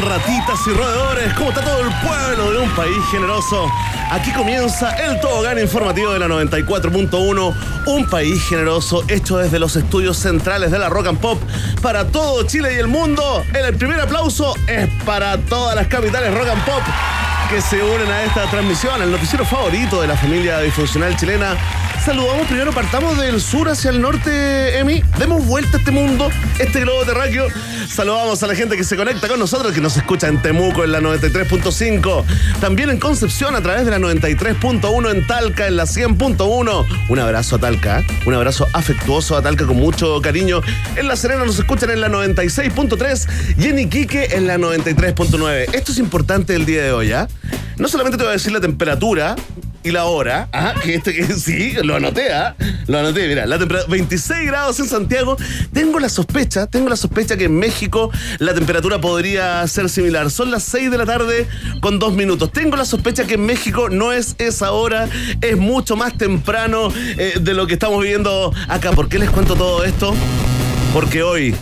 Ratitas y roedores? ¿Cómo está todo el pueblo de un país generoso? Aquí comienza el tobogán informativo de la 94.1, un país generoso hecho desde los estudios centrales de la Rock and Pop para todo Chile y el mundo. El primer aplauso es para todas las capitales Rock and Pop que se unen a esta transmisión, el noticiero favorito de la familia disfuncional chilena. Saludamos primero, partamos del sur hacia el norte, Emi. Demos vuelta a este mundo, este globo terráqueo. Saludamos a la gente que se conecta con nosotros, que nos escucha en Temuco en la 93.5. También en Concepción a través de la 93.1, en Talca en la 100.1. Un abrazo a Talca, ¿eh? un abrazo afectuoso a Talca con mucho cariño. En La Serena nos escuchan en la 96.3 y en Iquique en la 93.9. Esto es importante el día de hoy, ¿ah? No solamente te voy a decir la temperatura, y la hora, ajá, que este que sí, lo anoté, ¿ah? Lo anoté, mira, la temperatura 26 grados en Santiago. Tengo la sospecha, tengo la sospecha que en México la temperatura podría ser similar. Son las 6 de la tarde con dos minutos. Tengo la sospecha que en México no es esa hora, es mucho más temprano eh, de lo que estamos viviendo acá. ¿Por qué les cuento todo esto? Porque hoy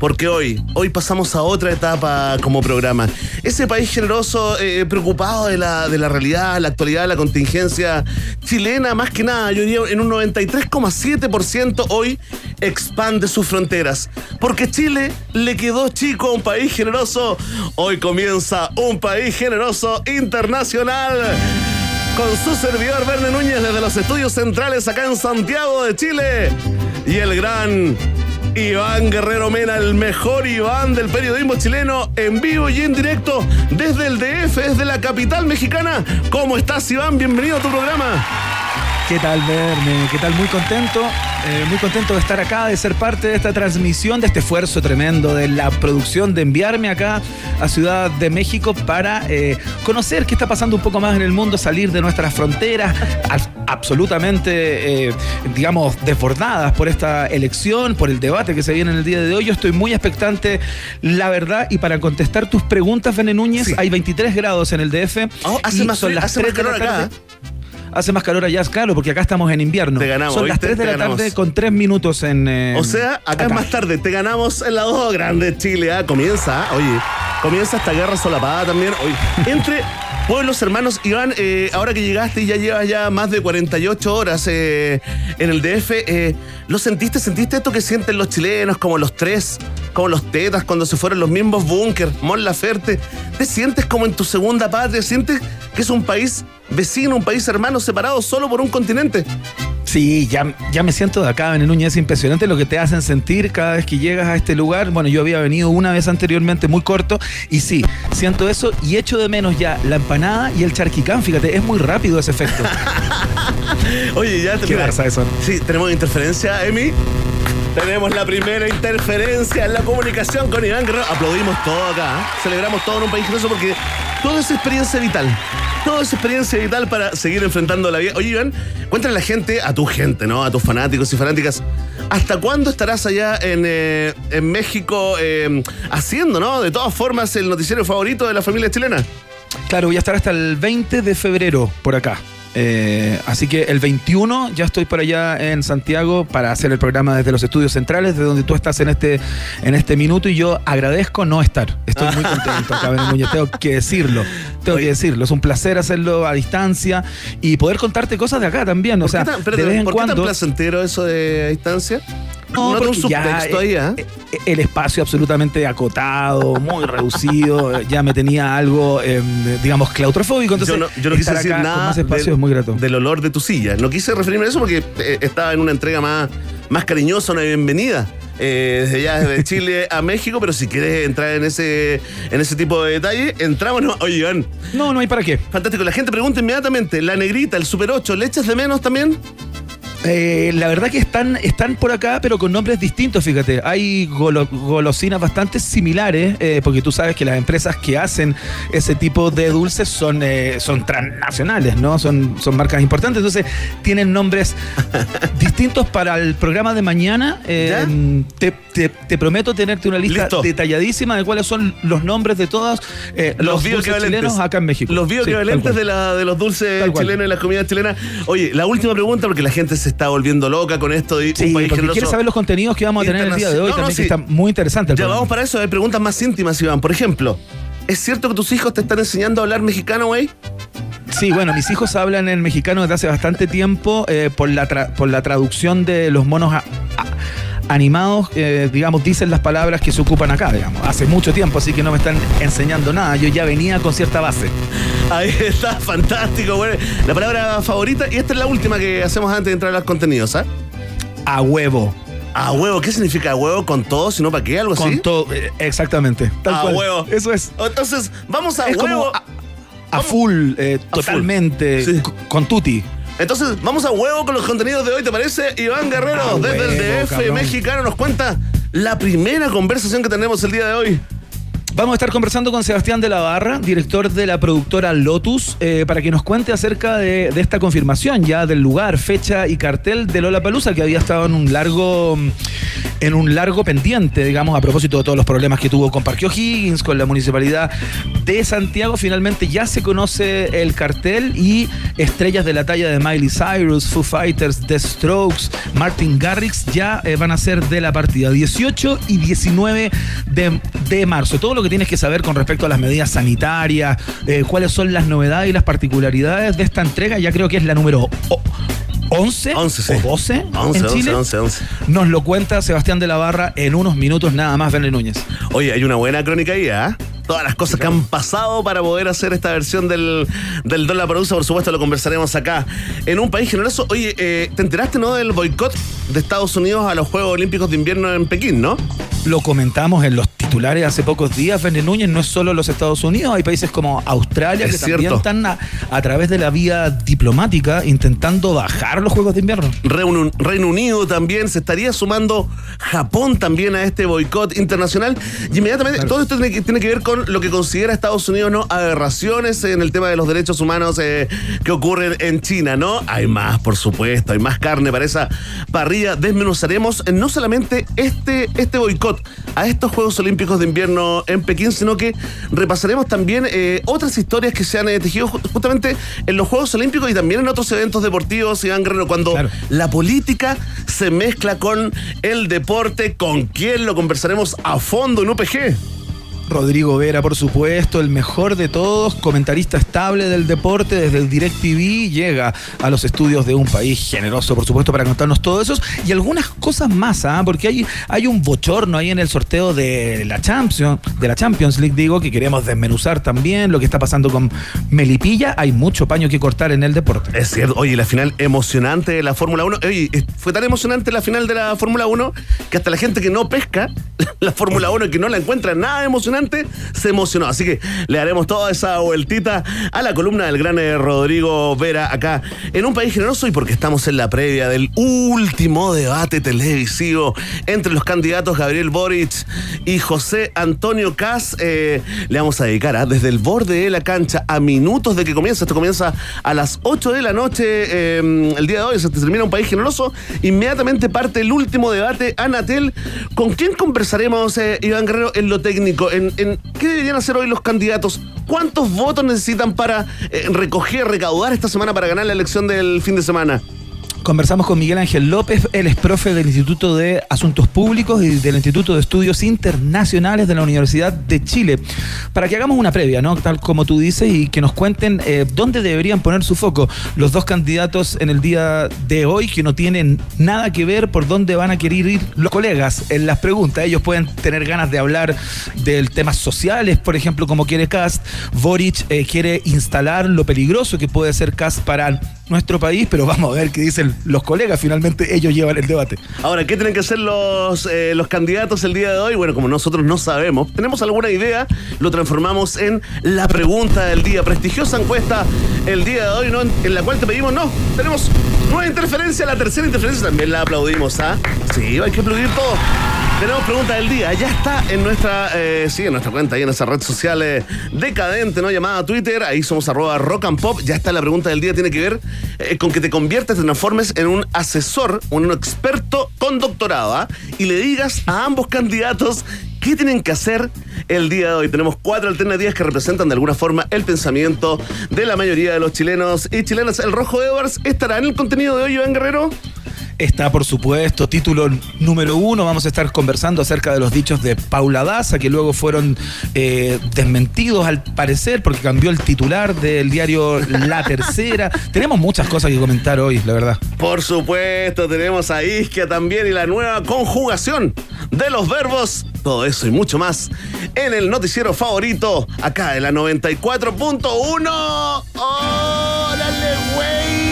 porque hoy, hoy pasamos a otra etapa como programa. Ese país generoso, eh, preocupado de la, de la realidad, la actualidad, la contingencia chilena, más que nada, yo diría en un 93,7% hoy expande sus fronteras. Porque Chile le quedó chico a un país generoso. Hoy comienza un país generoso internacional con su servidor Verne Núñez desde los estudios centrales acá en Santiago de Chile y el gran Iván Guerrero Mena, el mejor Iván del periodismo chileno, en vivo y en directo desde el DF, desde la capital mexicana. ¿Cómo estás, Iván? Bienvenido a tu programa. ¿Qué tal, Verne? ¿Qué tal? Muy contento, eh, muy contento de estar acá, de ser parte de esta transmisión, de este esfuerzo tremendo, de la producción, de enviarme acá a Ciudad de México para eh, conocer qué está pasando un poco más en el mundo, salir de nuestras fronteras, absolutamente, eh, digamos, desbordadas por esta elección, por el debate que se viene en el día de hoy. Yo estoy muy expectante, la verdad, y para contestar tus preguntas, Verne Núñez, Sí. hay 23 grados en el DF. Oh, hace y más son las hace más 3 de la acá, tarde. Hace más calor allá, claro, porque acá estamos en invierno. Te ganamos, Son las ¿viste? 3 de la ganamos. tarde con 3 minutos en. eh, O sea, acá, es más tarde, te ganamos en la dos grande Chile. ¿ah? Comienza, oye, comienza esta guerra solapada también. Oye, entre pueblos hermanos, Iván, eh, ahora que llegaste y ya llevas ya más de 48 horas eh, en el DF, eh, ¿lo sentiste? ¿Sentiste esto que sienten los chilenos, como los tres, como los tetas, cuando se fueron los mismos búnker, Mon Laferte? ¿Te sientes como en tu segunda patria? ¿Sientes que es un país vecino, un país hermano separado solo por un continente? Sí, ya, ya me siento de acá, Bené Núñez. Es impresionante lo que te hacen sentir cada vez que llegas a este lugar. Bueno, yo había venido una vez anteriormente, muy corto, y sí, siento eso y echo de menos ya la empanada y el charquicán. Fíjate, es muy rápido ese efecto. Oye, ya te Qué mira, eso. Sí, tenemos interferencia, Emi. Tenemos la primera interferencia en la comunicación con Iván Guerrero. Aplaudimos todo acá, ¿eh? celebramos todo en un país generoso porque todo es experiencia vital. Todo es experiencia vital para seguir enfrentando la vida. Oye, Iván, cuéntale a la gente, a tu gente, ¿no? A tus fanáticos y fanáticas, ¿hasta cuándo estarás allá en, eh, en México eh, haciendo, ¿no? De todas formas, el noticiero favorito de la familia chilena. Claro, voy a estar hasta el 20 de febrero por acá. Eh, así que el 21 ya estoy por allá en Santiago para hacer el programa desde los estudios centrales, de donde tú estás en este, en este minuto, y yo agradezco no estar. Estoy muy contento acá, Bené Núñez, tengo que decirlo. Tengo que decirlo. Es un placer hacerlo a distancia y poder contarte cosas de acá también. O sea, ¿Por qué tan, espérate, de vez en ¿por qué tan cuando. placentero eso de a distancia? No, porque un subtexto ya, ahí, ¿eh? eh, El espacio absolutamente acotado, muy reducido, ya me tenía algo, eh, digamos, claustrofóbico. Entonces, yo no, yo no quise decir nada más espacio del, es muy grato. del olor de tu silla. No quise referirme a eso porque eh, estaba en una entrega más, más cariñosa, una bienvenida. eh, desde allá, desde Chile a México, pero si quieres entrar en ese, en ese tipo de detalle, entramos. No, oye, Iván, No, no hay para qué. fantástico. La gente pregunta inmediatamente, la negrita, el Super 8, ¿le echas de menos también? Eh, la verdad que están, están por acá, pero con nombres distintos, fíjate. Hay golo- golosinas bastante similares, eh, porque tú sabes que las empresas que hacen ese tipo de dulces son, eh, son transnacionales, ¿no? Son, son marcas importantes, entonces tienen nombres distintos para el programa de mañana. Eh, te, te- te prometo tenerte una lista Listo. detalladísima de cuáles son los nombres de todos los, dulces bioequivalentes. chilenos acá en México. Los Sí, bioequivalentes cual. de, la, de los dulces chilenos y las comidas chilenas. Oye, la última pregunta, porque la gente se está volviendo loca con esto de Sí, un país generoso. saber los contenidos que vamos a tener el día de hoy no, también, sí. que está muy interesante. el Ya programa. vamos para eso, hay preguntas más íntimas, Iván. Por ejemplo, ¿es cierto que tus hijos te están enseñando a hablar mexicano, güey? Sí, bueno, mis hijos hablan en mexicano desde hace bastante tiempo eh, por, la tra- por la traducción de los monos a- a- animados, eh, digamos, dicen las palabras que se ocupan acá, digamos. Hace mucho tiempo, así que no me están enseñando nada. Yo ya venía con cierta base. Ahí está, fantástico, güey. La palabra favorita, y esta es la última que hacemos antes de entrar a los contenidos, ¿ah? A huevo. A huevo, ¿qué significa a huevo con todo, sino para qué? ¿Algo Con así? todo, eh, exactamente. Tal A cual. huevo. Eso es. Entonces, vamos a Es como huevo. a, a Vamos. full, eh, A full. totalmente, Sí. con tutti. Entonces, vamos a huevo con los contenidos de hoy, ¿te parece? Iván Guerrero, desde el DF cabrón. mexicano, nos cuenta la primera conversación que tenemos el día de hoy. Vamos a estar conversando con Sebastián de la Barra, director de la productora Lotus, eh, para que nos cuente acerca de, esta confirmación ya del lugar, fecha y cartel de Lola Palusa, que había estado en un largo en un largo pendiente, digamos, a propósito de todos los problemas que tuvo con Parque O'Higgins, con la municipalidad de Santiago. Finalmente ya se conoce el cartel y estrellas de la talla de Miley Cyrus, Foo Fighters, The Strokes, Martin Garrix ya eh, van a ser de la partida 18 y 19 de, de marzo. Todo lo que tienes que saber con respecto a las medidas sanitarias, eh, cuáles son las novedades y las particularidades de esta entrega, ya creo que es la número o- 11, 11, sí. o 12 11, en 11, Chile. 11, 11. Nos lo cuenta Sebastián de la Barra en unos minutos nada más, Benle Núñez. Oye, hay una buena crónica ahí, ¿ah? Todas las cosas que han pasado para poder hacer esta versión del, del dólar produce, por supuesto, lo conversaremos acá. En un país generoso, oye, eh, ¿te enteraste, no, del boicot de Estados Unidos a los Juegos Olímpicos de Invierno en Pekín, no? Lo comentamos en los titulares hace pocos días, Benle Núñez, no es solo los Estados Unidos, hay países como Australia Es que cierto. también están a, a través de la vía diplomática intentando bajar los Juegos de Invierno. Reino, Reino Unido también, se estaría sumando Japón también a este boicot internacional. Y inmediatamente Claro. todo esto tiene que, tiene que ver con lo que considera Estados Unidos, ¿no? Aberraciones en el tema de los derechos humanos eh, que ocurren en China, ¿no? Hay más, por supuesto, hay más carne para esa parrilla. Desmenuzaremos eh, no solamente este, este boicot a estos Juegos Olímpicos de Invierno en Pekín, sino que repasaremos también eh, otras historias que se han eh, tejido ju- justamente en los Juegos Olímpicos y también en otros eventos deportivos, Iván Guerrero, cuando Claro. la política se mezcla con el deporte, con quién lo conversaremos a fondo en UPG. Rodrigo Vera, por supuesto, el mejor de todos, comentarista estable del deporte desde el DirecTV, llega a los estudios de un país generoso, por supuesto, para contarnos todo eso y algunas cosas más, ¿ah? porque hay, hay un bochorno ahí en el sorteo de la Champions, de la Champions League, digo, que queremos desmenuzar también, lo que está pasando con Melipilla, hay mucho paño que cortar en el deporte. Es cierto, oye, la final emocionante de la Fórmula 1. Oye, eh, fue tan emocionante la final de la Fórmula 1 que hasta la gente que no pesca la Fórmula 1 y que no la encuentra nada emocionante se emocionó. Así que le haremos toda esa vueltita a la columna del gran eh, Rodrigo Vera acá en un país generoso y porque estamos en la previa del último debate televisivo entre los candidatos Gabriel Boric y José Antonio Cas. le vamos a dedicar ¿ah? desde el borde de la cancha a minutos de que comienza. Esto comienza a las 8 de la noche eh, el día de hoy. Se termina un país generoso. Inmediatamente parte el último debate. Anatel, ¿con quién conversaremos, eh, Iván Guerrero, en lo técnico? ¿En, en qué deberían hacer hoy los candidatos? ¿Cuántos votos necesitan para eh, recoger, recaudar esta semana para ganar la elección del fin de semana? Conversamos con Miguel Ángel López, él es profe del Instituto de Asuntos Públicos y del Instituto de Estudios Internacionales de la Universidad de Chile, para que hagamos una previa, ¿no? Tal como tú dices, y que nos cuenten eh, dónde deberían poner su foco los dos candidatos en el día de hoy, que no tienen nada que ver por dónde van a querer ir los colegas en las preguntas. Ellos pueden tener ganas de hablar del temas sociales, por ejemplo, como quiere Cast. Boric eh, quiere instalar lo peligroso que puede ser Cast para nuestro país, pero vamos a ver qué dicen los colegas. Finalmente ellos llevan el debate. Ahora, ¿qué tienen que hacer los, eh, los candidatos el día de hoy? Bueno, como nosotros no sabemos, tenemos alguna idea, lo transformamos en la pregunta del día. Prestigiosa encuesta el día de hoy, ¿no? En la cual te pedimos, no, tenemos nueva interferencia, la tercera interferencia también la aplaudimos, ¿ah? Sí, hay que aplaudir todo. Tenemos pregunta del día. Ya está en nuestra, eh, sí, en nuestra cuenta, ahí en esa red social eh, decadente, ¿no? Llamada Twitter. Ahí somos arroba rock and pop. Ya está la pregunta del día. Tiene que ver eh, con que te conviertes, te transformes en un asesor, un experto con doctorado, ¿ah? Y le digas a ambos candidatos ¿Qué tienen que hacer el día de hoy? Tenemos cuatro alternativas que representan de alguna forma el pensamiento de la mayoría de los chilenos y chilenas. El Rojo Edwards estará en el contenido de hoy, Iván Guerrero. Está, por supuesto, título número uno. Vamos a estar conversando acerca de los dichos de Paula Daza, que luego fueron eh, desmentidos al parecer, porque cambió el titular del diario La Tercera. tenemos muchas cosas que comentar hoy, la verdad. Por supuesto, tenemos a Isquia también y la nueva conjugación de los verbos. Todo eso y mucho más en el noticiero favorito, acá en la 94.1. ¡Órale, güey!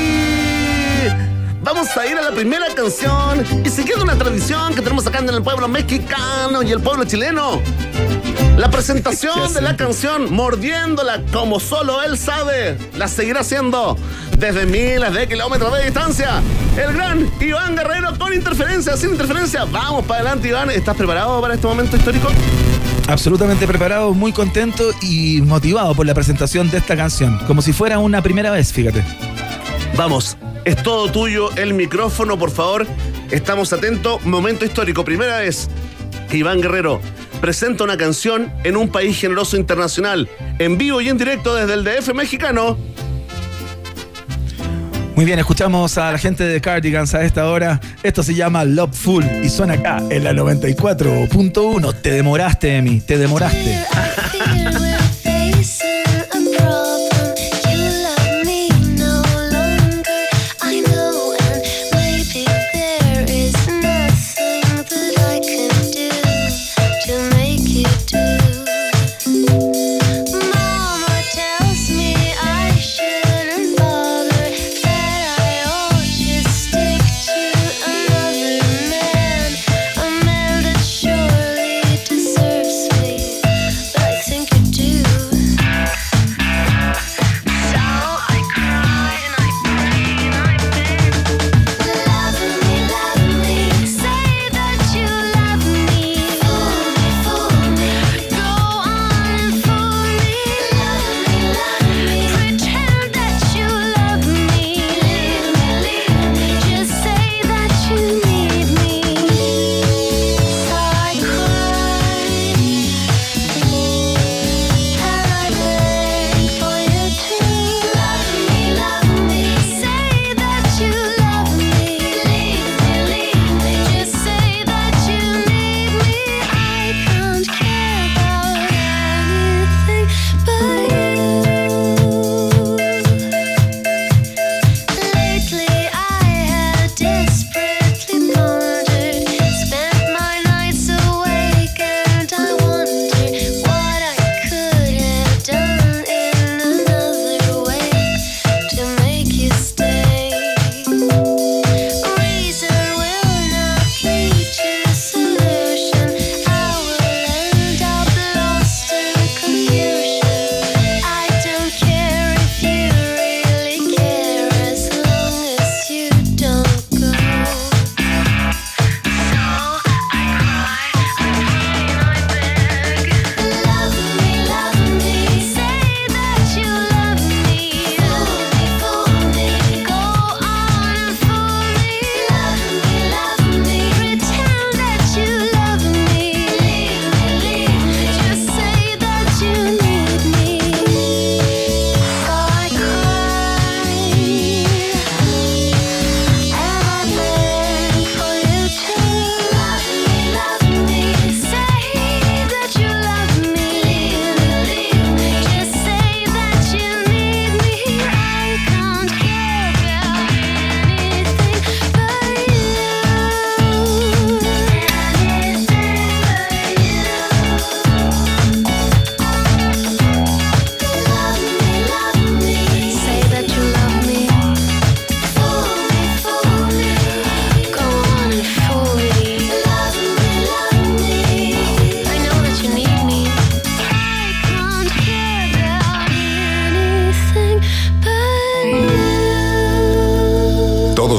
Vamos a ir a la primera canción y siguiendo una tradición que tenemos acá en el pueblo mexicano y el pueblo chileno. La presentación de la canción Mordiéndola como solo él sabe. La seguirá haciendo desde miles de kilómetros de distancia. El gran Iván Guerrero con interferencia, sin interferencia. Vamos para adelante, Iván. ¿Estás preparado para este momento histórico? Absolutamente preparado, muy contento y motivado por la presentación de esta canción. Como si fuera una primera vez, fíjate. Vamos, es todo tuyo el micrófono, por favor. Estamos atentos. Momento histórico. Primera vez que Iván Guerrero presenta una canción en un país generoso internacional, en vivo y en directo desde el DF mexicano. Muy bien, escuchamos a la gente de Cardigans a esta hora. Esto se llama Love Full y suena acá en la 94.1. Te demoraste, Emi, te demoraste.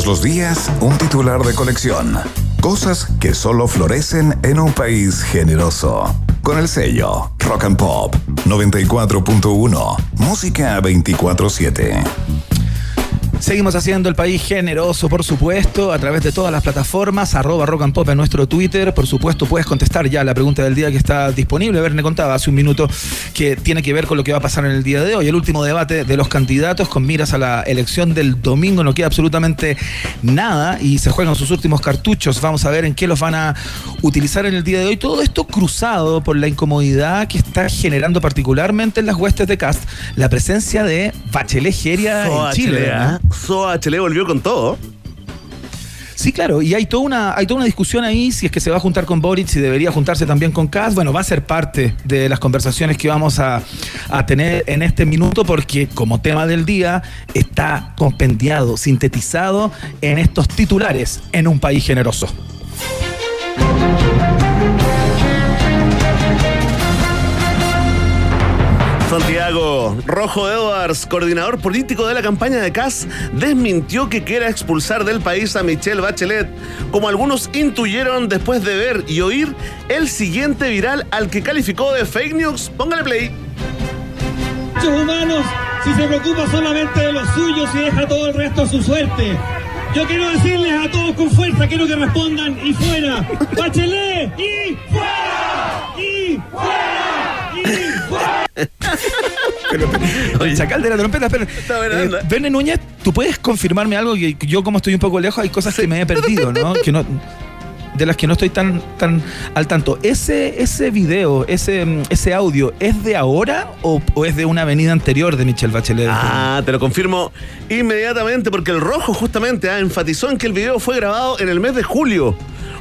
los días, un titular de colección. Cosas que solo florecen en un país generoso. Con el sello Rock and Pop 94.1. Música 24-7. Seguimos haciendo el país generoso, por supuesto, a través de todas las plataformas, arroba rock and pop en nuestro Twitter. Por supuesto, puedes contestar ya la pregunta del día que está disponible. Verne contaba hace un minuto que tiene que ver con lo que va a pasar en el día de hoy. El último debate de los candidatos con miras a la elección del domingo. No queda absolutamente nada y se juegan sus últimos cartuchos. Vamos a ver en qué los van a utilizar en el día de hoy. Todo esto cruzado por la incomodidad que está generando particularmente en las huestes de Cast la presencia de Bachelet Geria en Chile. SOHL volvió con todo. Sí, claro, y hay toda una, hay toda una discusión ahí si es que se va a juntar con Boric, si debería juntarse también con Kass. Bueno, va a ser parte de las conversaciones que vamos a, a tener en este minuto, porque como tema del día está compendiado, sintetizado en estos titulares en un país generoso. Santiago Rojo Edwards, coordinador político de la campaña de Cas, desmintió que quiera expulsar del país a Michelle Bachelet, como algunos intuyeron después de ver y oír el siguiente viral al que calificó de fake news. Póngale play. humanos, si se preocupa solamente de los suyos y deja todo el resto a su suerte. Yo quiero decirles a todos con fuerza, quiero que respondan y fuera. Bachelet y fuera. Y fuera. Fuera. el chacal de la trompeta, espera. Eh, Verne Núñez, ¿tú puedes confirmarme algo? Que yo como estoy un poco lejos, hay cosas que me he perdido, ¿no? Que no de las que no estoy tan, tan al tanto. ¿Ese, ese video, ese, ese audio, es de ahora o, o, es de una avenida anterior de Michelle Bachelet? Ah, te lo confirmo inmediatamente porque el rojo justamente ah, enfatizó en que el video fue grabado en el mes de julio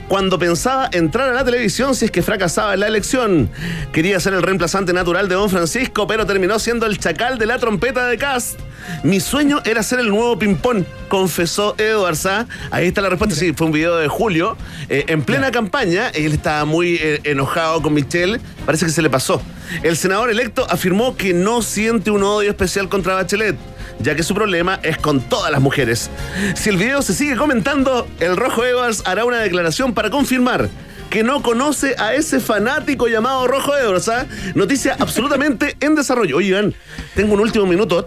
cuando pensaba entrar a la televisión si es que fracasaba en la elección. Quería ser el reemplazante natural de Don Francisco, pero terminó siendo el chacal de la trompeta de Cast. Mi sueño era ser el nuevo ping-pong, confesó Edward Sá. Ahí está la respuesta, sí, fue un video de julio, eh, en plena campaña. Él estaba muy eh, enojado con Michelle, parece que se le pasó. El senador electo afirmó que no siente un odio especial contra Bachelet ya que su problema es con todas las mujeres. Si el video se sigue comentando, el Rojo Evans hará una declaración para confirmar que no conoce a ese fanático llamado Rojo Evans. ¿ah? Noticia absolutamente en desarrollo. Oye, Iván, tengo un último minuto.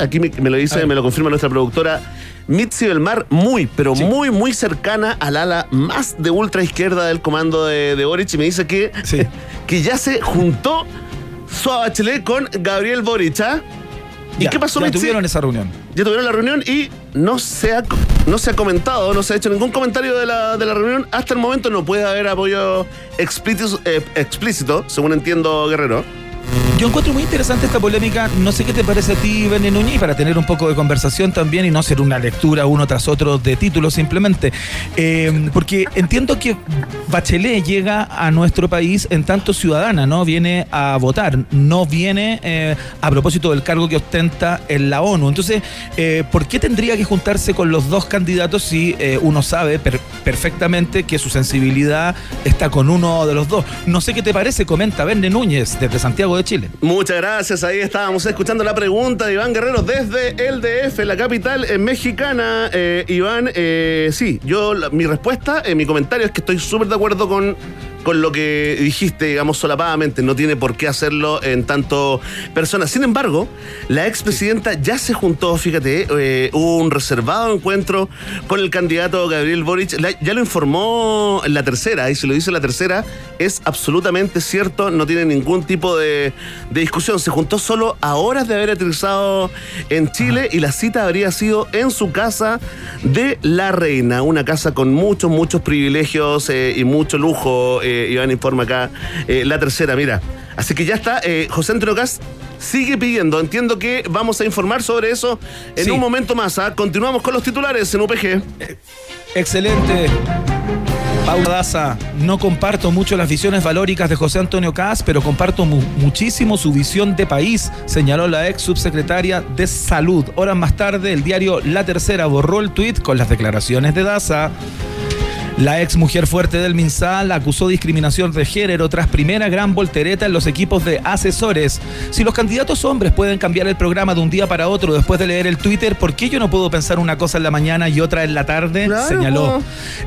Aquí me, lo dice, me lo confirma nuestra productora. Mitzi Belmar, muy, pero muy, muy cercana al ala más de ultra izquierda del comando de, de Boric, y me dice que, que ya se juntó su Bachelet con Gabriel Boric. ¿ah? ¿Y qué pasó, Ya tuvieron esa reunión. Ya tuvieron la reunión y no se ha, no se ha comentado, no se ha hecho ningún comentario de la, de la reunión. Hasta el momento no puede haber apoyo explícito, eh, explícito según entiendo Guerrero. Yo encuentro muy interesante esta polémica. No sé qué te parece a ti, Bene Núñez, para tener un poco de conversación también y no ser una lectura uno tras otro de títulos simplemente. Eh, porque entiendo que Bachelet llega a nuestro país en tanto ciudadana, ¿no? Viene a votar, no viene eh, a propósito del cargo que ostenta en la ONU. Entonces, eh, ¿por qué tendría que juntarse con los dos candidatos si uno sabe perfectamente que su sensibilidad está con uno de los dos? No sé qué te parece, comenta Bene Núñez desde Santiago de Chile. Muchas gracias. Ahí estábamos escuchando la pregunta de Iván Guerrero desde el DF, la capital eh, mexicana. Eh, Iván, eh, sí, yo mi respuesta, mi comentario es que estoy súper de acuerdo con con lo que dijiste, digamos, solapadamente. No tiene por qué hacerlo en tanto personas. Sin embargo, la expresidenta ya se juntó, fíjate, eh, hubo un reservado encuentro con el candidato Gabriel Boric. ya lo informó la tercera, y si lo dice la tercera, es absolutamente cierto, no tiene ningún tipo de, discusión. Se juntó solo a horas de haber aterrizado en Chile y la cita habría sido en su casa de la reina, una casa con muchos, muchos privilegios eh, y mucho lujo. Eh, Iván informa acá. Eh, la tercera, mira. Así que ya está. Eh, José Antonio sigue pidiendo. Entiendo que vamos a informar sobre eso en un momento más. ¿ah? Continuamos con los titulares en UPG. Excelente. Paula Daza, no comparto mucho las visiones valóricas de José Antonio Cas, pero comparto muchísimo su visión de país, señaló la ex subsecretaria de Salud. Horas más tarde, el diario La Tercera borró el tuit con las declaraciones de Daza. La ex mujer fuerte del MinSal acusó discriminación de género tras primera gran voltereta en los equipos de asesores. Si los candidatos hombres pueden cambiar el programa de un día para otro después de leer el Twitter, ¿por qué yo no puedo pensar una cosa en la mañana y otra en la tarde? Claro, Señaló. po.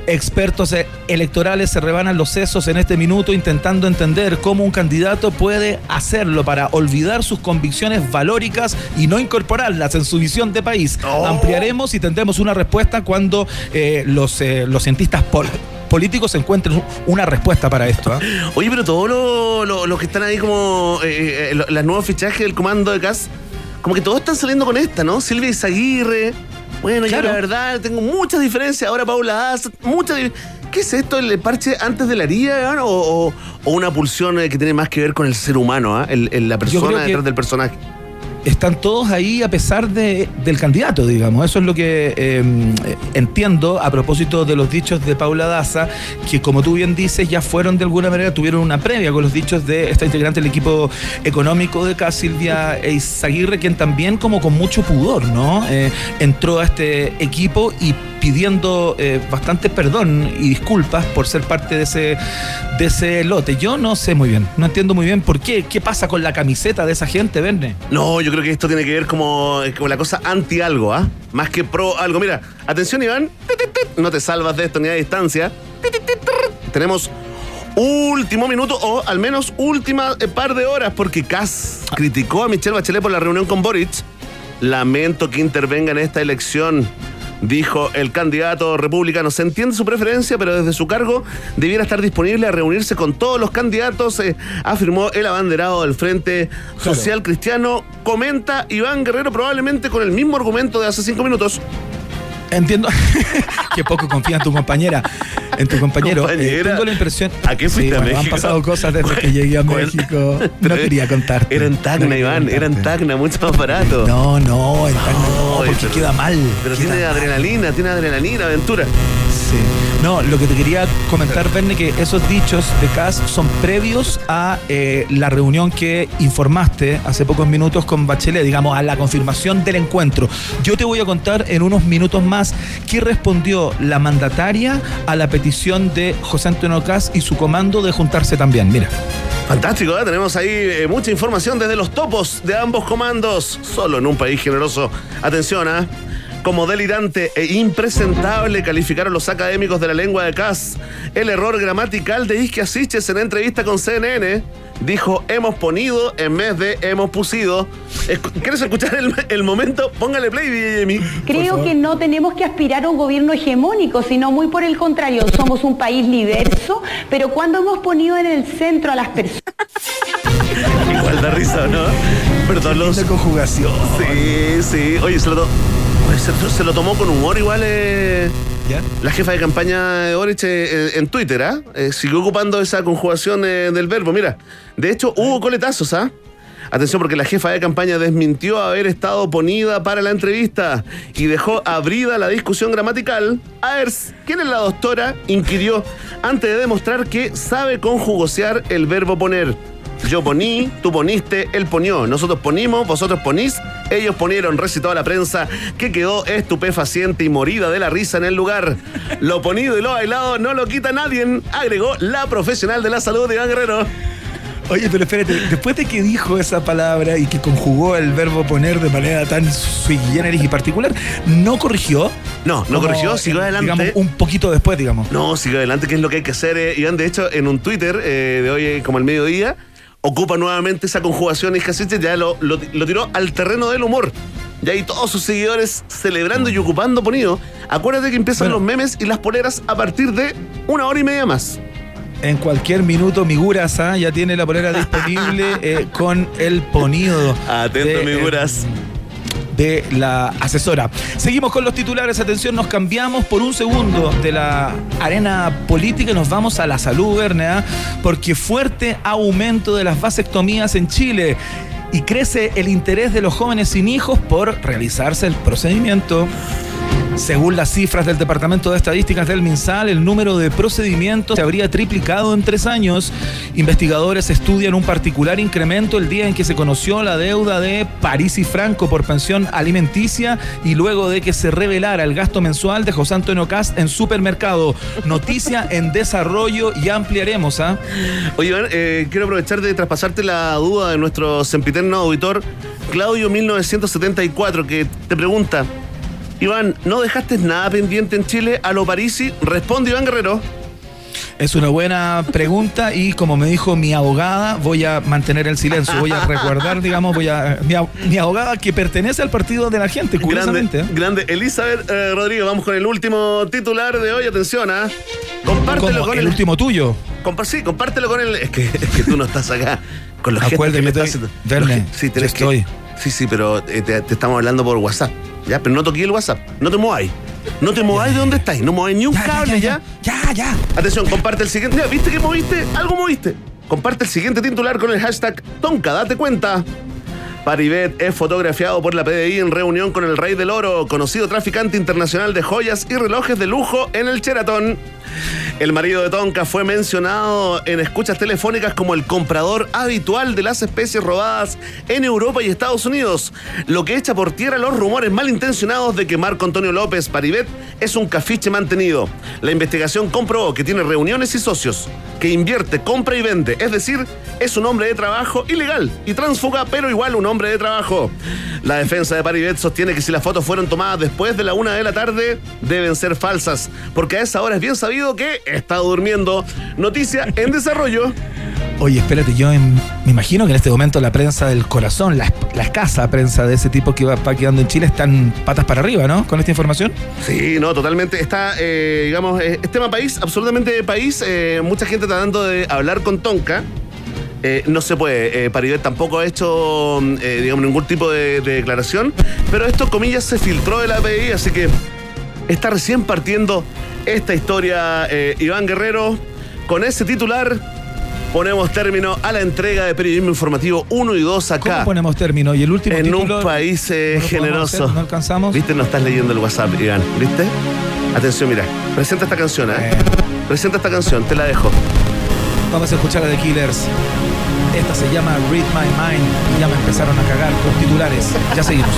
Expertos e- electorales se rebanan los sesos en este minuto intentando entender cómo un candidato puede hacerlo para olvidar sus convicciones valóricas y no incorporarlas en su visión de país. Oh. Ampliaremos y tendremos una respuesta cuando eh, los, eh, los cientistas pol- políticos encuentren una respuesta para esto. ¿ah? Oye, pero todos los lo, los que están ahí como eh, eh, lo- las nuevos fichajes del comando de CAS, como que todos están saliendo con esta, ¿no? Silvia Izaguirre. Bueno, yo Claro. la verdad tengo muchas diferencias. Ahora Paula Daz, muchas ¿Qué es esto? ¿El parche antes de la haría ¿no? o, o- o una pulsión eh, que tiene más que ver con el ser humano, ¿ah? el, el- la persona que- detrás del personaje? Están todos ahí a pesar de, del candidato, digamos. Eso es lo que eh, entiendo a propósito de los dichos de Paula Daza, que como tú bien dices, ya fueron de alguna manera, tuvieron una previa con los dichos de esta integrante del equipo económico de acá, Silvia Eizaguirre, quien también como con mucho pudor, ¿no? Eh, entró a este equipo y pidiendo eh, bastante perdón y disculpas por ser parte de ese, de ese lote. Yo no sé muy bien, no entiendo muy bien por qué. ¿Qué pasa con la camiseta de esa gente, Verne? No, yo creo que esto tiene que ver como, como la cosa anti algo, ¿ah? Más que pro algo. Mira, atención, Iván. No te salvas de esto ni a distancia. Tenemos último minuto o al menos última eh, par de horas porque Kass criticó a Michelle Bachelet por la reunión con Boric. Lamento que intervenga en esta elección. Dijo el candidato republicano, se entiende su preferencia, pero desde su cargo debiera estar disponible a reunirse con todos los candidatos, eh, afirmó el abanderado del Frente Social Cristiano. Comenta Iván Guerrero probablemente con el mismo argumento de hace cinco minutos. Entiendo que poco confía en tu compañera, en tu compañero. Eh, tengo la impresión. ¿A qué fuiste Sí, a bueno, México? Han pasado cosas desde que llegué a México. No quería contarte. Era en Tacna, Iván, era en. Tacna, mucho más barato. No, no, en Tacna no, porque pero- queda mal. Pero queda tiene mal. adrenalina, tiene adrenalina, aventura. Sí. No, lo que te quería comentar, Verne, que esos dichos de Cas son previos a eh, la reunión que informaste hace pocos minutos con Bachelet, digamos, a la confirmación del encuentro. Yo te voy a contar en unos minutos más qué respondió la mandataria a la petición de José Antonio Cas y su comando de juntarse también. Mira. Fantástico, ¿eh? tenemos ahí eh, mucha información desde los topos de ambos comandos, solo en un país generoso. Atención, ¿ah? Como delirante e impresentable calificaron los académicos de la lengua de Cas el error gramatical de Isquia Siches en entrevista con CNN. Dijo, hemos ponido en vez de hemos pusido. ¿Quieres escuchar el, el momento? Póngale play, Jamie. Creo que no tenemos que aspirar a un gobierno hegemónico, sino muy por el contrario, somos un país diverso, pero cuando hemos ponido en el centro a las personas Igual da risa, ¿no? Perdón, los... conjugación. Sí, sí. Oye, se lo, to- Oye, se, se lo tomó con humor igual eh, ¿Ya? la jefa de campaña de eh, en Twitter, ¿ah? Eh, siguió ocupando esa conjugación eh, del verbo. Mira, de hecho hubo coletazos, ¿ah? Atención porque la jefa de campaña desmintió haber estado ponida para la entrevista y dejó abrida la discusión gramatical. A ver, ¿quién es la doctora? Inquirió antes de demostrar que sabe conjugosear el verbo poner. Yo poní, tú poniste, él ponió. Nosotros ponimos, vosotros ponís, ellos ponieron, recitó a la prensa, que quedó estupefaciente y morida de la risa en el lugar. Lo ponido y lo bailado no lo quita nadie, agregó la profesional de la salud, Iván Guerrero. Oye, pero espérate, después de que dijo esa palabra y que conjugó el verbo poner de manera tan sui generis y particular, ¿no corrigió? No, no corrigió, siguió adelante. Digamos, un poquito después, digamos. No, sigue adelante, que es lo que hay que hacer. eh, Iván, de hecho, en un Twitter eh, de hoy, eh, como el mediodía, ocupa nuevamente esa conjugación y Casiche ya lo, lo- lo tiró al terreno del humor. Y ahí todos sus seguidores celebrando y ocupando ponido. Acuérdate que empiezan Bueno. los memes y las poleras a partir de una hora y media más. En cualquier minuto, Miguras ¿ah? ya tiene la polera disponible eh, con el ponido. Atento, de, Miguras. eh, de la asesora. Seguimos con los titulares. Atención, nos cambiamos por un segundo de la arena política y nos vamos a la salud, Verne, ¿ah? porque fuerte aumento de las vasectomías en Chile. Y crece el interés de los jóvenes sin hijos por realizarse el procedimiento. Según las cifras del Departamento de Estadísticas del MinSal, el número de procedimientos se habría triplicado en tres años. Investigadores estudian un particular incremento el día en que se conoció la deuda de París y Franco por pensión alimenticia y luego de que se revelara el gasto mensual de José Antonio Cast en supermercado. Noticia en desarrollo y ampliaremos. ¿ah? Oye, eh, quiero aprovechar de traspasarte la duda de nuestro sempiterno auditor Claudio 1974 que te pregunta. Iván, ¿no dejaste nada pendiente en Chile a lo Parisi? Responde Iván Guerrero. Es una buena pregunta y como me dijo mi abogada, voy a mantener el silencio, voy a recordar, digamos, voy a mi, abogada que pertenece al partido de la gente, curiosamente. Grande, ¿eh? grande. Elizabeth eh, Rodríguez, vamos con el último titular de hoy, atención, ¿ah? Compártelo con el, último tuyo. sí, compártelo con el. Es que, es que tú no estás acá con los Acuérdate que estoy, Verne, sí, tenés que, estoy. Sí, sí, pero eh, te, estamos hablando por WhatsApp. Ya, pero no toqué el WhatsApp. No te mováis. No te mováis de dónde estáis. No mováis ni un cable ya. Ya, ya. Atención, comparte el siguiente. ¿viste que moviste? Algo moviste. Comparte el siguiente titular con el hashtag Tonka, date cuenta. Paribet es fotografiado por la PDI en reunión con el Rey del Oro, conocido traficante internacional de joyas y relojes de lujo en el Sheraton. El marido de Tonka fue mencionado en escuchas telefónicas como el comprador habitual de las especies robadas en Europa y Estados Unidos, lo que echa por tierra los rumores malintencionados de que Marco Antonio López Paribet es un cafiche mantenido. La investigación comprobó que tiene reuniones y socios, que invierte, compra y vende, es decir, es un hombre de trabajo ilegal y transfuga, pero igual un hombre de trabajo. La defensa de Paribet sostiene que si las fotos fueron tomadas después de la una de la tarde, deben ser falsas, porque a esa hora es bien sabido que está durmiendo. Noticia en desarrollo. Oye, espérate, yo me imagino que en este momento la prensa del corazón, la, escasa prensa de ese tipo que va, quedando en Chile, están patas para arriba, ¿no? Con esta información. Sí, no, totalmente. Está, eh, digamos, es tema país, absolutamente país. Eh, mucha gente tratando de hablar con Tonka. Eh, no se puede. Eh, tampoco ha hecho, digamos, ningún tipo de, de, declaración. Pero esto, comillas, se filtró de la API, así que está recién partiendo esta historia, eh, Iván Guerrero. Con ese titular ponemos término a la entrega de periodismo informativo 1 y 2 acá. ¿Cómo ponemos término? Y el último En un país eh, generoso. ¿No alcanzamos? ¿Viste? No estás leyendo el WhatsApp, Iván. ¿Viste? Atención, mira. Presenta esta canción, ¿eh? Presenta esta canción, te la dejo. Vamos a escuchar a The Killers. Esta se llama Read My Mind. Ya me empezaron a cagar con titulares. Ya seguimos.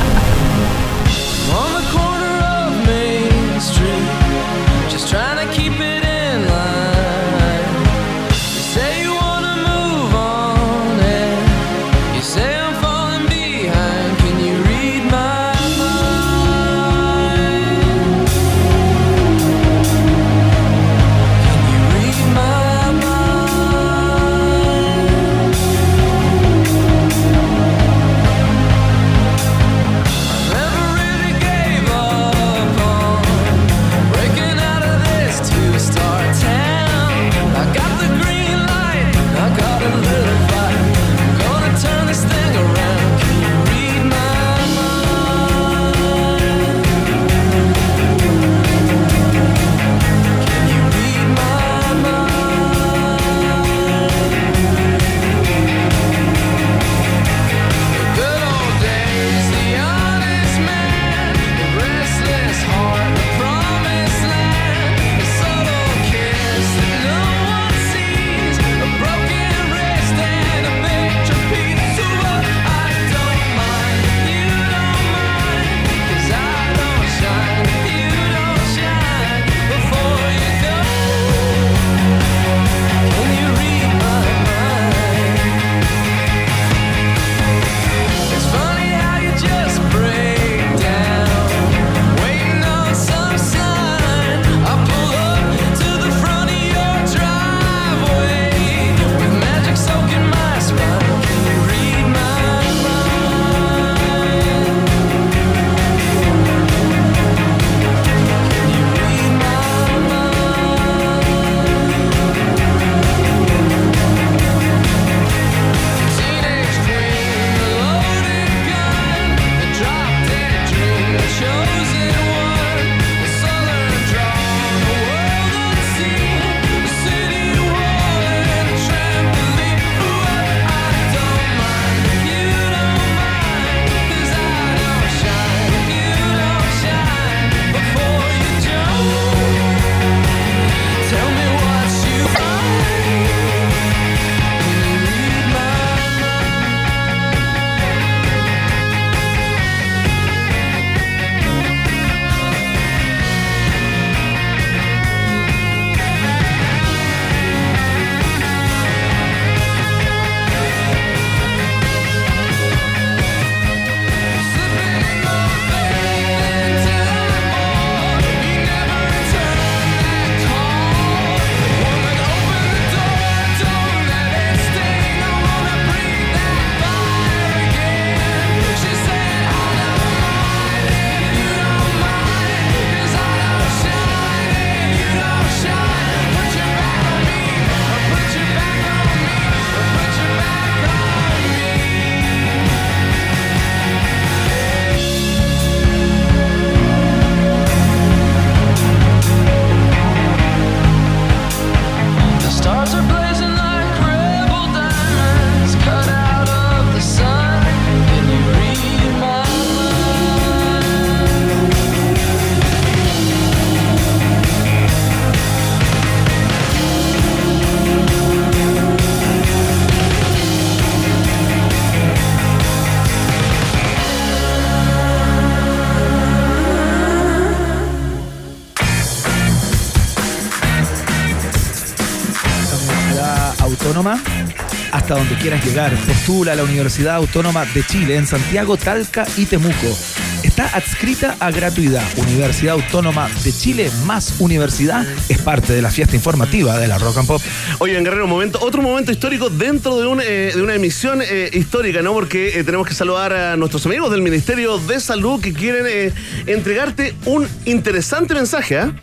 Quieras llegar. Postula a la Universidad Autónoma de Chile en Santiago, Talca y Temuco. Está adscrita a gratuidad. Universidad Autónoma de Chile más universidad es parte de la fiesta informativa de la Rock and Pop. Oye, en Guerrero, momento, otro momento histórico dentro de, un, eh, de una emisión eh, histórica, ¿no? Porque eh, tenemos que saludar a nuestros amigos del Ministerio de Salud que quieren entregarte un interesante mensaje, ¿ah?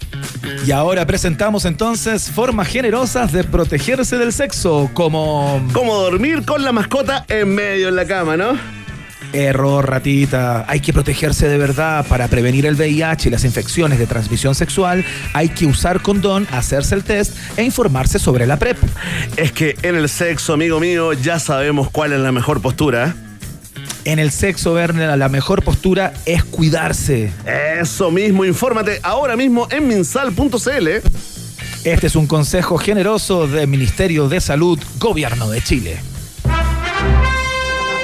Y ahora presentamos entonces formas generosas de protegerse del sexo, como... Como dormir con la mascota en medio en la cama, ¿no? Error, ratita. Hay que protegerse de verdad para prevenir el VIH y las infecciones de transmisión sexual. Hay que usar condón, hacerse el test e informarse sobre la PrEP. Es que en el sexo, amigo mío, ya sabemos cuál es la mejor postura. En el sexo, Werner, la mejor postura es cuidarse. Eso mismo, infórmate ahora mismo en minsal.cl. Este es un consejo generoso del Ministerio de Salud, Gobierno de Chile.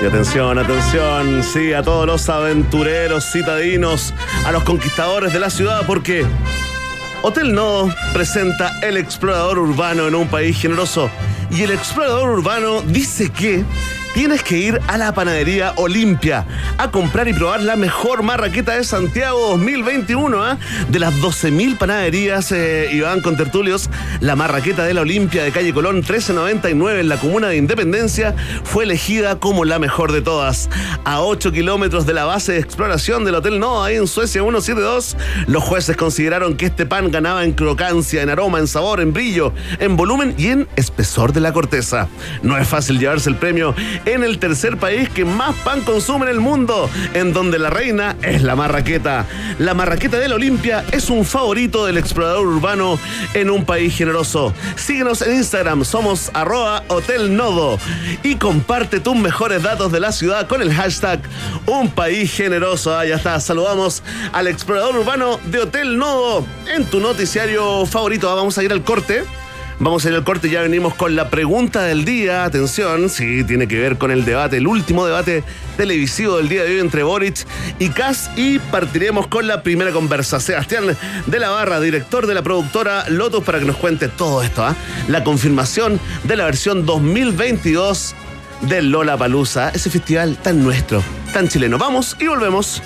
Y atención, atención, sí, a todos los aventureros citadinos, a los conquistadores de la ciudad, porque Hotel Nodo presenta El Explorador Urbano en un país generoso. Y el Explorador Urbano dice que tienes que ir a la panadería Olimpia a comprar y probar la mejor marraqueta de Santiago 2021. ¿ah? De las 12.000 panaderías, eh, Iván con tertulios, la marraqueta de la Olimpia de calle Colón 1399 en la comuna de Independencia fue elegida como la mejor de todas. A 8 kilómetros de la base de exploración del Hotel No, ahí en Suecia 172, los jueces consideraron que este pan ganaba en crocancia, en aroma, en sabor, en brillo, en volumen y en espesor de la corteza. No es fácil llevarse el premio en el tercer país que más pan consume en el mundo, en donde la reina es la marraqueta. La marraqueta de la Olimpia es un favorito del explorador urbano en un país generoso. Síguenos en Instagram, somos arroba Hotel y comparte tus mejores datos de la ciudad con el hashtag Un País Generoso. Ah, está, saludamos al explorador urbano de Hotel Nodo en tu noticiario favorito. Ah, Vamos a ir al corte. Vamos ir al corte, ya venimos con la pregunta del día. Atención, sí, tiene que ver con el debate, el último debate televisivo del día de hoy entre Boric y Kass. Y partiremos con la primera conversa. Sebastián de la Barra, director de la productora Lotus, para que nos cuente todo esto. ¿ah? La confirmación de la versión 2022 del Lola Palusa, ese festival tan nuestro, tan chileno. Vamos y volvemos.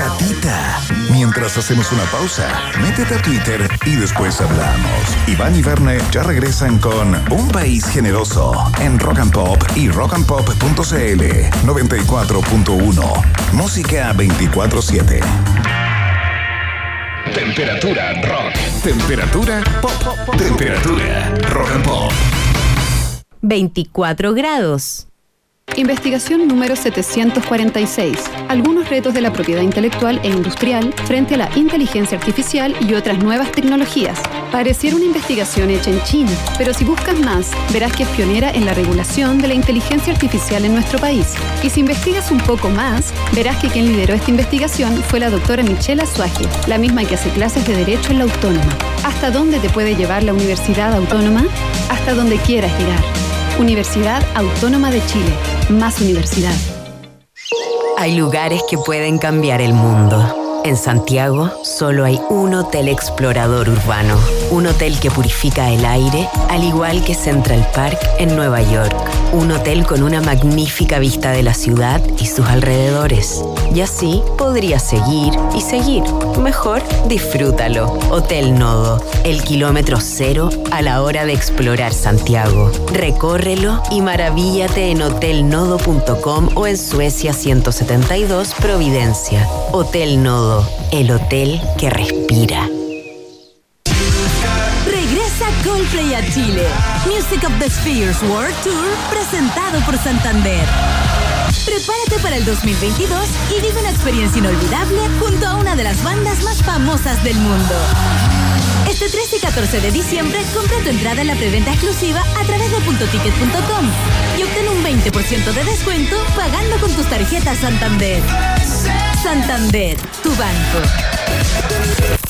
Ratita. Mientras hacemos una pausa, métete a Twitter y después hablamos. Iván y Verne ya regresan con Un País Generoso en Rock and Pop y rockandpop.cl 94.1. Música 24-7. Temperatura rock. Temperatura pop. Temperatura rock and pop. 24 grados. Investigación número 746. Algunos retos de la propiedad intelectual e industrial frente a la inteligencia artificial y otras nuevas tecnologías. Pareciera una investigación hecha en China, pero si buscas más, verás que es pionera en la regulación de la inteligencia artificial en nuestro país. Y si investigas un poco más, verás que quien lideró esta investigación fue la doctora Michelle Azuaje, la misma que hace clases de Derecho en la Autónoma. ¿Hasta dónde te puede llevar la Universidad Autónoma? Hasta donde quieras llegar. Universidad Autónoma de Chile. Más universidad. Hay lugares que pueden cambiar el mundo. En Santiago solo hay un hotel explorador urbano, un hotel que purifica el aire, al igual que Central Park en Nueva York, un hotel con una magnífica vista de la ciudad y sus alrededores. Y así podrías seguir y seguir. Mejor disfrútalo. Hotel Nodo, el kilómetro cero a la hora de explorar Santiago. Recórrelo y maravíllate en hotelnodo.com o en Suecia 172 Providencia. Hotel Nodo, el hotel que respira. Coldplay a Chile. Music of the Spheres World Tour presentado por Santander. Prepárate para el 2022 y vive una experiencia inolvidable junto a una de las bandas más famosas del mundo. Este 13 y 14 de diciembre compra tu entrada en la preventa exclusiva a través de puntoticket.com y obtén un 20% de descuento pagando con tus tarjetas Santander. Santander, tu banco.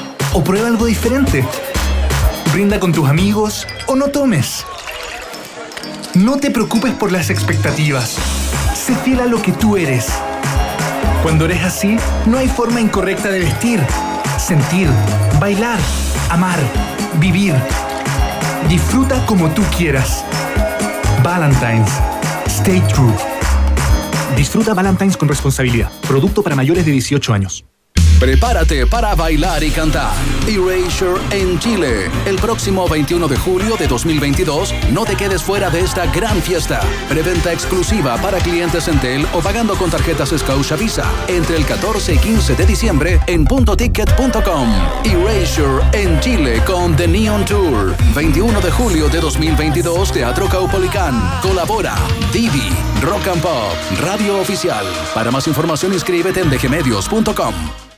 o prueba algo diferente. Brinda con tus amigos o no tomes. No te preocupes por las expectativas. Sé fiel a lo que tú eres. Cuando eres así, no hay forma incorrecta de vestir, sentir, bailar, amar, vivir. Disfruta como tú quieras. Valentine's. Stay true. Disfruta Valentine's con responsabilidad. Producto para mayores de 18 años. Prepárate para bailar y cantar. Erasure en Chile. El próximo 21 de julio de 2022, no te quedes fuera de esta gran fiesta. Preventa exclusiva para clientes Entel o pagando con tarjetas Scotia Visa. Entre el 14 y 15 de diciembre en puntoticket.com. Erasure en Chile con The Neon Tour. 21 de julio de 2022, Teatro Caupolicán. Colabora Divi, Rock and Pop, Radio Oficial. Para más información inscríbete en dgmedios.com.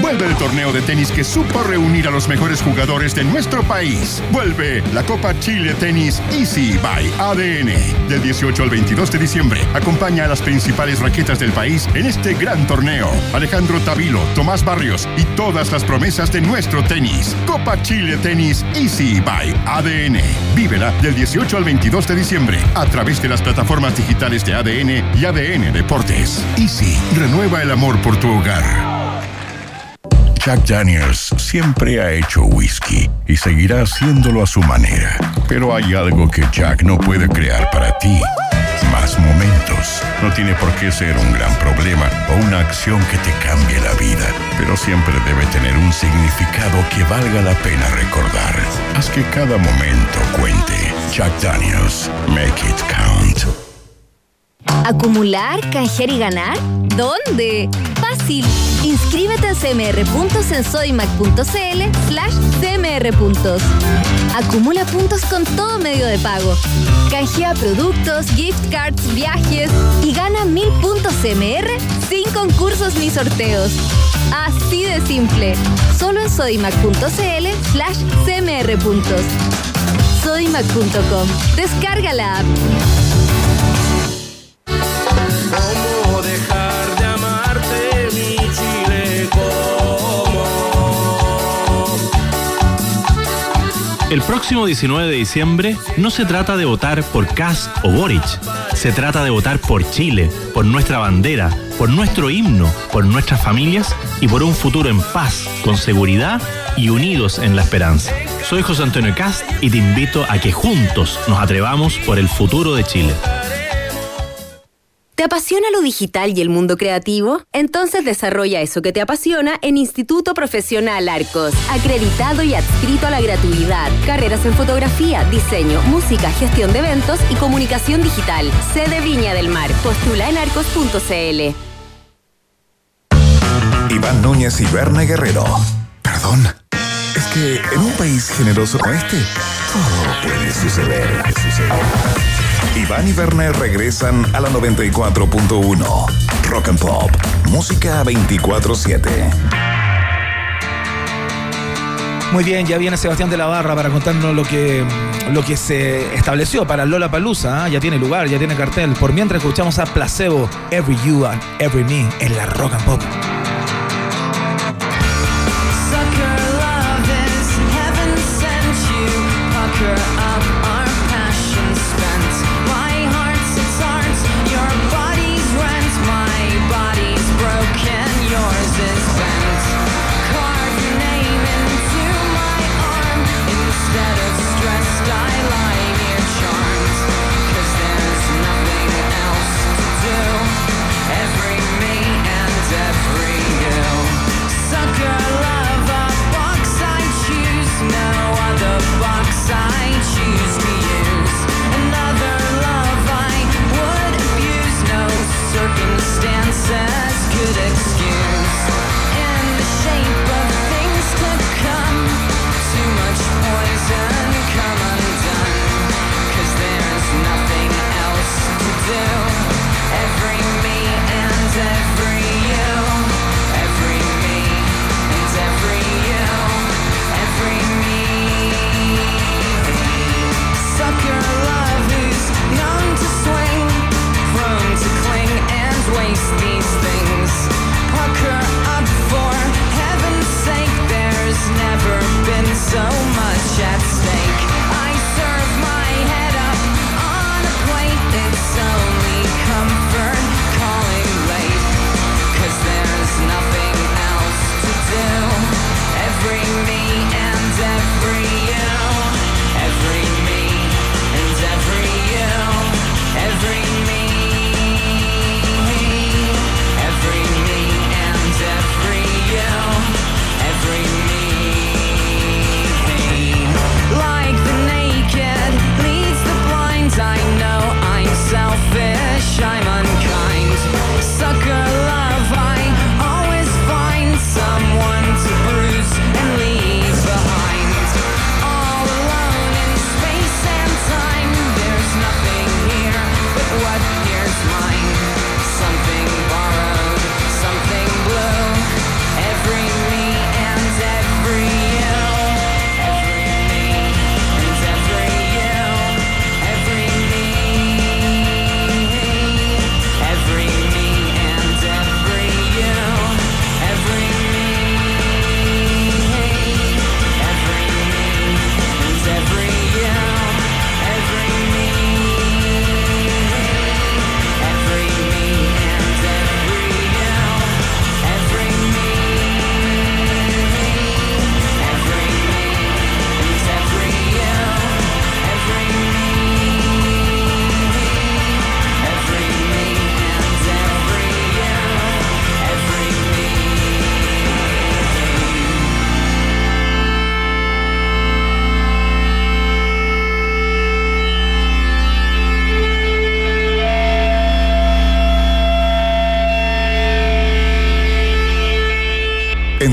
Vuelve el torneo de tenis que supo reunir a los mejores jugadores de nuestro país. Vuelve la Copa Chile Tenis Easy by ADN. Del 18 al 22 de diciembre, acompaña a las principales raquetas del país en este gran torneo. Alejandro Tavilo, Tomás Barrios y todas las promesas de nuestro tenis. Copa Chile Tenis Easy by ADN. Vívela del 18 al 22 de diciembre a través de las plataformas digitales de ADN y ADN Deportes. Easy, renueva el amor por tu hogar. Jack Daniels siempre ha hecho whisky y seguirá haciéndolo a su manera. Pero hay algo que Jack no puede crear para ti. Más momentos. No tiene por qué ser un gran problema o una acción que te cambie la vida, pero siempre debe tener un significado que valga la pena recordar. Haz que cada momento cuente. Jack Daniels, make it count. ¿Acumular, canjear y ganar? ¿Dónde? Fácil. Inscríbete en cmr.sensodimac.cl slash cmrpuntos. Acumula puntos con todo medio de pago. Canjea productos, gift cards, viajes y gana mil puntos CMR sin concursos ni sorteos. Así de simple. Solo en sodimac.cl slash cmrpuntos. Sodimac.com. Descarga la app. El próximo 19 de diciembre no se trata de votar por Kass o Boric. Se trata de votar por Chile, por nuestra bandera, por nuestro himno, por nuestras familias y por un futuro en paz, con seguridad y unidos en la esperanza. Soy José Antonio Cast y te invito a que juntos nos atrevamos por el futuro de Chile. ¿Te apasiona lo digital y el mundo creativo? Entonces desarrolla eso que te apasiona en Instituto Profesional Arcos, acreditado y adscrito a la gratuidad. Carreras en fotografía, diseño, música, gestión de eventos y comunicación digital. Sede Viña del Mar. Postula en arcos.cl. Iván Núñez y Berna Guerrero. Perdón. Es que en un país generoso como este, todo puede suceder. Iván y Werner regresan a la 94.1. Rock and Pop. Música 24-7. Muy bien, ya viene Sebastián de la Barra para contarnos lo que, lo que se estableció para Lola Palusa. Ya tiene lugar, ya tiene cartel. Por mientras escuchamos a Placebo, Every You and Every Me en la Rock and Pop.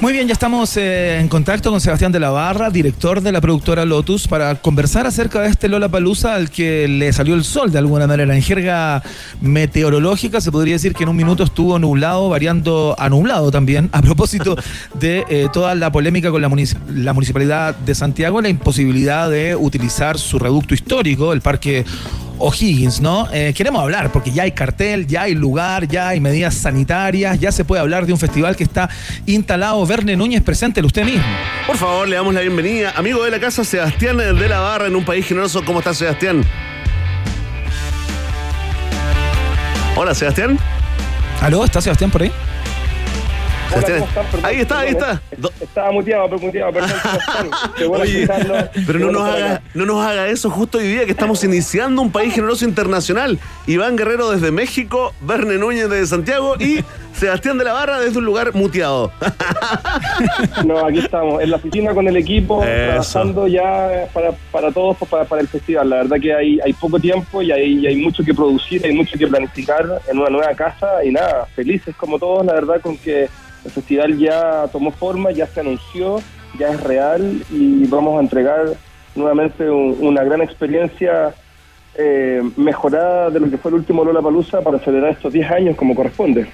Muy bien, ya estamos eh, en contacto con Sebastián de la Barra, director de la productora Lotus, para conversar acerca de este Lola Palusa al que le salió el sol de alguna manera. En jerga meteorológica se podría decir que en un minuto estuvo nublado, variando a nublado también, a propósito de eh, toda la polémica con la, la municipalidad de Santiago, la imposibilidad de utilizar su reducto histórico, el parque O'Higgins, ¿no? Eh, queremos hablar porque ya hay cartel, ya hay lugar, ya hay medidas sanitarias, ya se puede hablar de un festival que está instalado. Verne Núñez, preséntelo usted mismo. Por favor, le damos la bienvenida. Amigo de la casa, Sebastián de la Barra, en un país generoso. ¿Cómo está, Sebastián? Hola, Sebastián. ¿Aló? ¿Está Sebastián por ahí? Sebastián. Ahí está, ahí está. Estaba muteado, pero muteado, perdón. Bueno Oye, pero no nos, haga, no nos haga eso justo hoy día que estamos iniciando un país generoso internacional. Iván Guerrero desde México, Verne Núñez desde Santiago y Sebastián de la Barra desde un lugar muteado. No, aquí estamos, en la oficina con el equipo, Eso. trabajando ya para, para todos, pues, para, para el festival. La verdad que hay, hay poco tiempo y hay, y hay mucho que producir, hay mucho que planificar en una nueva casa y nada, felices como todos, la verdad, con que el festival ya tomó forma, ya se anunció, ya es real y vamos a entregar nuevamente un- una gran experiencia eh, mejorada de lo que fue el último Lola Palusa para celebrar estos 10 años como corresponde.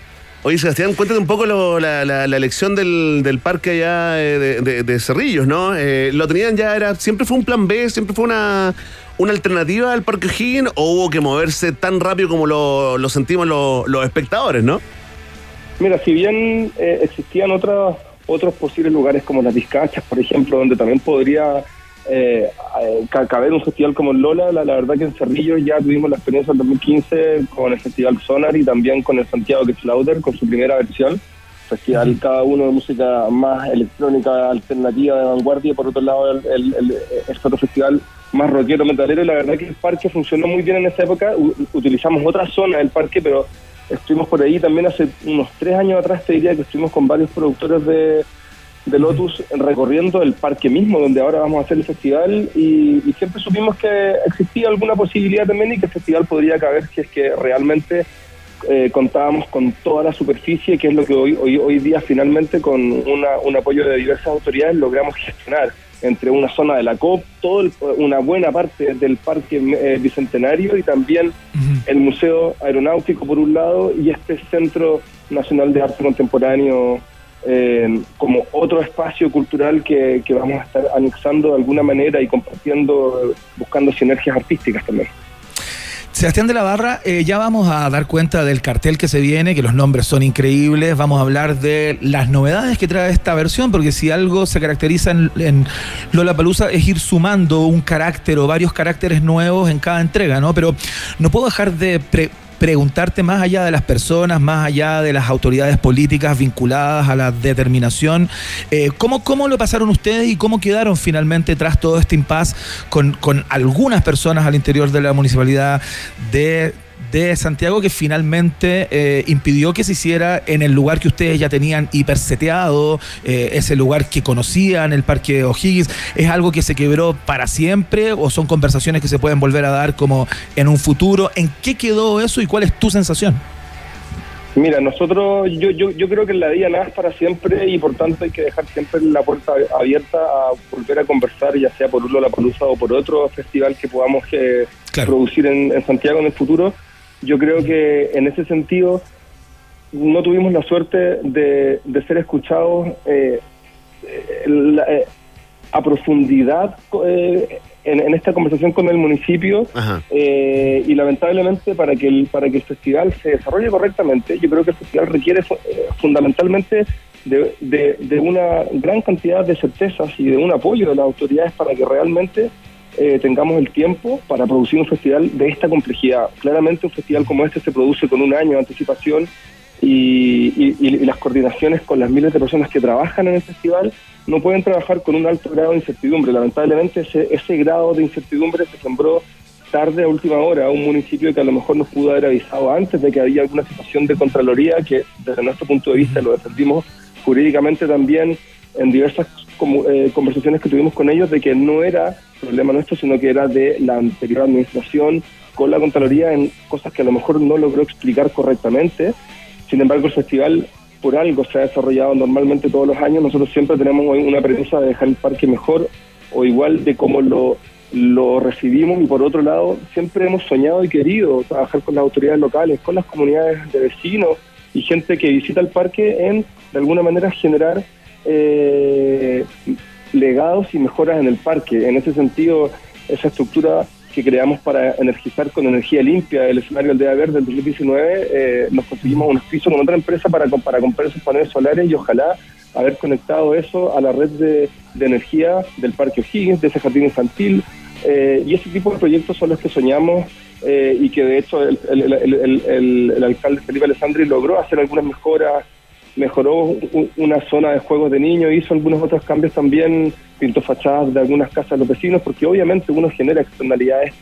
Oye, Sebastián, cuéntate un poco lo- la, la- la elección del, del parque allá eh, de, Cerrillos, ¿no? Eh, ¿Lo tenían ya, era siempre fue un plan B, siempre fue una, una alternativa al Parque O'Higgins o hubo que moverse tan rápido como lo, sentimos los espectadores, ¿no? Mira, si bien eh, existían otros otros posibles lugares como las Vizcachas, por ejemplo, donde también podría eh, ca- caber un festival como el Lola, la, la verdad que en Cerrillo ya tuvimos la experiencia en 2015 con el Festival Sonar y también con el Santiago Kids Louder, con su primera versión. Festival cada uno de música más electrónica, alternativa, de vanguardia, y por otro lado el, el, el- este otro festival más rockero, metalero, y la verdad que el parque funcionó muy bien en esa época. U- utilizamos otra zona del parque, pero estuvimos por ahí también hace unos tres años atrás, te diría que estuvimos con varios productores de, Lotus recorriendo el parque mismo, donde ahora vamos a hacer el festival, y, y siempre supimos que existía alguna posibilidad también y que el festival podría caber si es que realmente eh, contábamos con toda la superficie, que es lo que hoy, hoy, hoy día finalmente con una, un apoyo de diversas autoridades logramos gestionar entre una zona de la COP, todo el- una buena parte del Parque eh, Bicentenario y también el Museo Aeronáutico por un lado y este Centro Nacional de Arte Contemporáneo eh, como otro espacio cultural que, que vamos a estar anexando de alguna manera y compartiendo, buscando sinergias artísticas también. Sebastián de la Barra, eh, ya vamos a dar cuenta del cartel que se viene, que los nombres son increíbles. Vamos a hablar de las novedades que trae esta versión, porque si algo se caracteriza en, en Lola Palusa es ir sumando un carácter o varios caracteres nuevos en cada entrega, ¿no? Pero no puedo dejar de pre- preguntarte más allá de las personas, más allá de las autoridades políticas vinculadas a la determinación, eh, ¿cómo, ¿cómo lo pasaron ustedes y cómo quedaron finalmente tras todo este impas con, con algunas personas al interior de la municipalidad de, de Santiago que finalmente eh, impidió que se hiciera en el lugar que ustedes ya tenían hiperseteado, eh, ese lugar que conocían, el Parque O'Higgins? ¿Es algo que se quebró para siempre o son conversaciones que se pueden volver a dar como en un futuro? ¿En qué quedó eso y cuál es tu sensación? Mira, nosotros, yo, yo, yo creo que en la vida nada es para siempre y por tanto hay que dejar siempre la puerta abierta a volver a conversar, ya sea por Lola Palusa o por otro festival que podamos eh, producir en, en Santiago en el futuro. Yo creo que en ese sentido no tuvimos la suerte de, de ser escuchados eh, eh, la- eh, a profundidad eh, en, en esta conversación con el municipio eh, y lamentablemente para que el para que el festival se desarrolle correctamente yo creo que el festival requiere fu- fundamentalmente de, de- de una gran cantidad de certezas y de un apoyo de las autoridades para que realmente eh, tengamos el tiempo para producir un festival de esta complejidad. Claramente un festival como este se produce con un año de anticipación y, las coordinaciones con las miles de personas que trabajan en el festival no pueden trabajar con un alto grado de incertidumbre. Lamentablemente ese, ese grado de incertidumbre se sembró tarde a última hora a un municipio que a lo mejor nos pudo haber avisado antes de que había alguna situación de Contraloría que desde nuestro punto de vista lo defendimos jurídicamente también en diversas como- eh, conversaciones que tuvimos con ellos de que no era problema nuestro, sino que era de la anterior administración con la Contraloría en cosas que a lo mejor no logró explicar correctamente. Sin embargo, el festival por algo se ha desarrollado normalmente todos los años. Nosotros siempre tenemos una premisa de dejar el parque mejor o igual de cómo lo, lo recibimos y por otro lado siempre hemos soñado y querido trabajar con las autoridades locales, con las comunidades de vecinos y gente que visita el parque en de alguna manera generar eh, legados y mejoras en el parque. En ese sentido, esa estructura que creamos para energizar con energía limpia el escenario Aldea Verde del 2019, eh, nos conseguimos un piso con otra empresa para, com- para comprar esos paneles solares y ojalá haber conectado eso a la red de, energía del Parque O'Higgins, de ese jardín infantil. eh, y ese tipo de proyectos son los que soñamos eh, y que de hecho el- el- el- el alcalde Felipe Alessandri logró hacer algunas mejoras mejoró una zona de juegos de niños, hizo algunos otros cambios también, pintó fachadas de algunas casas de los vecinos, porque obviamente uno genera externalidades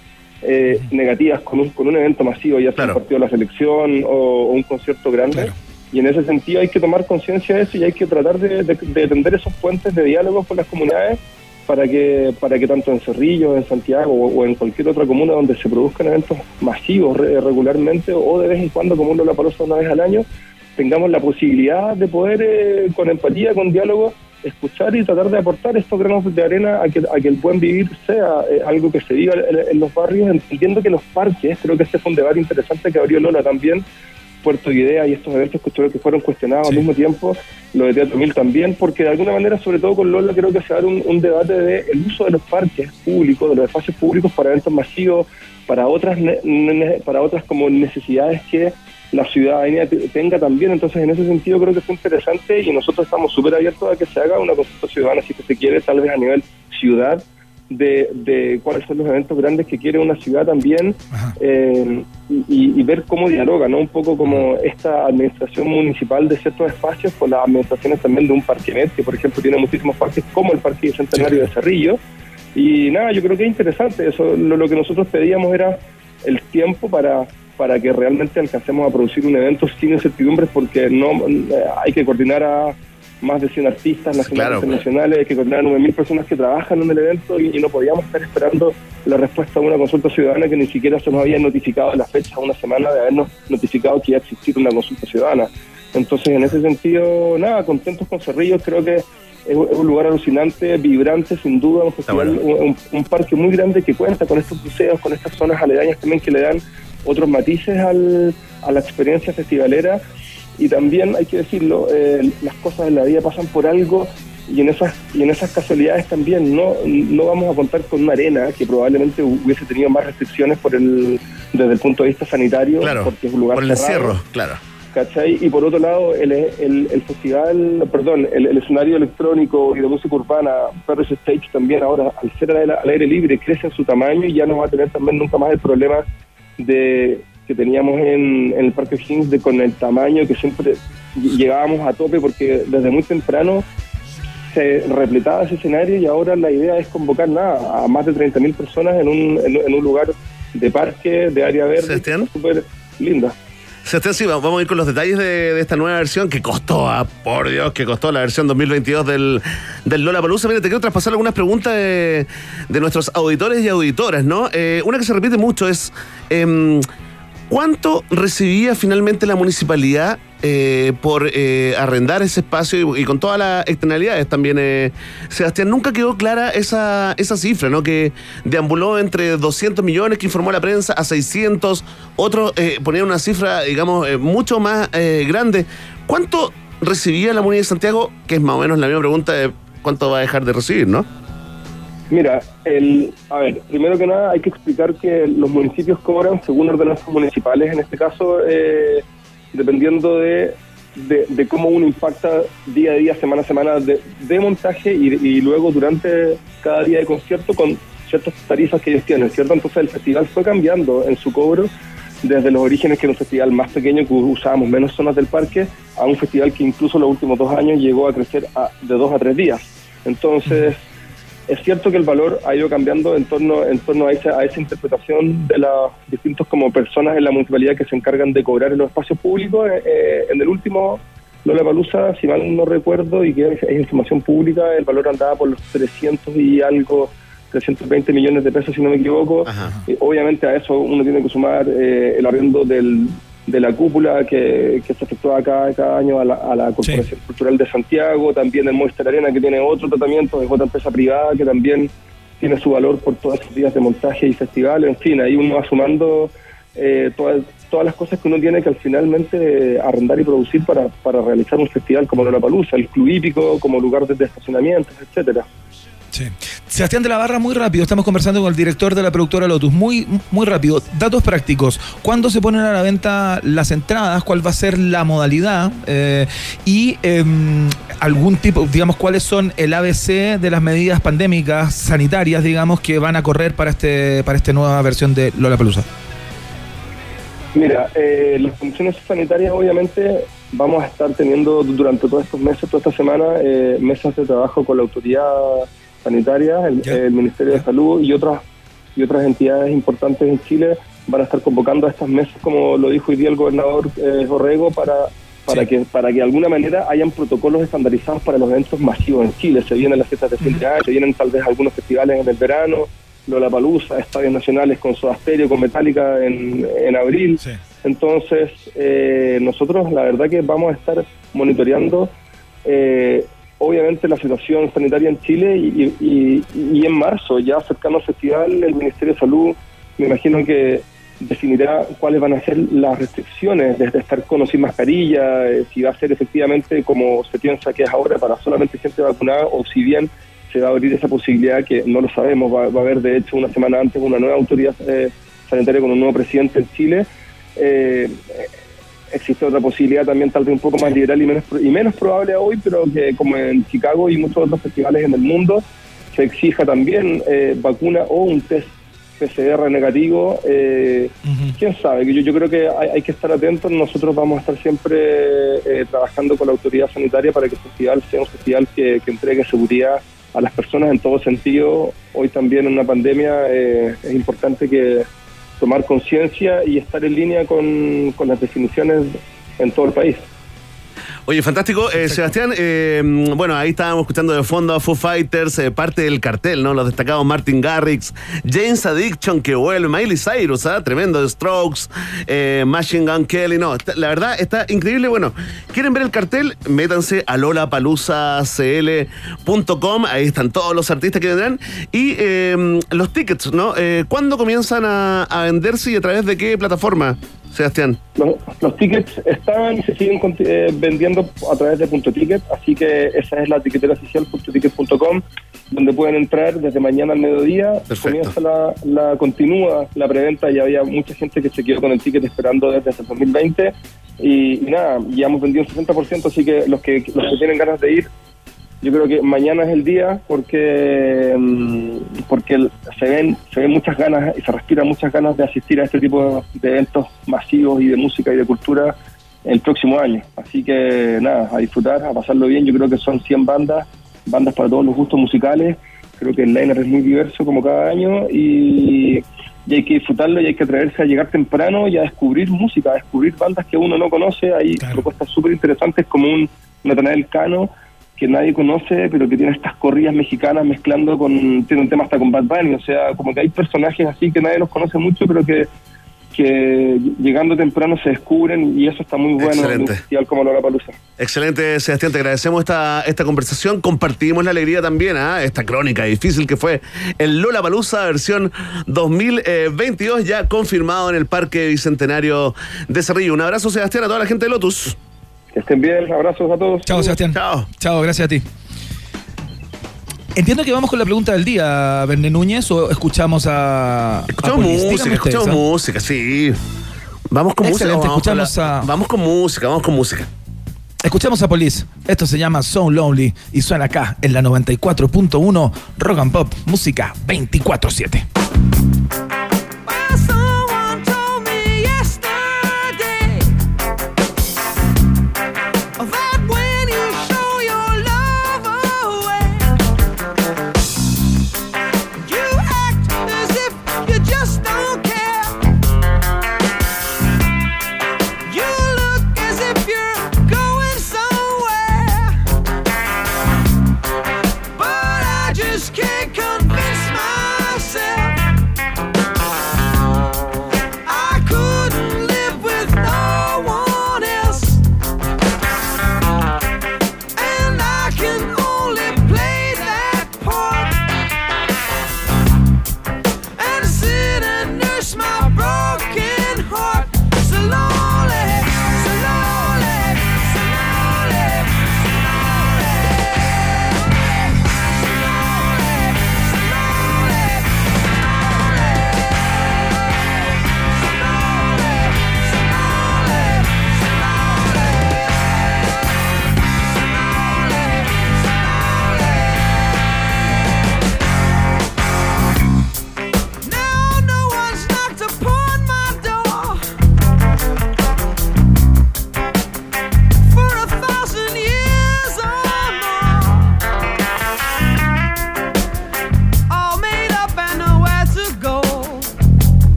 eh, negativas con un, con un evento masivo, ya sea un partido de la selección o, o un concierto grande. Y en ese sentido hay que tomar conciencia de eso y hay que tratar de, de- de tender esos puentes de diálogo con las comunidades para que para que tanto en Cerrillo, en Santiago o, o en cualquier otra comuna donde se produzcan eventos masivos re- regularmente o de vez en cuando, como uno la palosa una vez al año, tengamos la posibilidad de poder, eh, con empatía, con diálogo, escuchar y tratar de aportar estos granos de arena a que, a que el buen vivir sea eh, algo que se viva en, en los barrios, entendiendo que los parques, creo que este fue un debate interesante que abrió Lola también, Puerto Idea y estos eventos que, que fueron cuestionados al mismo tiempo, lo de Teatro Mil también, porque de alguna manera, sobre todo con Lola, creo que se va a dar un, un debate de el uso de los parques públicos, de los espacios públicos para eventos masivos, para otras para otras como necesidades que la ciudadanía te- tenga también. Entonces, en ese sentido, creo que fue interesante y nosotros estamos súper abiertos a que se haga una consulta ciudadana, si se quiere, tal vez a nivel ciudad, de, de cuáles son los eventos grandes que quiere una ciudad también eh, y, y ver cómo dialoga, ¿no? Un poco como esta administración municipal de ciertos espacios con las administraciones también de un parque que por ejemplo tiene muchísimos parques como el Parque Bicentenario de Cerrillo. Y nada, yo creo que es interesante. Eso, lo, lo que nosotros pedíamos era el tiempo para para que realmente alcancemos a producir un evento sin incertidumbres, porque no eh, hay que coordinar a más de 100 artistas nacionales Claro. e internacionales, hay que coordinar a 9.000 personas que trabajan en el evento y, y no podíamos estar esperando la respuesta a una consulta ciudadana que ni siquiera se nos había notificado la fecha, una semana de habernos notificado que iba a existir una consulta ciudadana. Entonces, en ese sentido, nada, contentos con Cerrillo, creo que es un lugar alucinante, vibrante, sin duda, un, festival, un, un- un parque muy grande que cuenta con estos museos, con estas zonas aledañas también que le dan otros matices al- a la experiencia festivalera. Y también hay que decirlo, eh, las cosas en la vida pasan por algo y en esas y en esas casualidades también no no vamos a contar con una arena que probablemente hubiese tenido más restricciones por el desde el punto de vista sanitario Claro, porque es un lugar por el cerrado. encierro, claro. ¿cachai? Y por otro lado, el, el, el festival, perdón, el, el escenario electrónico y de música urbana, Paris Stage también ahora, al ser al, al aire libre, crece en su tamaño y ya no va a tener también nunca más el problema de que teníamos en, en el Parque O'Higgins de con el tamaño que siempre llegábamos a tope porque desde muy temprano se repletaba ese escenario y ahora la idea es convocar nada a más de 30.000 personas en un, en, en un lugar de parque, de área verde, súper linda. Sebastián, sí, vamos a ir con los detalles de, esta nueva versión que costó, ah, por Dios, que costó la versión 2022 del, del Lola Palusa. Mira, te quiero traspasar algunas preguntas de, de nuestros auditores y auditoras, ¿no? Eh, una que se repite mucho es: em, ¿cuánto recibía finalmente la municipalidad eh, por eh, arrendar ese espacio y, con todas las externalidades también? eh, Sebastián, nunca quedó clara esa, esa cifra, ¿no? Que deambuló entre 200 millones que informó la prensa a 600, otros eh, ponían una cifra, digamos, eh, mucho más eh, grande. ¿Cuánto recibía la Municipalidad de Santiago? Que es más o menos la misma pregunta de cuánto va a dejar de recibir, ¿no? Mira, el, a ver, primero que nada hay que explicar que los municipios cobran según ordenanzas municipales, en este caso, eh, dependiendo de, de, cómo uno impacta día a día, semana a semana de, de montaje y, y luego durante cada día de concierto con ciertas tarifas que ellos tienen, ¿cierto? Entonces el festival fue cambiando en su cobro desde los orígenes que era un festival más pequeño que usábamos menos zonas del parque a un festival que incluso los últimos dos años llegó a crecer a- de dos a tres días. Entonces es cierto que el valor ha ido cambiando en torno, en torno a, esa, a esa interpretación de las distintos como personas en la municipalidad que se encargan de cobrar en los espacios públicos. Eh, eh, en el último Lola Palusa, si mal no recuerdo, y que es, es información pública, el valor andaba por los 300 y algo, 320 millones de pesos, si no me equivoco. Eh, obviamente a eso uno tiene que sumar eh, el arriendo del, de la cúpula que, que se efectúa cada, cada año a la, a la Corporación Cultural de Santiago, también el Movistar Arena que tiene otro tratamiento, es otra empresa privada que también tiene su valor por todos esos días de montaje y festivales, en fin, ahí uno va sumando eh, todas, todas las cosas que uno tiene que al finalmente eh, arrendar y producir para, para realizar un festival como la Palusa, el club hípico, como lugar de estacionamientos, etcétera. Sí. Sebastián de la Barra, muy rápido, estamos conversando con el director de la productora Lotus, muy, muy rápido, datos prácticos, ¿cuándo se ponen a la venta las entradas? ¿Cuál va a ser la modalidad? Eh, y em, algún tipo, digamos, cuáles son el ABC de las medidas pandémicas, sanitarias, digamos, que van a correr para este para esta nueva versión de Lola Palusa. Mira, eh, las condiciones sanitarias obviamente vamos a estar teniendo durante todos estos meses, toda esta semana, eh, mesas de trabajo con la autoridad sanitaria, el, el Ministerio de Salud y otras y otras entidades importantes en Chile van a estar convocando a estas mesas, como lo dijo hoy día el gobernador eh, Borrego, para para que para que de alguna manera hayan protocolos estandarizados para los eventos masivos en Chile. Se vienen las fiestas de fin de año, se vienen tal vez algunos festivales en el verano, Lollapalooza, estadios nacionales con Soda Stereo, con Metallica en, en abril. Entonces, eh, nosotros la verdad que vamos a estar monitoreando eh, obviamente la situación sanitaria en Chile y, en marzo, ya cercano al festival, el Ministerio de Salud me imagino que definirá cuáles van a ser las restricciones, desde estar con o sin mascarilla, eh, si va a ser efectivamente como se piensa que es ahora para solamente gente vacunada o si bien se va a abrir esa posibilidad que no lo sabemos, va, va a haber de hecho una semana antes una nueva autoridad eh, sanitaria con un nuevo presidente en Chile. Eh, existe otra posibilidad también tal vez un poco más liberal y menos, y menos probable hoy, pero que como en Chicago y muchos otros festivales en el mundo, se exija también eh, vacuna o un test PCR negativo. Eh, ¿Quién sabe? Que Yo, yo creo que hay, hay que estar atentos. Nosotros vamos a estar siempre eh, trabajando con la autoridad sanitaria para que el festival sea un festival que, que entregue seguridad a las personas en todo sentido. Hoy también en una pandemia eh, es importante que tomar conciencia y estar en línea con, las definiciones en todo el país. Oye, fantástico. Eh, Sebastián, eh, bueno, ahí estábamos escuchando de fondo a Foo Fighters, eh, parte del cartel, ¿no? Los destacados Martin Garrix, James Addiction que vuelve, Miley Cyrus, ¿ah? Tremendo, The Strokes, eh, Machine Gun Kelly, no, está- la verdad está increíble. Bueno, ¿quieren ver el cartel? Métanse a lolapaluzacl.com, ahí están todos los artistas que vendrán. Y los tickets, ¿no? ¿Cuándo comienzan a, a venderse y a través de qué plataforma, Sebastián? Los, los tickets están y se siguen eh, vendiendo a través de Punto Ticket, así que esa es la tiquetera oficial, puntoticket.com, donde pueden entrar desde mañana al mediodía. Comienza la, la, continúa la preventa, ya había mucha gente que se quedó con el ticket esperando desde el 2020 y, y nada, ya hemos vendido un 60%, así que los que los que tienen ganas de ir, yo creo que mañana es el día porque mm, porque se ven se ven muchas ganas y se respiran muchas ganas de asistir a este tipo de eventos masivos y de música y de cultura el próximo año. Así que nada, a disfrutar, a pasarlo bien. Yo creo que son 100 bandas, bandas para todos los gustos musicales. Creo que el liner es muy diverso como cada año y, y hay que disfrutarlo y hay que atreverse a llegar temprano y a descubrir música, a descubrir bandas que uno no conoce. Hay propuestas súper interesantes como un Natanael Cano que nadie conoce, pero que tiene estas corridas mexicanas mezclando con, tiene un tema hasta con Bad Bunny, o sea, como que hay personajes así que nadie los conoce mucho, pero que, que llegando temprano se descubren y eso está muy bueno en un Excelente. festival como Lollapalooza. Excelente, Sebastián, te agradecemos esta, esta conversación. Compartimos la alegría también, ¿ah? esta crónica difícil que fue el Lola Palusa versión 2022, ya confirmado en el Parque Bicentenario de Cerrillo. Un abrazo, Sebastián, a toda la gente de Lotus. Que estén bien, abrazos a todos. Chao, Sebastián. Chao. Chao, gracias a ti. Entiendo que vamos con la pregunta del día, Berné Núñez, o escuchamos a. Escuchamos a música, escuchamos ¿ah? música, sí. Vamos con música. Excelente, vamos con escuchamos la- a- Vamos con música, vamos con música. Escuchamos a Police. Esto se llama So Lonely y suena acá en la 94.1 Rock and Pop, música 24-7.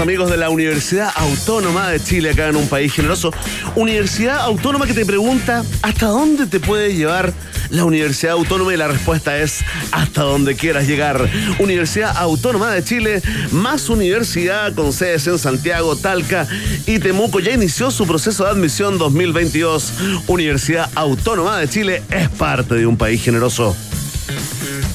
Amigos de la Universidad Autónoma de Chile, acá en un país generoso. Universidad Autónoma que te pregunta, ¿hasta dónde te puede llevar la Universidad Autónoma? Y la respuesta es, hasta donde quieras llegar. Universidad Autónoma de Chile, más universidad con sedes en Santiago, Talca y Temuco, ya inició su proceso de admisión 2022. Universidad Autónoma de Chile es parte de un país generoso.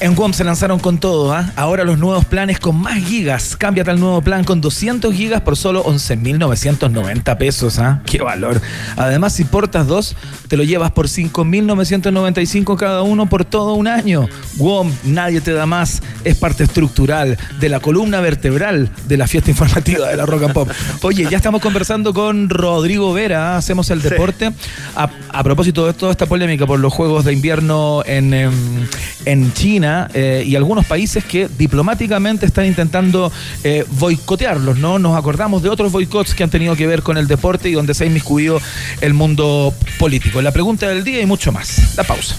En WOM se lanzaron con todo, ¿ah? Ahora los nuevos planes con más gigas. Cámbiate al nuevo plan con 200 gigas por solo 11.990 pesos, ¿ah? ¡Qué valor! Además, si portas dos, te lo llevas por 5.995 cada uno por todo un año. WOM, nadie te da más. Es parte estructural de la columna vertebral de la fiesta informativa de la Rock and Pop. Oye, ya estamos conversando con Rodrigo Vera, hacemos el deporte. A, a propósito de toda esta polémica por los Juegos de Invierno en, em, en China eh, y algunos países que diplomáticamente están intentando eh, boicotearlos, ¿no? Nos acordamos de otros boicots que han tenido que ver con el deporte y donde se ha inmiscuido el mundo político. La pregunta del día y mucho más. La pausa.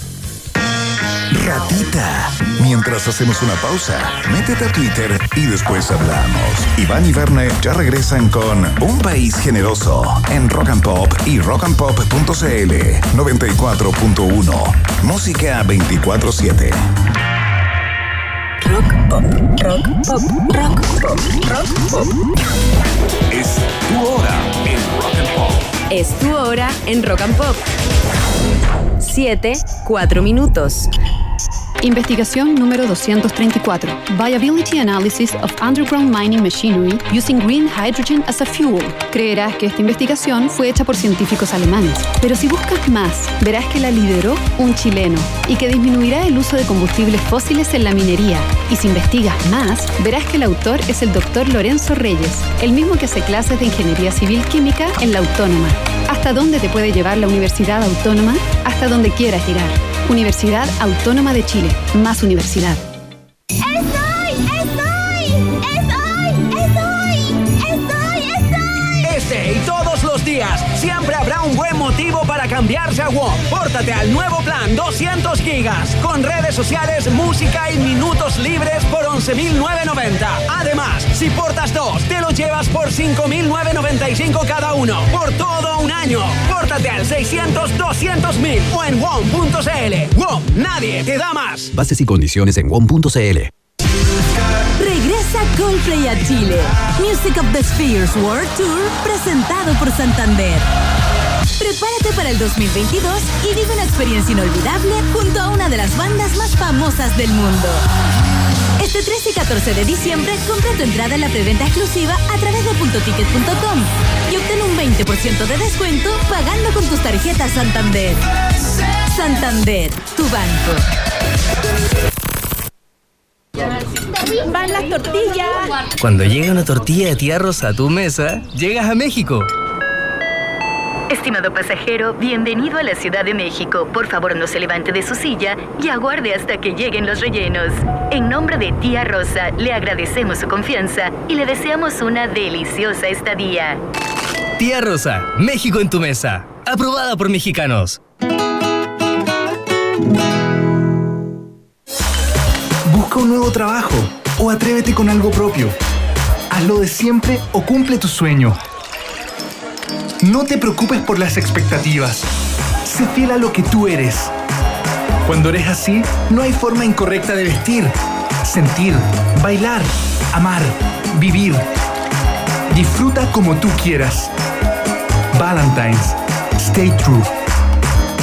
Ratita. Mientras hacemos una pausa, métete a Twitter y después hablamos. Iván y Verne ya regresan con Un País Generoso en Rock and Pop y rockandpop.cl 94.1. Música 24-7. Rock pop, rock pop, rock pop, rock pop. Es tu hora en. Es tu hora en Rock and Pop. 7, 4 minutos. Investigación número 234. Viability Analysis of Underground Mining Machinery Using Green Hydrogen as a Fuel. Creerás que esta investigación fue hecha por científicos alemanes, pero si buscas más, verás que la lideró un chileno y que disminuirá el uso de combustibles fósiles en la minería. Y si investigas más, verás que el autor es el doctor Lorenzo Reyes, el mismo que hace clases de Ingeniería Civil Química en la Autónoma. ¿Hasta dónde te puede llevar la Universidad Autónoma? Hasta donde quieras llegar. Universidad Autónoma de Chile. Más universidad. WOM. Pórtate al nuevo plan 200 gigas con redes sociales, música y minutos libres por 11.990. Además, si portas dos, te lo llevas por 5.995 cada uno por todo un año. Pórtate al 600 200 mil o en WOM.cl. WOM, nadie te da más. Bases y condiciones en WOM.cl. Regresa Coldplay a Chile. Music of the Spheres World Tour presentado por Santander. Prepárate para el 2022 y vive una experiencia inolvidable junto a una de las bandas más famosas del mundo. Este 13 y 14 de diciembre compra tu entrada en la preventa exclusiva a través de puntoticket.com y obtén un 20% de descuento pagando con tus tarjetas Santander. Santander, tu banco. Van las tortillas. Cuando llega una tortilla de tía Rosa a tu mesa, llegas a México. Estimado pasajero, bienvenido a la Ciudad de México. Por favor, no se levante de su silla y aguarde hasta que lleguen los rellenos. En nombre de Tía Rosa, le agradecemos su confianza y le deseamos una deliciosa estadía. Tía Rosa, México en tu mesa. Aprobada por mexicanos. Busca un nuevo trabajo o atrévete con algo propio. Hazlo de siempre o cumple tu sueño. No te preocupes por las expectativas. Sé fiel a lo que tú eres. Cuando eres así, no hay forma incorrecta de vestir, sentir, bailar, amar, vivir. Disfruta como tú quieras. Valentine's. Stay true.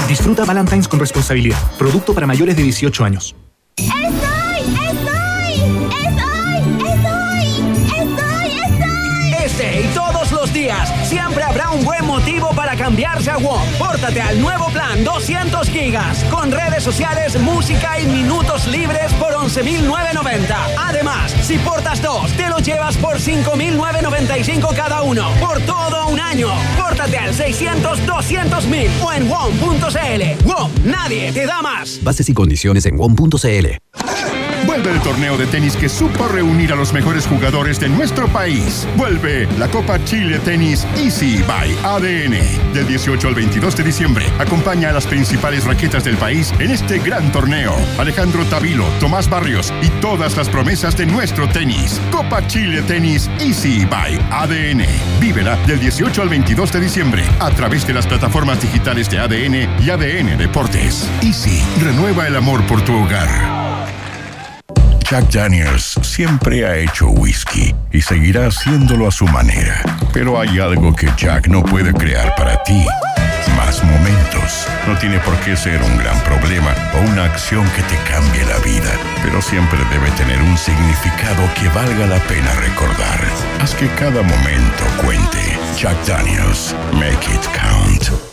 Disfruta Valentine's con responsabilidad. Producto para mayores de 18 años. Cambiarse a WOM. Pórtate al nuevo plan 200 gigas con redes sociales, música y minutos libres por 11.990. Además, si portas dos, te lo llevas por 5.995 cada uno por todo un año. Pórtate al 600 200 mil o en WOM.cl. WOM, nadie te da más. Bases y condiciones en WOM.cl. Vuelve el torneo de tenis que supo reunir a los mejores jugadores de nuestro país. Vuelve la Copa Chile Tenis Easy by ADN. Del 18 al 22 de diciembre, acompaña a las principales raquetas del país en este gran torneo. Alejandro Tavilo, Tomás Barrios y todas las promesas de nuestro tenis. Copa Chile Tenis Easy by ADN. Vívela del 18 al 22 de diciembre a través de las plataformas digitales de ADN y ADN Deportes. Easy, renueva el amor por tu hogar. Jack Daniels siempre ha hecho whisky y seguirá haciéndolo a su manera. Pero hay algo que Jack no puede crear para ti. Más momentos. No tiene por qué ser un gran problema o una acción que te cambie la vida, pero siempre debe tener un significado que valga la pena recordar. Haz que cada momento cuente. Jack Daniels, make it count.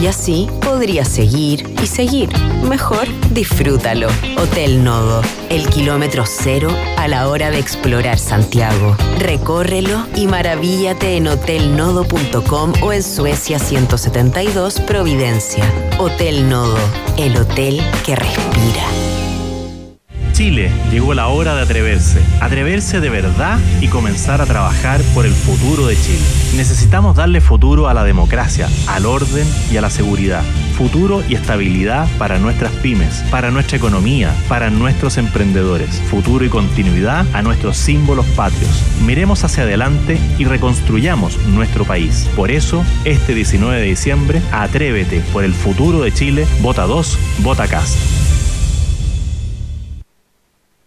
Y así podría seguir y seguir. Mejor disfrútalo. Hotel Nodo, el kilómetro cero a la hora de explorar Santiago. Recórrelo y maravíllate en hotelnodo.com o en Suecia 172 Providencia. Hotel Nodo, el hotel que respira. Chile, llegó la hora de atreverse. Atreverse de verdad y comenzar a trabajar por el futuro de Chile. Necesitamos darle futuro a la democracia, al orden y a la seguridad. Futuro y estabilidad para nuestras pymes, para nuestra economía, para nuestros emprendedores. Futuro y continuidad a nuestros símbolos patrios. Miremos hacia adelante y reconstruyamos nuestro país. Por eso, este 19 de diciembre, atrévete por el futuro de Chile. Vota 2, vota CAS.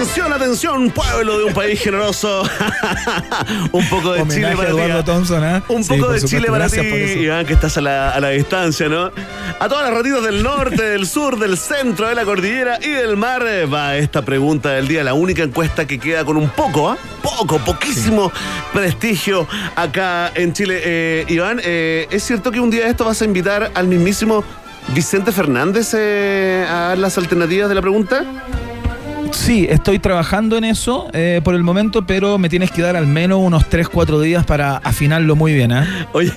Atención, atención, pueblo de un país generoso. un poco de Homenaje Chile para ti. Eduardo ¿ah? Thompson, ¿ah? Un Sí, poco de. Chile para ti. Iván, que estás a la, a la distancia, ¿no? A todas las ratitas del norte, del sur, del centro, de la cordillera y del mar eh, va esta pregunta del día, la única encuesta que queda con un poco, ¿ah? Poco, poquísimo prestigio acá en Chile. Eh, Iván, eh, ¿es cierto que un día de esto vas a invitar al mismísimo Vicente Fernández eh, a las alternativas de la pregunta? Sí, estoy trabajando en eso eh, por el momento, pero me tienes que dar al menos unos 3-4 días para afinarlo muy bien. ¿eh? Oye,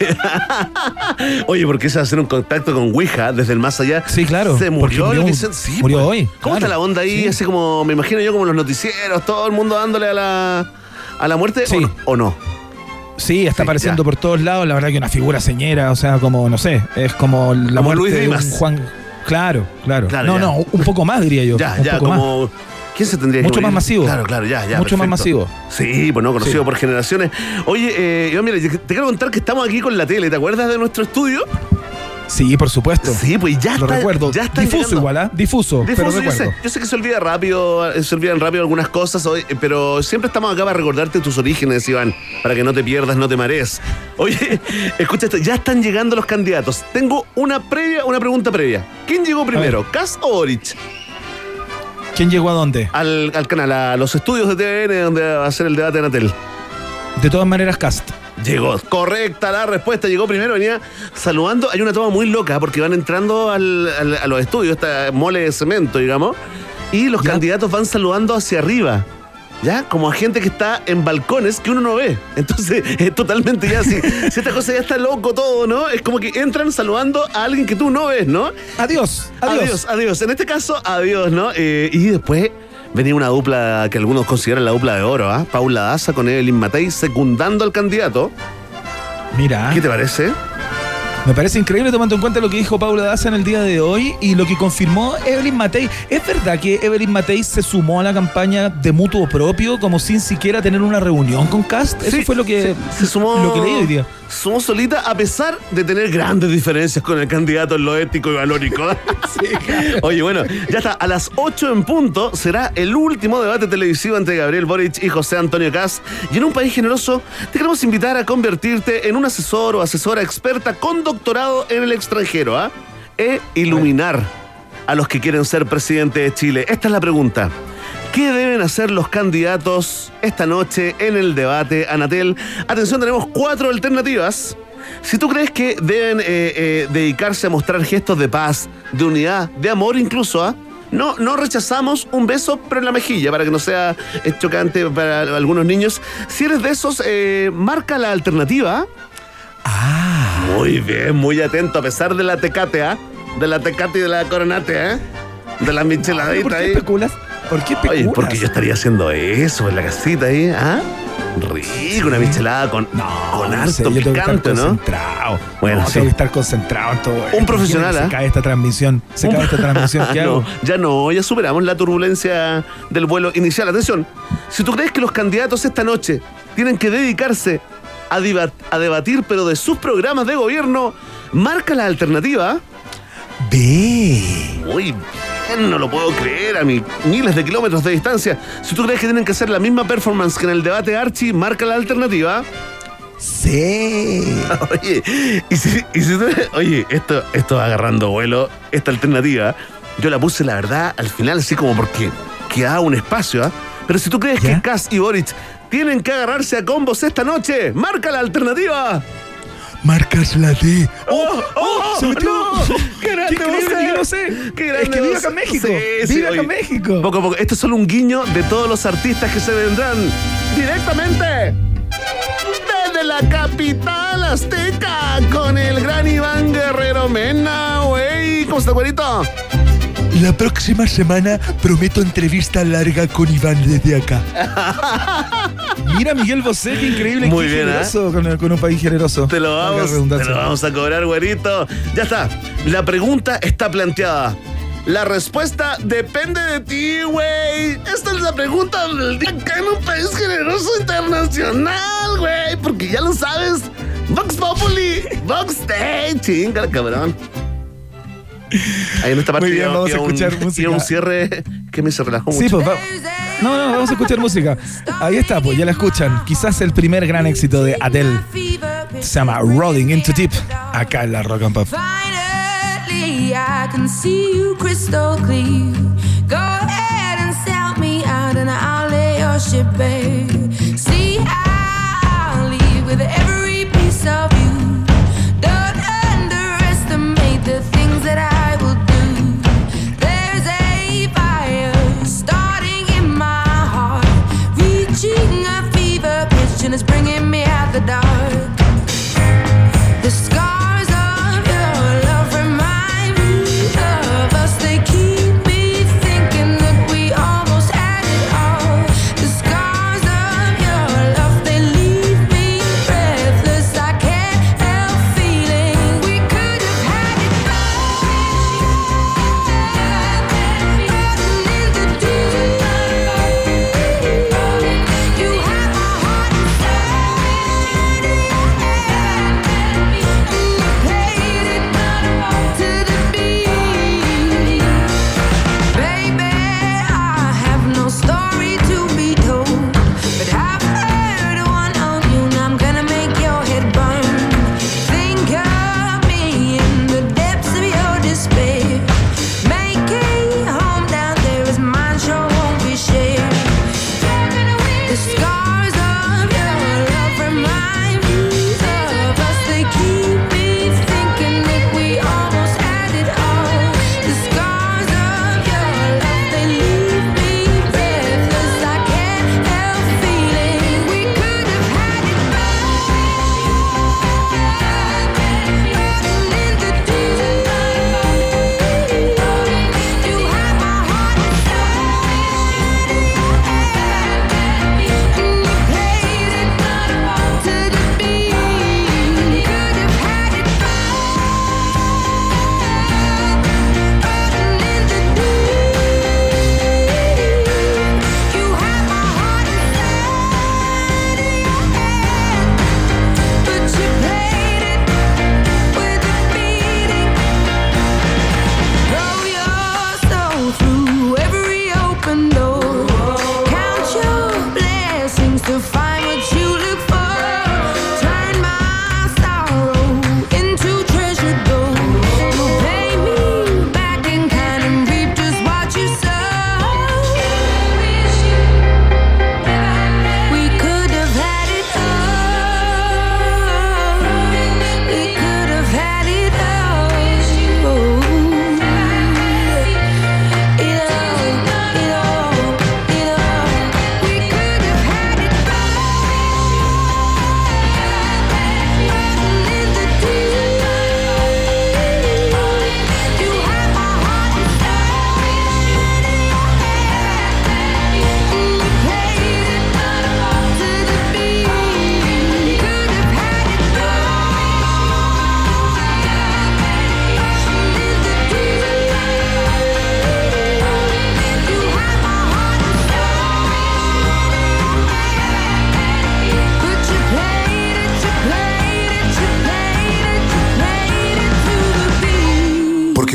oye, ¿por qué se va a hacer un contacto con Ouija desde el más allá? Sí, claro. Se porque murió. Sí, murió pues. hoy. ¿Cómo está la onda ahí? Sí. Así como, me imagino yo, como los noticieros, todo el mundo dándole a la, a la muerte. Sí. ¿O, no? Sí, está Sí, apareciendo ya. por todos lados. La verdad que una figura señera, o sea, como, no sé, es como la Como muerte Luis de un. Juan. Claro, claro. Claro, no, ya. no, un poco más diría yo. Ya, ya, más. ¿Quién se tendría que Mucho más masivo. Claro, claro, ya, ya. Mucho más masivo. Sí, pues no, conocido Sí. por generaciones. Oye, eh, Iván, mira, te quiero contar que estamos aquí con la tele. ¿Te acuerdas de nuestro estudio? Sí, por supuesto. Sí, pues ya Lo está. recuerdo. Ya está Difuso llegando. igual, ¿ah? Difuso, pero Difuso, yo sé, yo sé que se olvida rápido, eh, se olvidan rápido algunas cosas, hoy, eh, pero siempre estamos acá para recordarte tus orígenes, Iván, para que no te pierdas, no te marees. Oye, escucha esto, ya están llegando los candidatos. Tengo una previa, una pregunta previa. ¿Quién llegó primero, Cas o Orich? ¿Quién llegó a dónde? Al, al canal, a los estudios de TVN donde va a ser el debate de Anatel. De todas maneras, Cast. Llegó, correcta la respuesta, llegó primero, venía saludando. Hay una toma muy loca porque van entrando al- al- a los estudios, esta mole de cemento, digamos, y los candidatos van saludando hacia arriba. ¿Ya? Como a gente que está en balcones que uno no ve. Entonces, es totalmente ya así. si esta cosa ya está loco todo, ¿no? Es como que entran saludando a alguien que tú no ves, ¿no? Adiós, adiós. Adiós, adiós. En este caso, adiós, ¿no? Eh, y después venía una dupla que algunos consideran la dupla de oro, ¿ah? Paula Daza con Evelyn Matei secundando al candidato. Mira. ¿Qué te parece? Me parece increíble tomando en cuenta lo que dijo Paula Daza en el día de hoy y lo que confirmó Evelyn Matei. ¿Es verdad que Evelyn Matei se sumó a la campaña de mutuo propio como sin siquiera tener una reunión con Cast? Eso Sí, fue lo que, se, se sumó. lo que leí hoy día. Sumó solita a pesar de tener grandes diferencias con el candidato en lo ético y valórico. Oye, bueno, ya está. A las 8 en punto será el último debate televisivo entre Gabriel Boric y José Antonio Caz. Y en un país generoso, te queremos invitar a convertirte en un asesor o asesora experta con doctorado en el extranjero, ¿ah? E iluminar a los que quieren ser presidente de Chile. Esta es la pregunta. ¿Qué deben hacer los candidatos esta noche en el debate Anatel? Atención, tenemos cuatro alternativas. Si tú crees que deben eh, eh, dedicarse a mostrar gestos de paz, de unidad, de amor incluso, ¿ah? no, no rechazamos un beso, pero en la mejilla, para que no sea eh, chocante para algunos niños. Si eres de esos, marca la alternativa. Ah. Muy bien, muy atento, a pesar de la tecate, ¿ah? De la tecate y de la coronate, ¿eh? De la micheladita ¿Por qué especulas? ¿Por qué Oye, especulas? porque yo estaría haciendo eso en la casita ahí, ¿ah? Rico, una michelada con, con No harto sé, yo tengo que estar picante, ¿no? concentrado. Bueno, No, sí. tengo que estar concentrado en todo. Un profesional, Se ¿ah? cae esta transmisión. Se cae esta transmisión. ¿Qué hago? no, ya no, ya superamos la turbulencia del vuelo inicial. Atención, si tú crees que los candidatos esta noche tienen que dedicarse a, debatir, pero de sus programas de gobierno, marca la alternativa. Muy bien, no lo puedo creer a mi miles de kilómetros de distancia. Si tú crees que tienen que hacer la misma performance que en el debate Archie, marca la alternativa. Sí. Oye, y si, y si tú- oye, esto, esto va agarrando vuelo, esta alternativa, yo la puse la verdad al final así como porque queda un espacio, ¿ah? Pero si tú crees que Kass y Boric tienen que agarrarse a combos esta noche, marca la alternativa. Marcas la D. ¡Oh! ¡Oh! Metió. ¡No! ¡Qué grande Qué increíble que yo sé. ¡Qué Es grande que vive vos acá! México. Sí, sí, acá oye, México. Poco a poco. Esto es solo un guiño de todos los artistas que se vendrán directamente desde la capital azteca con el gran Iván Guerrero Mena, güey. ¿Cómo está, güerito? La próxima semana prometo entrevista larga con Iván desde acá. Mira, Miguel Bosé, qué increíble. Muy qué bien, ¿ah? generoso con, con un país generoso. Te lo vamos, te lo vamos a cobrar, güerito. Ya está. La pregunta está planteada. La respuesta depende de ti, güey. Esta es la pregunta del día acá en un país generoso internacional, güey. Porque ya lo sabes. Vox Populi, Vox Day. Chinga, cabrón. Ahí en esta parte Muy bien, vamos a un- escuchar iba música. un cierre que me se relajó Sí, mucho. pues va- No, no, vamos a escuchar música. Ahí está, pues ya la escuchan. Quizás el primer gran éxito de Adele. Se llama Rolling into Deep. Acá en la Rock and Pop. Finally, I can see you crystal clear. Go ahead and sell me out, and I'll lay your ship bare. See, I'll leave with every piece of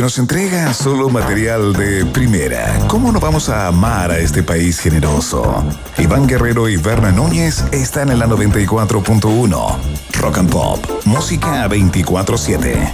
nos entrega solo material de primera. ¿Cómo no vamos a amar a este país generoso? Iván Guerrero y Berna Núñez están en la 94.1. Rock and Pop, música 24-7.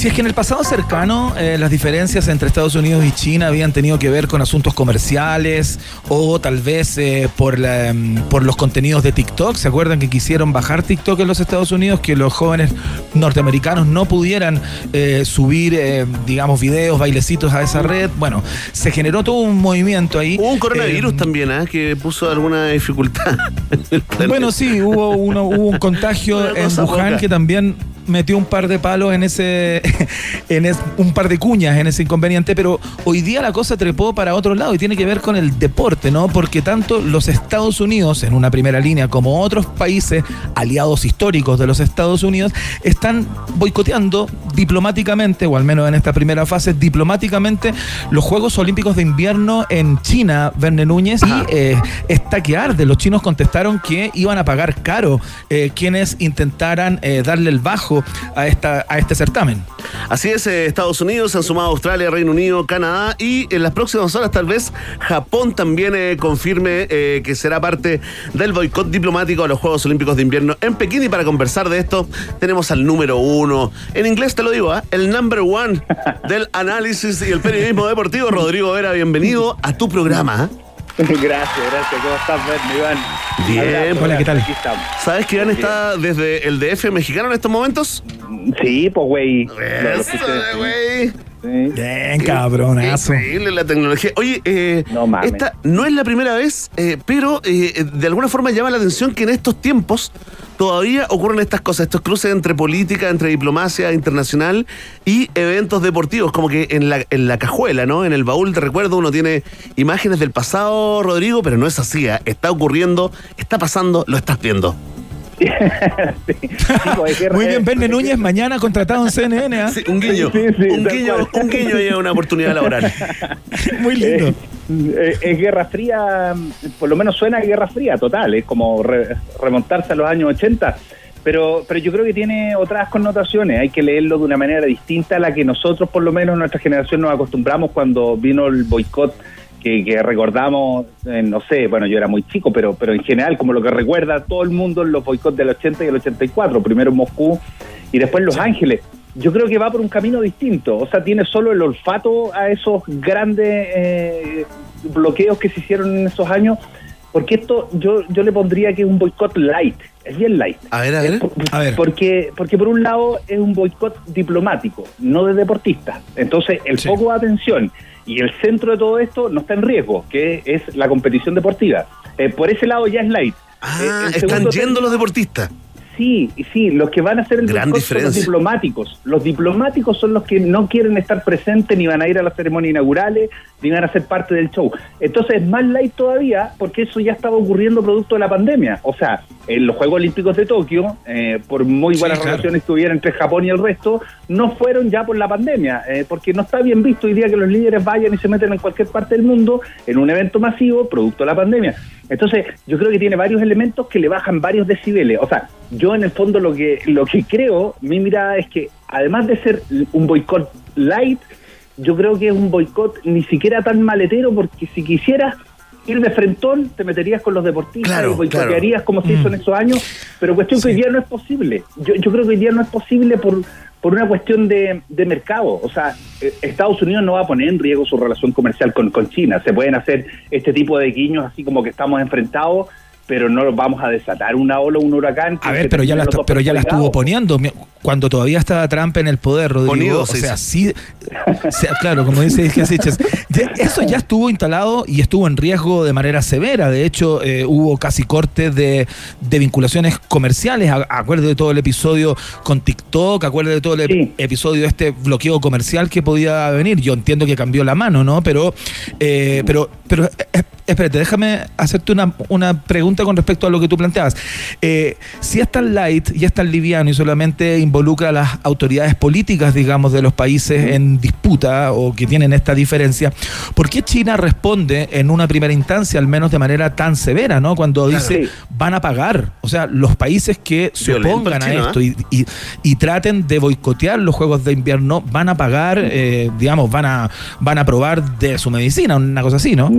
Si es que en el pasado cercano eh, las diferencias entre Estados Unidos y China habían tenido que ver con asuntos comerciales o tal vez eh, mm, por los contenidos de TikTok. ¿Se acuerdan que quisieron bajar TikTok en los Estados Unidos? Que los jóvenes norteamericanos no pudieran eh, subir, eh, digamos, videos, bailecitos a esa red. Bueno, se generó todo un movimiento ahí. Hubo un coronavirus también, ¿ah? Que puso alguna dificultad. Bueno, sí, hubo, uno, hubo un contagio en Wuhan que también metió un par de palos en ese, en es- un par de cuñas en ese inconveniente, pero hoy día la cosa trepó para otro lado y tiene que ver con el deporte, ¿no? Porque tanto los Estados Unidos en una primera línea como otros países aliados históricos de los Estados Unidos están boicoteando diplomáticamente, o al menos en esta primera fase, diplomáticamente los Juegos Olímpicos de Invierno en China, Verne Núñez, y eh, está que arde. Los chinos contestaron que iban a pagar caro eh, quienes intentaran eh, darle el bajo a, esta, a este certamen. Así es, eh, Estados Unidos, han sumado Australia, Reino Unido, Canadá y en las próximas horas tal vez Japón también confirme que será parte del boicot diplomático a los Juegos Olímpicos de Invierno en Pekín y para conversar de esto tenemos al número uno, en inglés te lo digo, ¿ah? el number one del análisis y el periodismo deportivo, Rodrigo Vera, bienvenido a tu programa. ¿ah? Gracias, gracias. ¿Cómo estás, Iván? Bien, Abrazo, Hola, ¿qué tal? Aquí estamos. ¿Sabes que Iván está desde el DF mexicano en estos momentos? Sí, pues, güey. Eso, güey. Sí. Bien, cabronazo. Increíble la tecnología. Oye, eh, No mames. esta no es la primera vez, eh, pero eh, de alguna forma llama la atención que en estos tiempos todavía ocurren estas cosas, estos cruces entre política, entre diplomacia internacional y eventos deportivos, como que en la, en la cajuela, ¿no? En el baúl de recuerdo uno tiene imágenes del pasado, Rodrigo, pero no es así, está ocurriendo, está pasando, lo estás viendo. Muy bien, Verne Núñez, mañana contratado en CNN. ¿ah? Sí, un guiño, Sí, sí, un guiño, un guiño y una oportunidad laboral. Muy lindo. Eh, es Guerra Fría, por lo menos suena a Guerra Fría, total, es como re- remontarse a los años 80, pero, pero yo creo que tiene otras connotaciones, hay que leerlo de una manera distinta a la que nosotros, por lo menos nuestra generación, nos acostumbramos cuando vino el boicot que, que recordamos, eh, no sé, bueno, yo era muy chico, pero, pero en general, como lo que recuerda todo el mundo en los boicots del 80 y el 84, primero en Moscú y después en Los Ángeles. Yo creo que va por un camino distinto, o sea, tiene solo el olfato a esos grandes eh, bloqueos que se hicieron en esos años, porque esto yo, yo le pondría que es un boicot light, es bien light. A ver, a ver. A ver. Porque, porque por un lado es un boicot diplomático, no de deportistas. Entonces el Sí. foco de atención y el centro de todo esto no está en riesgo, que es la competición deportiva. Eh, por ese lado ya es light. Ah, Eh, están yendo los deportistas. Sí, sí, los que van a hacer el Gran boicot son los diplomáticos. Los diplomáticos son los que no quieren estar presentes, ni van a ir a las ceremonias inaugurales, ni van a ser parte del show. Entonces es más light todavía, porque eso ya estaba ocurriendo producto de la pandemia. O sea, en los Juegos Olímpicos de Tokio, eh, por muy Sí, buenas claro. relaciones que hubiera entre Japón y el resto, no fueron ya por la pandemia, eh, porque no está bien visto hoy día que los líderes vayan y se meten en cualquier parte del mundo en un evento masivo producto de la pandemia. Entonces, yo creo que tiene varios elementos que le bajan varios decibeles. O sea, yo en el fondo lo que lo que creo, mi mirada es que además de ser un boicot light, yo creo que es un boicot ni siquiera tan maletero porque si quisieras ir de frentón te meterías con los deportistas Claro, y boicotearías como se hizo en esos años, pero cuestión que hoy día no es posible. Yo, yo creo que hoy día no es posible por, por una cuestión de, de mercado. O sea, eh, Estados Unidos no va a poner en riesgo su relación comercial con, con China. Se pueden hacer este tipo de guiños así como que estamos enfrentados, pero no vamos a desatar una ola o un huracán. A ver, pero ya la, pero ya la estuvo poniendo cuando todavía estaba Trump en el poder, Rodrigo. Ponido, o se sea, sí, sea, claro, como dice ya- eso ya estuvo instalado y estuvo en riesgo de manera severa. De hecho, eh, hubo casi cortes de, de vinculaciones comerciales. A- Acuerde de todo el episodio con TikTok, acuerde de todo el ep- episodio de este bloqueo comercial que podía venir. Yo entiendo que cambió la mano, ¿no? Pero, eh, pero pero eh, eh, espérate, déjame hacerte una, una pregunta con respecto a lo que tú planteabas. Eh, si es tan light y es tan liviano y solamente involucra a las autoridades políticas, digamos, de los países en disputa o que tienen esta diferencia, ¿por qué China responde en una primera instancia, al menos de manera tan severa, ¿no? Cuando dice van a pagar. O sea, los países que se opongan a chino, esto y, y- y traten de boicotear los Juegos de Invierno, van a pagar, eh, digamos, van a, van a probar de su medicina, una cosa así, ¿no?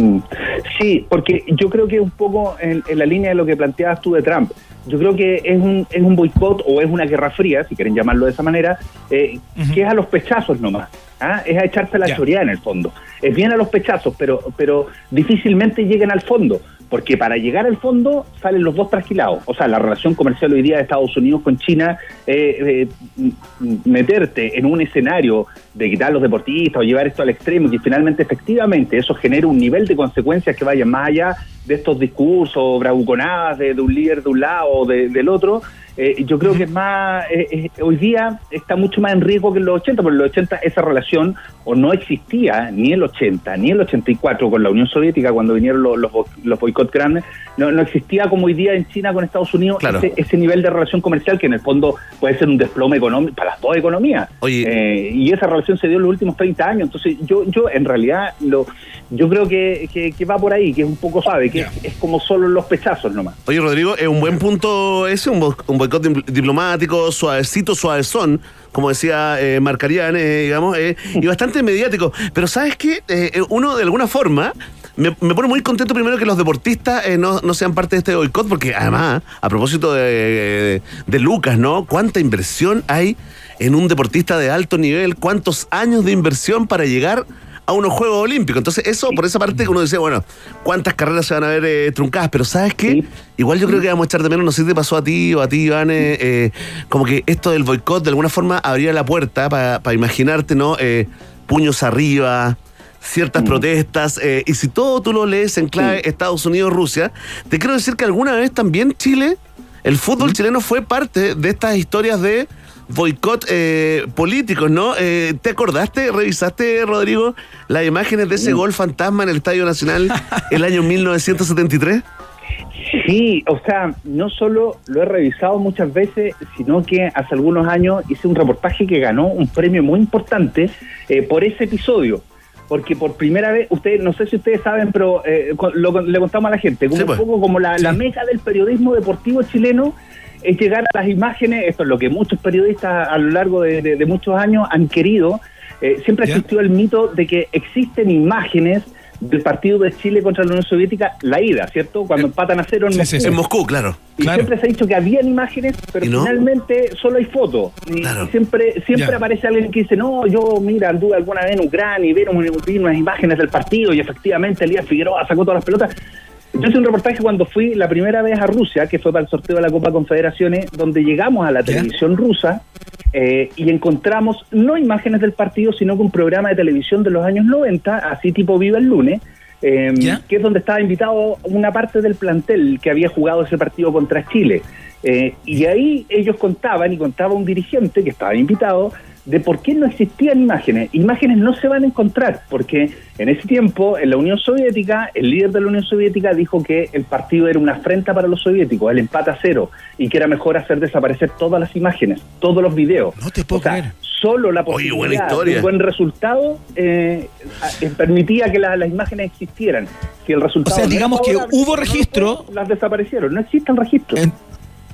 Sí, porque yo creo que un poco en, en la línea de lo que planteabas tú de Trump. Yo creo que es un, es un boicot o es una guerra fría, si quieren llamarlo de esa manera, eh, que es a los pechazos nomás. ¿ah? Es a echarse la Ya. choreada en el fondo. Es bien a los pechazos, pero, pero difícilmente llegan al fondo. Porque para llegar al fondo salen los dos trasquilados. O sea, la relación comercial hoy día de Estados Unidos con China, eh, eh, meterte en un escenario de quitar a los deportistas o llevar esto al extremo y que finalmente efectivamente eso genera un nivel de consecuencias que vayan más allá de estos discursos bravuconadas de, de un líder de un lado o de- del otro, eh, yo creo que es más, eh, eh, hoy día está mucho más en riesgo que en los 80, porque en los 80 esa relación o no existía ni en el 80 ni en el 84 con la Unión Soviética cuando vinieron los, los, los boicots grandes, no, no existía como hoy día en China con Estados Unidos Claro. ese, ese nivel de relación comercial que en el fondo puede ser un desplome económico para las dos economías. Eh, y esa relación se dio en los últimos 30 años. Entonces, yo, yo en realidad, lo, yo creo que, que, que va por ahí, que es un poco suave, que es, es como solo los pechazos nomás. Oye, Rodrigo, es un buen punto ese, un, un boicot diplomático, suavecito, suavezón, como decía eh, Marcarian, eh, digamos, eh, y bastante mediático. Pero ¿sabes qué? Uno, de alguna forma, me, pone muy contento primero que los deportistas no, no sean parte de este boicot, porque además, a propósito de, de Lucas, ¿no? ¿Cuánta inversión hay en un deportista de alto nivel? ¿Cuántos años de inversión para llegar a unos Juegos Olímpicos. Entonces, eso por esa parte que uno decía, bueno, ¿cuántas carreras se van a ver eh, truncadas? Pero ¿sabes qué? Igual yo creo que vamos a echar de menos, no sé si te pasó a ti o a ti, Iván, eh, eh, como que esto del boicot de alguna forma abría la puerta para imaginarte, ¿no? Eh, puños arriba, ciertas protestas, eh, y si todo tú lo lees en clave Estados Unidos-Rusia, te quiero decir que alguna vez también Chile, el fútbol chileno fue parte de estas historias de boicot eh, políticos, ¿no? Eh, ¿Te acordaste, revisaste, Rodrigo, las imágenes de ese gol fantasma en el Estadio Nacional el año 1973? Sí, o sea, no solo lo he revisado muchas veces, sino que hace algunos años hice un reportaje que ganó un premio muy importante eh, por ese episodio. Porque por primera vez, ustedes, no sé si ustedes saben, pero eh, lo, le contamos a la gente, como Sí, pues. un poco como la, la meca del periodismo deportivo chileno es llegar a las imágenes, esto es lo que muchos periodistas a lo largo de, de- de muchos años han querido. Eh, siempre existió el mito de que existen imágenes del partido de Chile contra la Unión Soviética, la ida, ¿cierto? Cuando empatan a cero en Moscú. En Moscú, claro. Y siempre se ha dicho que habían imágenes, pero finalmente solo hay fotos. Y, y siempre siempre Ya. aparece alguien que dice, no, yo, mira, anduve alguna vez en Ucrania y vi, un- vi unas imágenes del partido y efectivamente Elías Figueroa sacó todas las pelotas. Yo hice un reportaje cuando fui la primera vez a Rusia, que fue para el sorteo de la Copa Confederaciones, donde llegamos a la televisión rusa eh, y encontramos no imágenes del partido, sino que un programa de televisión de los años 90, así tipo Viva el lunes, eh, que es donde estaba invitado una parte del plantel que había jugado ese partido contra Chile. Eh, y ahí ellos contaban, y contaba un dirigente que estaba invitado, de por qué no existían imágenes. Imágenes no se van a encontrar, porque en ese tiempo, en la Unión Soviética, el líder de la Unión Soviética dijo que el partido era una afrenta para los soviéticos, el empate a cero, y que era mejor hacer desaparecer todas las imágenes, todos los videos. No te puedo creer. Solo la Oye, posibilidad buena de un buen resultado eh, eh, permitía que la- las imágenes existieran. Si el resultado O sea, no digamos que hubo registro. las desaparecieron, no existen registros.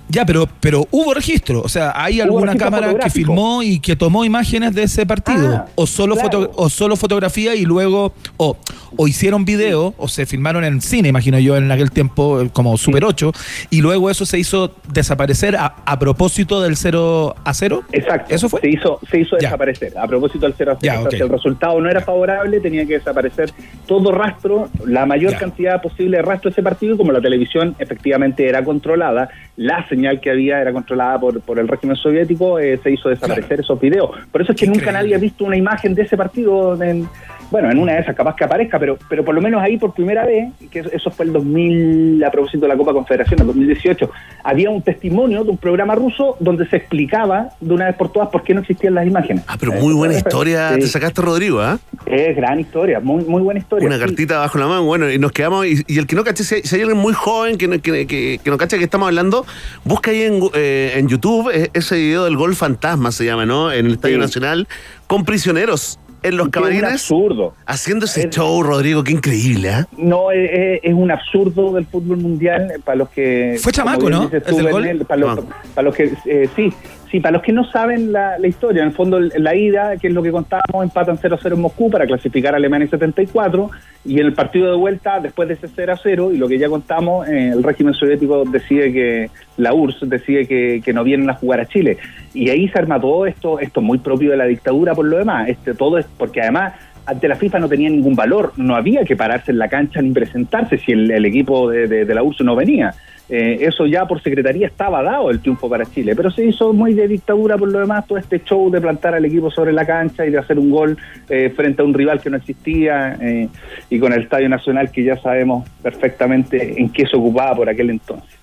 Ya, pero, pero hubo registro. O sea, ¿hay alguna cámara que filmó y que tomó imágenes de ese partido? Ah, o, solo claro. foto- o solo fotografía y luego. O, o hicieron video, o se filmaron en cine, imagino yo, en aquel tiempo, eh, como Super 8, y luego eso se hizo desaparecer a, a propósito del 0 a 0. Exacto. ¿Eso fue? Se hizo, se hizo Ya. desaparecer. A propósito del 0 a 0. Ya, O sea. Si el resultado no era favorable, tenía que desaparecer todo rastro, la mayor Ya. cantidad posible de rastro de ese partido. Y como la televisión efectivamente era controlada, la señal que había era controlada por, por el régimen soviético, eh, se hizo desaparecer esos videos. Por eso es que nunca nadie ha visto una imagen de ese partido en, bueno, en una de esas capaz que aparezca, pero, pero por lo menos ahí por primera vez, que eso- eso fue el 2000, a propósito de la Copa Confederación, el 2018, había un testimonio de un programa ruso donde se explicaba de una vez por todas por qué no existían las imágenes. Ah, pero muy buena historia Sí. te sacaste, Rodrigo, ¿ah? Es gran historia, muy, muy buena historia. Una sí. cartita bajo la mano, bueno, y nos quedamos. Y, y el que no cache, si hay, si hay alguien muy joven que, no- que, que, que no cacha que estamos hablando, busca ahí en, eh, en YouTube eh, ese video del gol fantasma, se llama, ¿no? En el Estadio Sí. Nacional, con prisioneros en los Que es un camarines. absurdo. Haciendo ese show, Rodrigo, qué increíble, ¿ah? No, es, es- es un absurdo del fútbol mundial eh, para los que... Fue chamaco, ¿no? dices. Bernel, Para los, para los que... eh, sí, sí, para los que no saben la, la historia, en el fondo la ida, que es lo que contábamos, empatan 0-0 en Moscú para clasificar a Alemania en 74, y en el partido de vuelta, después de ese 0-0, y lo que ya contamos, eh, el régimen soviético decide que, la URSS decide que, que no vienen a jugar a Chile. Y ahí se arma todo esto, esto muy propio de la dictadura por lo demás, este todo es porque además ante la FIFA no tenía ningún valor, no había que pararse en la cancha ni presentarse si el, equipo de la URSS no venía. Eh, eso ya por secretaría estaba dado el triunfo para Chile, pero se hizo muy de dictadura por lo demás, todo este show de plantar al equipo sobre la cancha y de hacer un gol eh, frente a un rival que no existía eh, y con el Estadio Nacional que ya sabemos perfectamente en qué se ocupaba por aquel entonces.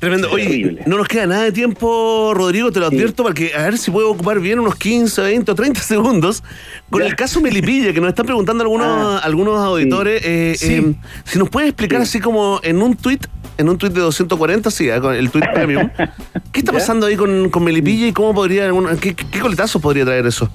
Tremendo. Oye, Terrible. no nos queda nada de tiempo, Rodrigo, te lo advierto, para que a ver si puedo ocupar bien unos 15, 20 o 30 segundos con el caso Melipilla, que nos están preguntando algunos, algunos auditores. eh, Sí. eh, si nos puedes explicar así como en un tuit, en un tuit de 240, sí, ah, con el tuit premium, ¿qué está pasando ahí con, con Melipilla y cómo podría, qué, qué, qué coletazo podría traer eso?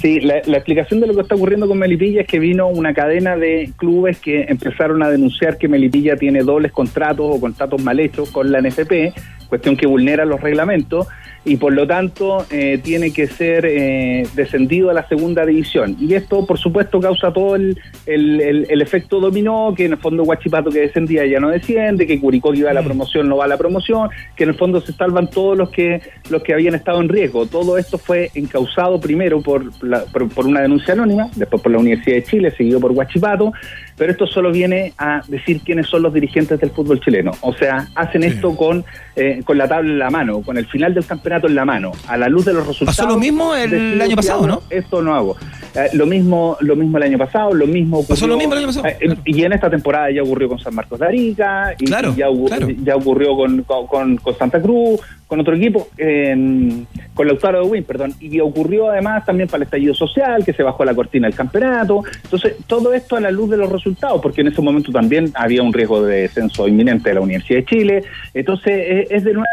Sí, la, explicación de lo que está ocurriendo con Melipilla es que vino una cadena de clubes que empezaron a denunciar que Melipilla tiene dobles contratos o contratos mal hechos con la NFP, cuestión que vulnera los reglamentos y por lo tanto eh, tiene que ser eh, descendido a la segunda división. Y esto, por supuesto, causa todo el, el- el- el efecto dominó, que en el fondo Guachipato que descendía ya no desciende, que Curicó que iba a la promoción no va a la promoción, que en el fondo se salvan todos los que los que habían estado en riesgo. Todo esto fue encausado primero por, la- por, por una denuncia anónima, después por la Universidad de Chile, seguido por Guachipato, pero esto solo viene a decir quiénes son los dirigentes del fútbol chileno. O sea, hacen esto con, eh, con la tabla en la mano, con el final del campeonato en la mano, a la luz de los resultados. Pasó lo mismo el año pasado, ¿no? Esto no hago. Eh, lo mismo lo mismo el año pasado, lo mismo Pasó lo mismo el año pasado, eh, y en esta temporada ya ocurrió con San Marcos de Arica, y, Claro, y ya, hubo- claro. ya ocurrió con, con- con- Santa Cruz, con otro equipo, en- con Lautaro de Win, perdón, y ocurrió además también para el estallido social, que se bajó la cortina del campeonato. Entonces, todo esto a la luz de los resultados, porque en ese momento también había un riesgo de descenso inminente de la Universidad de Chile. Entonces, eh, es de nuevo,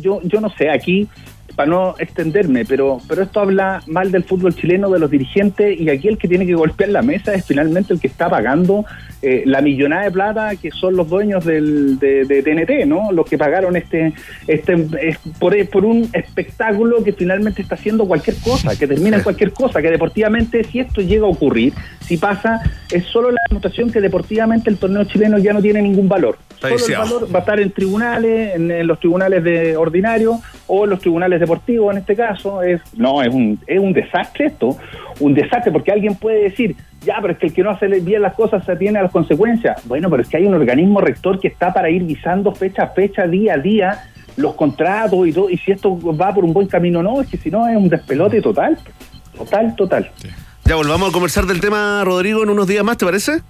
yo, yo no sé, aquí para no extenderme, pero, pero esto habla mal del fútbol chileno, de los dirigentes, y aquí el que tiene que golpear la mesa es finalmente el que está pagando eh, la millonada de plata que son los dueños del, de, de TNT, ¿no? Los que pagaron este, este es por, por un espectáculo que finalmente está haciendo cualquier cosa, que termina en cualquier cosa, que deportivamente, si esto llega a ocurrir, si pasa, es solo la demostración que deportivamente el torneo chileno ya no tiene ningún valor. Solo el valor va a estar en tribunales, en, en los tribunales de ordinario o en los tribunales deportivos en este caso. Es, no, es un, es un desastre esto, un desastre porque alguien puede decir, ya, pero es que el que no hace bien las cosas se atiene a las consecuencias. Bueno, pero es que hay un organismo rector que está para ir visando fecha a fecha, día a día, los contratos y todo, y si esto va por un buen camino o no, es que si no es un despelote total, total, total. Ya volvamos a conversar del tema, Rodrigo, en unos días más, ¿te parece?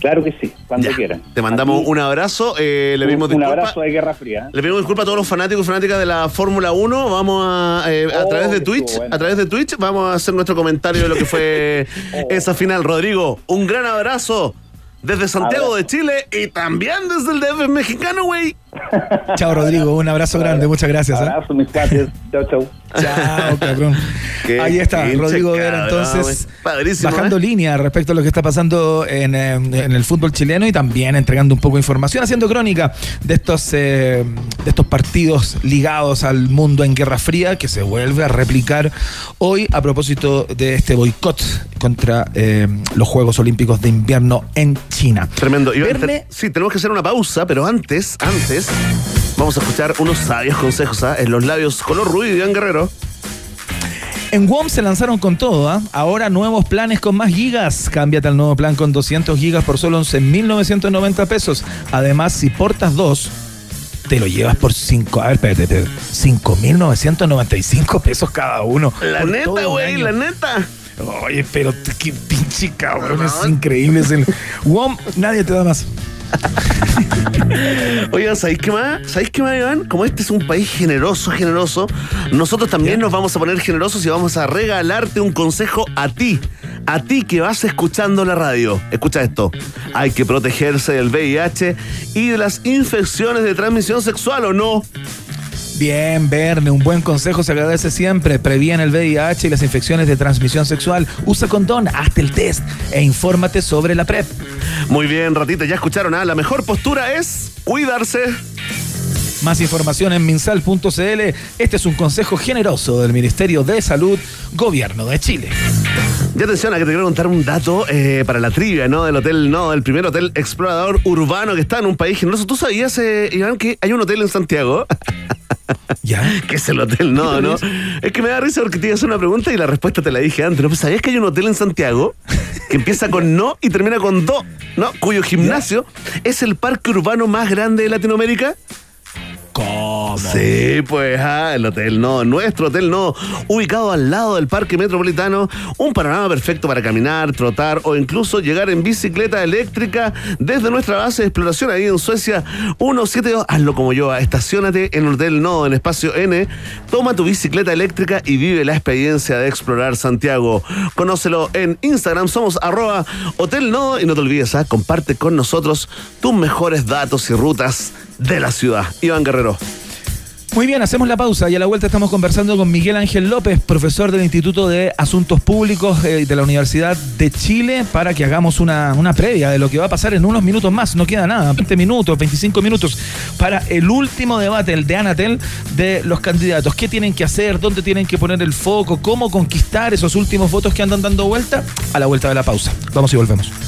Claro que sí, cuando Ya. quieran. Te mandamos Aquí, un abrazo, eh, le un, pedimos un disculpas. abrazo de Guerra Fría. Le pedimos disculpas a todos los fanáticos y fanáticas de la Fórmula 1. Vamos a, eh, a Oh, través de Twitch, bueno. a través de Twitch, vamos a hacer nuestro comentario de lo que fue Oh. esa final. Rodrigo, un gran abrazo desde Santiago de Chile y también desde el DF mexicano, güey. Chao, Rodrigo. Un abrazo grande. Muchas gracias. ¿eh? Abrazo, mis cuates. chau, chau. Chao, cabrón. Qué Ahí está, Rodrigo Vera, entonces, bajando ¿eh? línea respecto a lo que está pasando en, eh, en el fútbol chileno y también entregando un poco de información, haciendo crónica de estos, eh, de estos partidos ligados al mundo en Guerra Fría que se vuelve a replicar hoy a propósito de este boicot contra eh, los Juegos Olímpicos de Invierno en China. Tremendo. Sí, tenemos que hacer una pausa, pero antes, antes, vamos a escuchar unos sabios consejos ¿ah? en los labios color rubio Iván Guerrero. En WOM se lanzaron con todo, ¿ah? Ahora nuevos planes con más gigas. Cámbiate al nuevo plan con 200 gigas por solo 11.990 pesos. Además, si portas dos, te lo llevas por 5, a ver, espérate, espérate, 5.995 pesos cada uno. La neta, güey, la neta. Oye, pero qué pinche cabrón, es increíble. El WOM, nadie te da más. Oigan, ¿sabéis qué más? ¿Sabéis qué más, Iván? Como este es un país generoso, generoso, nosotros también nos vamos a poner generosos y vamos a regalarte un consejo a ti. A ti que vas escuchando la radio. Escucha esto. Hay que protegerse del VIH y de las infecciones de transmisión sexual, ¿o no? Bien, Verne, un buen consejo se agradece siempre. Previene el VIH y las infecciones de transmisión sexual. Usa condón, hazte el test e infórmate sobre la PrEP. Muy bien, ratita, ya escucharon, ¿ah? La mejor postura es cuidarse. Más información en minsal.cl. Este es un consejo generoso del Ministerio de Salud, Gobierno de Chile. Y atención, a que te quiero contar un dato eh, para la trivia, ¿no? Del hotel, no, del primer hotel explorador urbano que está en un país generoso. ¿Tú sabías, eh, Iván, que hay un hotel en Santiago? ¿Ya? que es el hotel, no, ¿no? Es que me da risa porque te iba a hacer una pregunta y la respuesta te la dije antes. ¿no? Pues, ¿Sabías que hay un hotel en Santiago que empieza con no y termina con do, ¿no? Cuyo gimnasio es el parque urbano más grande de Latinoamérica? ¿Cómo? Sí, pues, ah, el hotel no, nuestro hotel no, ubicado al lado del Parque Metropolitano, un panorama perfecto para caminar, trotar o incluso llegar en bicicleta eléctrica desde nuestra base de exploración ahí en Suecia 172. Hazlo como yo, ah, estacionate en el Hotel No, en Espacio N, toma tu bicicleta eléctrica y vive la experiencia de explorar Santiago. Conócelo en Instagram, somos arroba Hotel No y no te olvides, ah, comparte con nosotros tus mejores datos y rutas de la ciudad. Iván Guerrero. Muy bien, hacemos la pausa y a la vuelta estamos conversando con Miguel Ángel López, profesor del Instituto de Asuntos Públicos eh, de la Universidad de Chile, para que hagamos una, una previa de lo que va a pasar en unos minutos más. No queda nada, 20 minutos, 25 minutos, para el último debate, el de Anatel, de los candidatos. ¿Qué tienen que hacer? ¿Dónde tienen que poner el foco? ¿Cómo conquistar esos últimos votos que andan dando vuelta? A la vuelta de la pausa. Vamos y volvemos.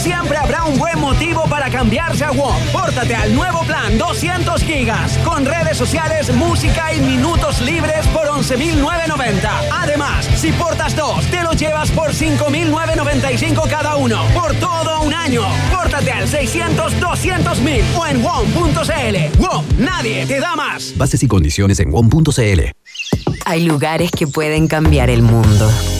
Siempre habrá un buen motivo para cambiarse a WOM. Pórtate al nuevo plan 200 gigas, con redes sociales, música y minutos libres por 11.990. Además, si portas dos, te lo llevas por 5.995 cada uno, por todo un año. Pórtate al 600 200 mil o en WOM.cl. WOM, nadie te da más. Bases y condiciones en WOM.cl. Hay lugares que pueden cambiar el mundo.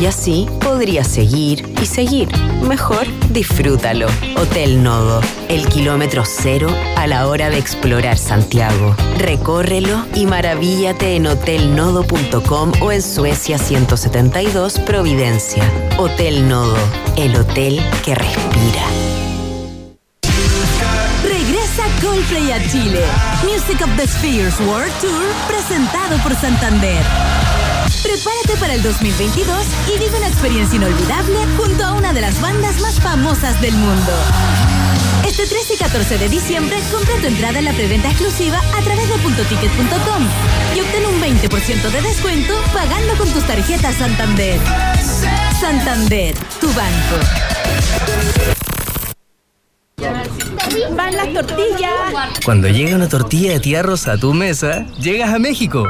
Y así podrías seguir y seguir. Mejor disfrútalo. Hotel Nodo, el kilómetro cero a la hora de explorar Santiago. Recórrelo y maravíllate en hotelnodo.com o en Suecia 172 Providencia. Hotel Nodo, el hotel que respira. Regresa Coldplay a Chile. Music of the Spheres World Tour presentado por Santander. Prepárate para el 2022 y vive una experiencia inolvidable junto a una de las bandas más famosas del mundo. Este 13 y 14 de diciembre compra tu entrada en la preventa exclusiva a través de puntoticket.com y obtén un 20% de descuento pagando con tus tarjetas Santander. Santander, tu banco. Van las tortillas. Cuando llega una tortilla de tía Rosa a tu mesa, llegas a México.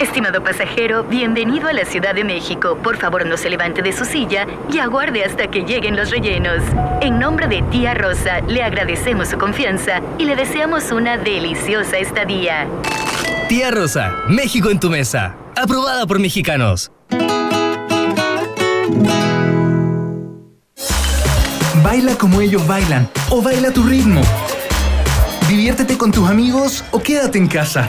Estimado pasajero, bienvenido a la Ciudad de México. Por favor, no se levante de su silla y aguarde hasta que lleguen los rellenos. En nombre de Tía Rosa, le agradecemos su confianza y le deseamos una deliciosa estadía. Tía Rosa, México en tu mesa. Aprobada por mexicanos. Baila como ellos bailan o baila tu ritmo. Diviértete con tus amigos o quédate en casa.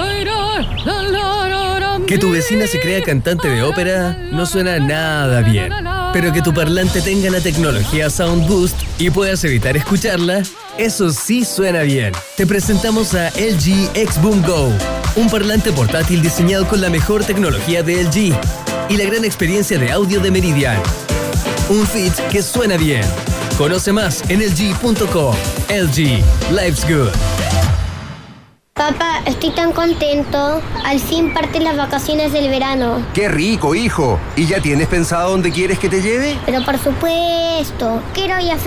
Que tu vecina se crea cantante de ópera no suena nada bien. Pero que tu parlante tenga la tecnología Sound Boost y puedas evitar escucharla, eso sí suena bien. Te presentamos a LG X Boom Go, un parlante portátil diseñado con la mejor tecnología de LG y la gran experiencia de audio de Meridian. Un fit que suena bien. Conoce más en lg.co. LG, life's good. Papá, estoy tan contento. Al fin parten las vacaciones del verano. ¡Qué rico, hijo! ¿Y ya tienes pensado dónde quieres que te lleve? Pero por supuesto, quiero ir a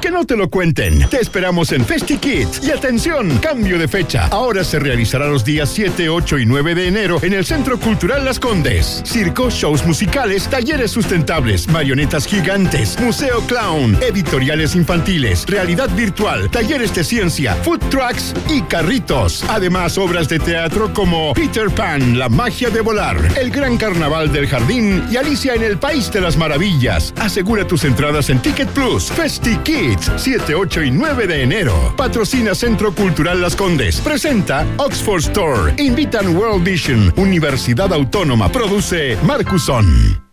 Que no te lo cuenten. Te esperamos en FestiKit. Y atención, cambio de fecha. Ahora se realizará los días 7, 8 y 9 de enero en el Centro Cultural Las Condes. Circo, shows musicales, talleres sustentables, marionetas gigantes, museo clown, editoriales infantiles, realidad virtual, talleres de ciencia, food trucks y carritos. Además, obras de teatro como Peter Pan, La magia de volar, El gran carnaval del jardín y Alicia en el País de las Maravillas. Asegura tus entradas en Ticket Plus. Festi Kids, 7, 8 y 9 de enero. Patrocina Centro Cultural Las Condes. Presenta Oxford Store. Invitan World Vision. Universidad Autónoma. Produce Marcuson.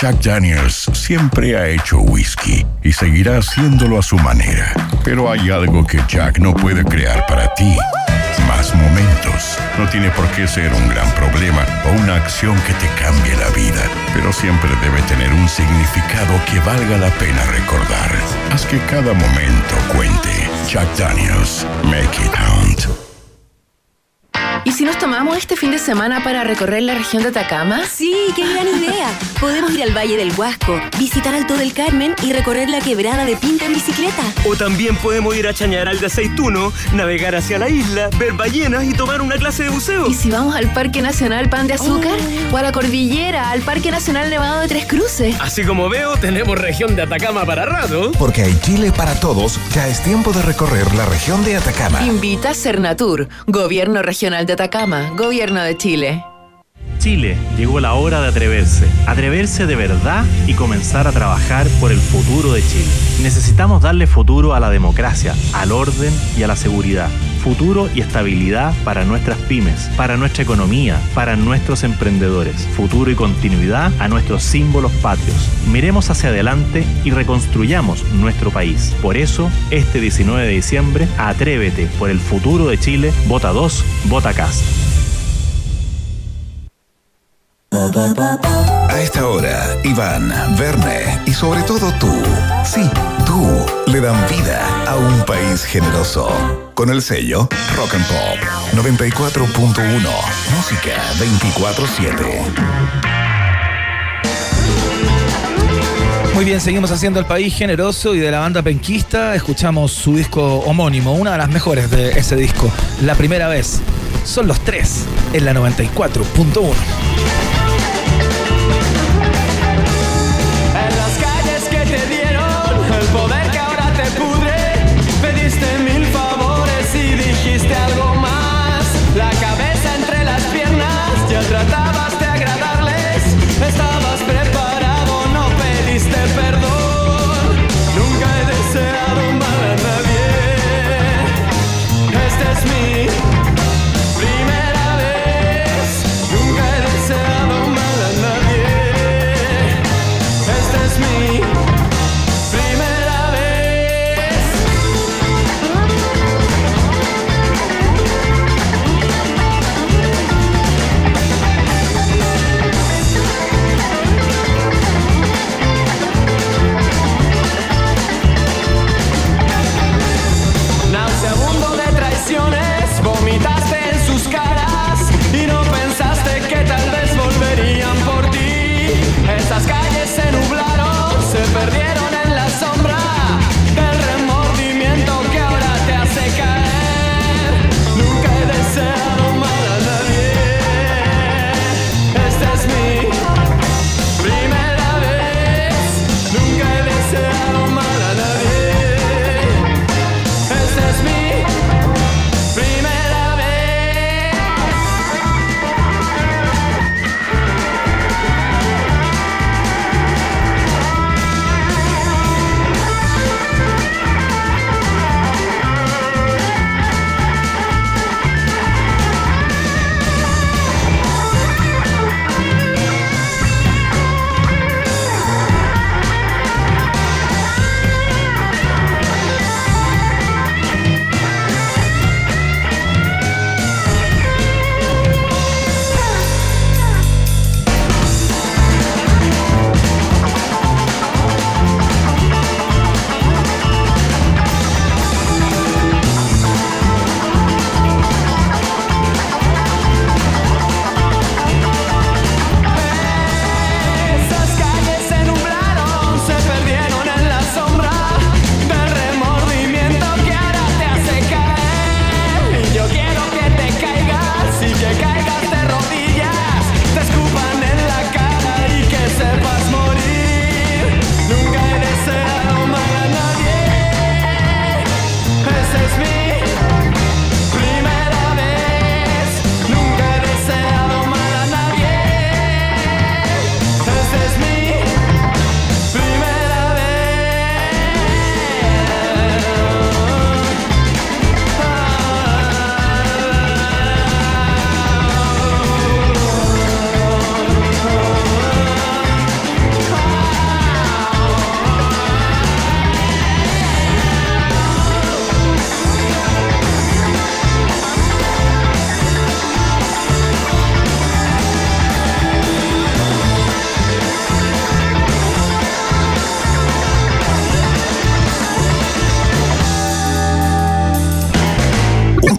Jack Daniels siempre ha hecho whisky y seguirá haciéndolo a su manera. Pero hay algo que Jack no puede crear para ti. Momentos. No tiene por qué ser un gran problema o una acción que te cambie la vida, pero siempre debe tener un significado que valga la pena recordar. Haz que cada momento cuente. Jack Daniels, make it count. ¿Y si nos tomamos este fin de semana para recorrer la región de Atacama? Sí, qué gran idea. Podemos ir al Valle del Huasco, visitar Alto del Carmen y recorrer la quebrada de Pinta en bicicleta. O también podemos ir a Chañaral de Aceituno, navegar hacia la isla, ver ballenas y tomar una clase de buceo. ¿Y si vamos al Parque Nacional Pan de Azúcar? ¿O a la Cordillera, al Parque Nacional Nevado de Tres Cruces? Así como veo, tenemos región de Atacama para rato. Porque hay Chile para todos, ya es tiempo de recorrer la región de Atacama. Invita Cernatur, Gobierno Regional de Atacama, Gobierno de Chile. Chile, llegó la hora de atreverse. Atreverse de verdad y comenzar a trabajar por el futuro de Chile. Necesitamos darle futuro a la democracia, al orden y a la seguridad. Futuro y estabilidad para nuestras pymes, para nuestra economía, para nuestros emprendedores. Futuro y continuidad a nuestros símbolos patrios. Miremos hacia adelante y reconstruyamos nuestro país. Por eso, este 19 de diciembre, atrévete por el futuro de Chile. Vota 2, vota CAS. A esta hora, Iván, Verne y sobre todo tú, sí, tú, le dan vida a un país generoso. Con el sello Rock and Pop 94.1, música 24-7. Muy bien, seguimos haciendo el país generoso y de la banda penquista escuchamos su disco homónimo, una de las mejores de ese disco, La Primera Vez. Son los tres en la 94.1. dijiste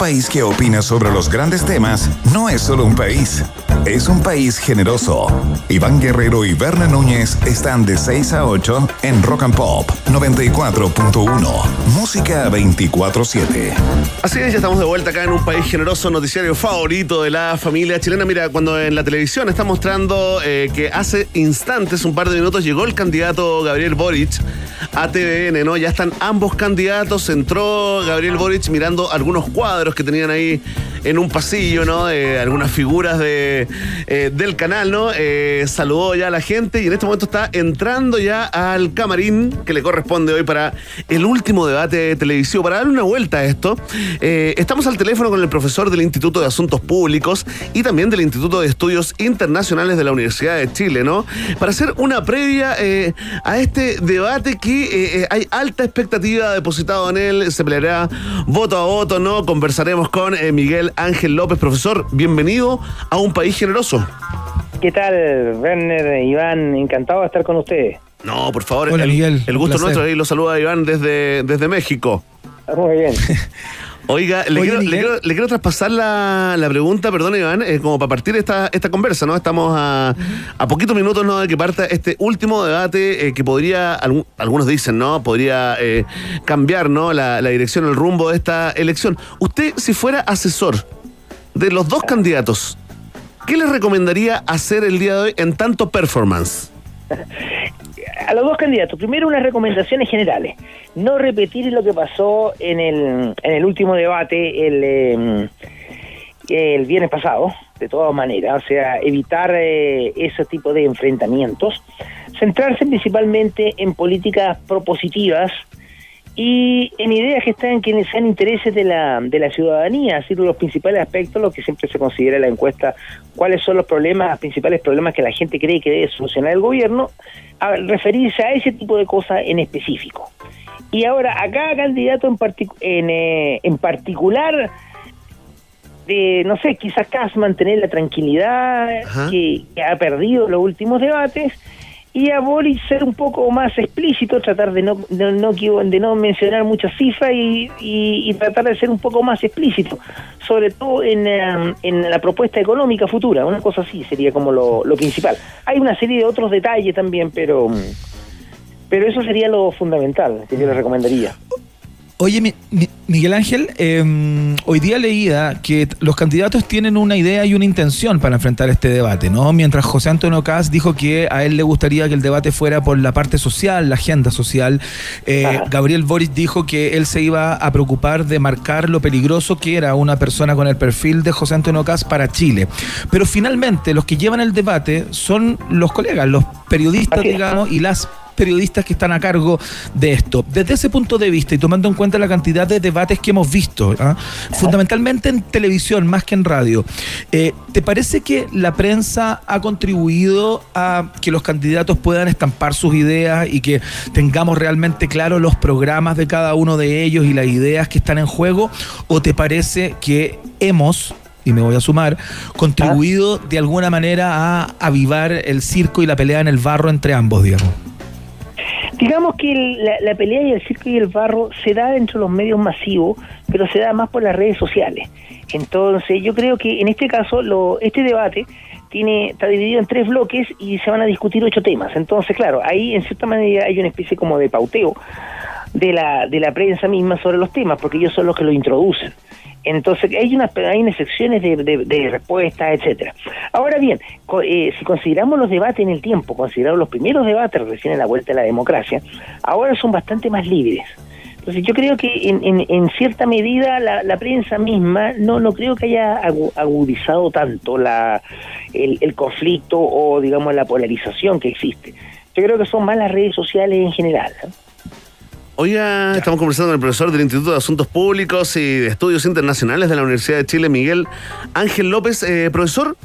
país que opina sobre los grandes temas no es solo un país, es un país generoso. Iván Guerrero y Berna Núñez están de 6 a 8 en Rock and Pop 94.1. Música 24-7. Así es, ya estamos de vuelta acá en un país generoso, noticiario favorito de la familia chilena. Mira, cuando en la televisión está mostrando eh, que hace instantes, un par de minutos, llegó el candidato Gabriel Boric a ¿no? Ya están ambos candidatos. Entró Gabriel Boric mirando algunos cuadros que tenían ahí en un pasillo, ¿no? Algunas figuras de, eh, del canal, ¿no? Eh, saludó ya a la gente y en este momento está entrando ya al camarín que le corresponde hoy para el último debate televisivo. Para darle una vuelta a esto, eh, estamos al teléfono con el profesor del Instituto de Asuntos Públicos y también del Instituto de Estudios Internacionales de la Universidad de Chile, ¿no? Para hacer una previa a este debate que hay alta expectativa depositada en él, se peleará voto a voto, ¿no? Conversaremos con Miguel Ángel López, profesor, bienvenido a un país generoso. ¿Qué tal, Werner, Iván? Encantado de estar con ustedes. No, por favor, Hola, el, Miguel, el gusto nuestro, ahí lo saluda Iván desde, desde México. Muy bien. Oiga, le, Oye, quiero, le, quiero, le quiero traspasar la, la pregunta, perdón Iván, eh, como para partir esta, esta conversa, ¿no? Estamos a, a poquitos minutos ¿no? de que parta este último debate eh, que podría, algunos dicen, ¿no? Podría eh, cambiar, ¿no? La, la dirección, el rumbo de esta elección. Usted, si fuera asesor de los dos candidatos, ¿qué le recomendaría hacer el día de hoy en tanto performance? A los dos candidatos, primero unas recomendaciones generales. No repetir lo que pasó en el, en el último debate el, eh, el viernes pasado, de todas maneras. O sea, evitar eh, ese tipo de enfrentamientos. Centrarse principalmente en políticas propositivas y en ideas que están que sean intereses de la, de la ciudadanía, así los principales aspectos, lo que siempre se considera en la encuesta, cuáles son los problemas, los principales problemas que la gente cree que debe solucionar el gobierno, a referirse a ese tipo de cosas en específico. Y ahora, a cada candidato en, particu- en, eh, en particular, de, no sé, quizás mantener la tranquilidad que, que ha perdido los últimos debates, y a Boric ser un poco más explícito, tratar de no, de no, de no mencionar muchas cifras y, y- y tratar de ser un poco más explícito, sobre todo en, eh, en la propuesta económica futura, una cosa así sería como lo, lo principal. Hay una serie de otros detalles también, pero, pero eso sería lo fundamental que yo les recomendaría. Oye, Mi- Mi- Miguel Ángel, eh, hoy día leía que los candidatos tienen una idea y una intención para enfrentar este debate, ¿no? Mientras José Antonio Caz dijo que a él le gustaría que el debate fuera por la parte social, la agenda social, eh, Gabriel Boric dijo que él se iba a preocupar de marcar lo peligroso que era una persona con el perfil de José Antonio Caz para Chile. Pero finalmente los que llevan el debate son los colegas, los periodistas, digamos, y las periodistas que están a cargo de esto. Desde ese punto de vista y tomando en cuenta la cantidad de debates que hemos visto, ¿ah? fundamentalmente en televisión más que en radio, eh, ¿te parece que la prensa ha contribuido a que los candidatos puedan estampar sus ideas y que tengamos realmente claros los programas de cada uno de ellos y las ideas que están en juego? ¿O te parece que hemos y me voy a sumar, contribuido de alguna manera a avivar el circo y la pelea en el barro entre ambos, digamos. Digamos que el- la, pelea y el circo y el barro se da dentro de los medios masivos, pero se da más por las redes sociales. Entonces, yo creo que en este caso, lo, este debate tiene está dividido en tres bloques y se van a discutir ocho temas. Entonces, claro, ahí en cierta manera hay una especie como de pauteo de la, de la prensa misma sobre los temas, porque ellos son los que lo introducen. Entonces, hay unas, hay unas secciones de, de, respuestas, etcétera. Ahora bien, co- eh, si consideramos los debates en el tiempo, consideramos los primeros debates recién en la vuelta de la democracia, ahora son bastante más libres. Entonces yo creo que en, en, en cierta medida la, la prensa misma no, no creo que haya agu- agudizado tanto la, el, conflicto o digamos la polarización que existe. Yo creo que son más las redes sociales en general. Oiga, estamos conversando con el profesor del Instituto de Asuntos Públicos y de Estudios Internacionales de la Universidad de Chile, Miguel Ángel López. Eh, profesor,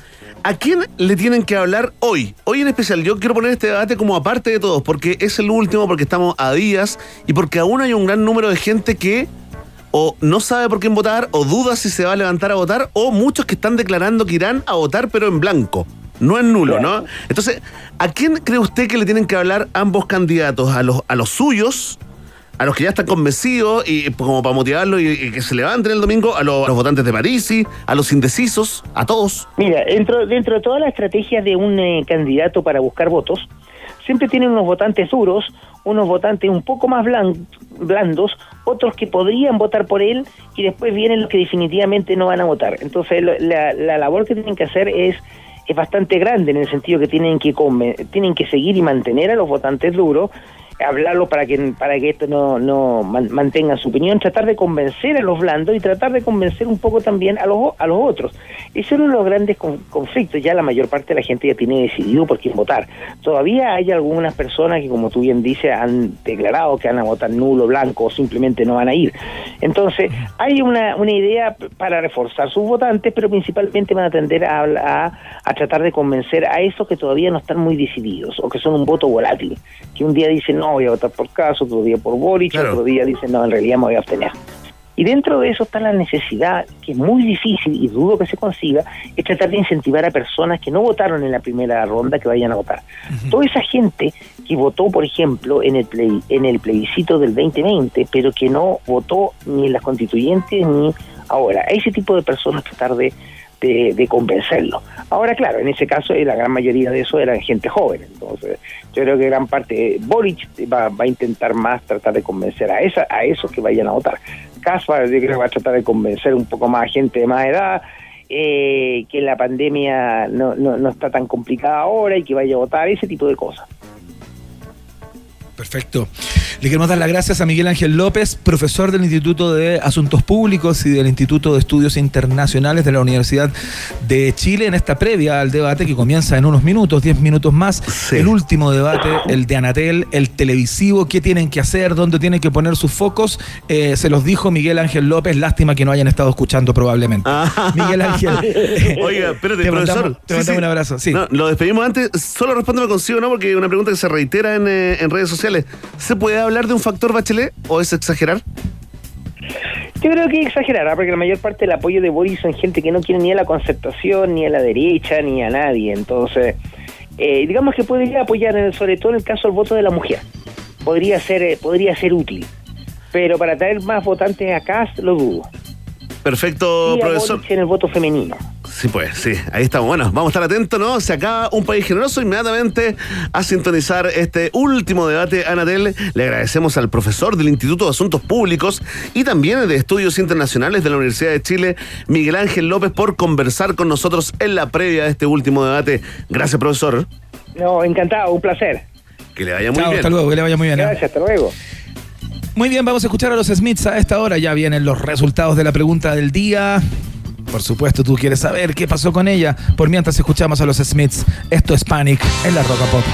¿a quién le tienen que hablar hoy? Hoy en especial, yo quiero poner este debate como aparte de todos, porque es el último, porque estamos a días y porque aún hay un gran número de gente que o no sabe por quién votar, o duda si se va a levantar a votar, o muchos que están declarando que irán a votar, pero en blanco. No en nulo, ¿no? Entonces, ¿a quién cree usted que le tienen que hablar ambos candidatos? ¿A los, a los suyos? A los que ya están convencidos y como para motivarlos y, que se levanten el domingo, a, los- votantes de Parisi, a los indecisos, a todos. Mira, dentro, dentro de toda la estrategia de un eh, candidato para buscar votos, siempre tienen unos votantes duros, unos votantes un poco más blan- blandos, otros que podrían votar por él y después vienen los que definitivamente no van a votar. Entonces, la, la labor que tienen que hacer es es bastante grande en el sentido que tienen que tienen que seguir y mantener a los votantes duros hablarlo para que para que esto no, no man- mantenga su opinión, tratar de convencer a los blandos y tratar de convencer un poco también a los a los otros. Ese es uno de los grandes con- conflictos. Ya la mayor parte de la gente ya tiene decidido por quién votar. Todavía hay algunas personas que, como tú bien dices, han declarado que van a votar nulo, blanco o simplemente no van a ir. Entonces, hay una, una idea para reforzar sus votantes, pero principalmente van a tender a, a, a tratar de convencer a esos que todavía no están muy decididos o que son un voto volátil, que un día dicen no voy a votar por Caso, otro día por Boric, otro día dicen no, en realidad me voy a abstener. Y dentro de eso está la necesidad, que es muy difícil y dudo que se consiga, es tratar de incentivar a personas que no votaron en la primera ronda que vayan a votar. Toda esa gente que votó, por ejemplo, en el, plei- en el plebiscito del 2020, pero que no votó ni en las constituyentes ni ahora. A ese tipo de personas tratar de, de, convencerlo. Ahora, claro, en ese caso eh, la gran mayoría de eso eran gente joven, entonces yo creo que gran parte, Boric va, a intentar más tratar de convencer a esa a esos que vayan a votar. Caspa yo creo que va a tratar de convencer un poco más a gente de más edad, eh, que la pandemia no, no, no está tan complicada ahora y que vaya a votar, ese tipo de cosas. Perfecto. Le queremos dar las gracias a Miguel Ángel López, profesor del Instituto de Asuntos Públicos y del Instituto de Estudios Internacionales de la Universidad de Chile en esta previa al debate que comienza en unos minutos, 10 minutos más. El último debate, el de Anatel, el televisivo, qué tienen que hacer, dónde tienen que poner sus focos. Eh, se los dijo Miguel Ángel López, lástima que no hayan estado escuchando probablemente. Miguel Ángel. Oiga, espérate, Te profesor. mandamos- te mandamos un abrazo, sí. No, lo despedimos antes. Solo respóndeme consigo, ¿no? Porque es una pregunta que se reitera en, eh, en redes sociales. ¿Se puede hablar de un factor bachelet o es exagerar? Yo creo que exagerará, porque la mayor parte del apoyo de Boris son gente que no quiere ni a la concertación, ni a la derecha, ni a nadie. Entonces, eh, digamos que podría apoyar, en el- sobre todo en el caso del voto de la mujer. Podría ser, eh, podría ser útil. Pero para traer más votantes acá, lo dudo. Perfecto, Y profesor. En el voto femenino. Sí, pues, sí, ahí estamos. Bueno, vamos a estar atentos, ¿no? Se acaba un país generoso inmediatamente a sintonizar este último debate Anatel. Le agradecemos al profesor del Instituto de Asuntos Públicos y también de Estudios Internacionales de la Universidad de Chile, Miguel Ángel López, por conversar con nosotros en la previa de este último debate. Gracias, profesor. No, encantado, un placer. Que le vaya muy Chao, bien. hasta luego, que le vaya muy bien. ¿eh? Gracias, hasta luego. Muy bien, vamos a escuchar a los Smiths a esta hora. Ya vienen los resultados de la pregunta del día. Por supuesto, tú quieres saber qué pasó con ella. Por mientras escuchamos a los Smiths, esto es Panic en la Roca Pop.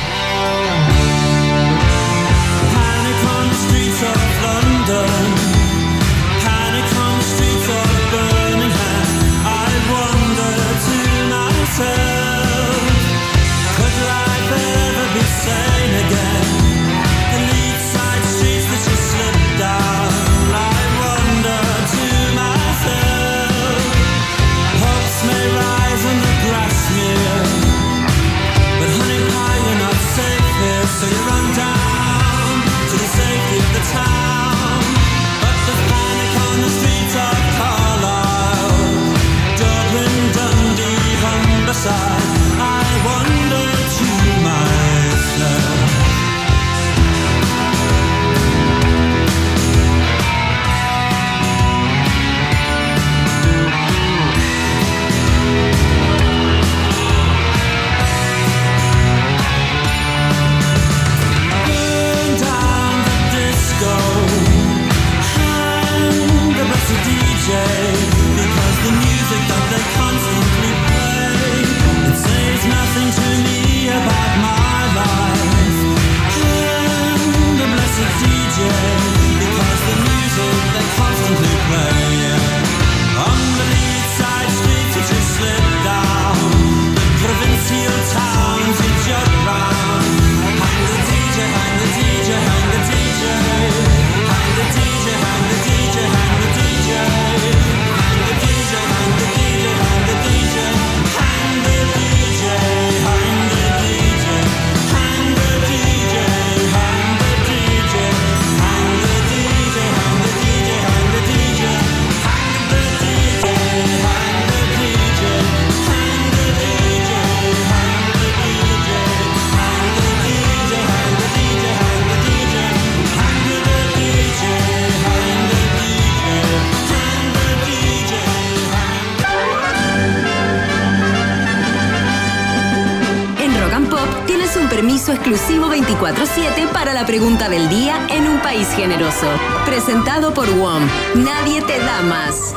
24-7 para la pregunta del día en un país generoso. Presentado por WOM. Nadie te da más.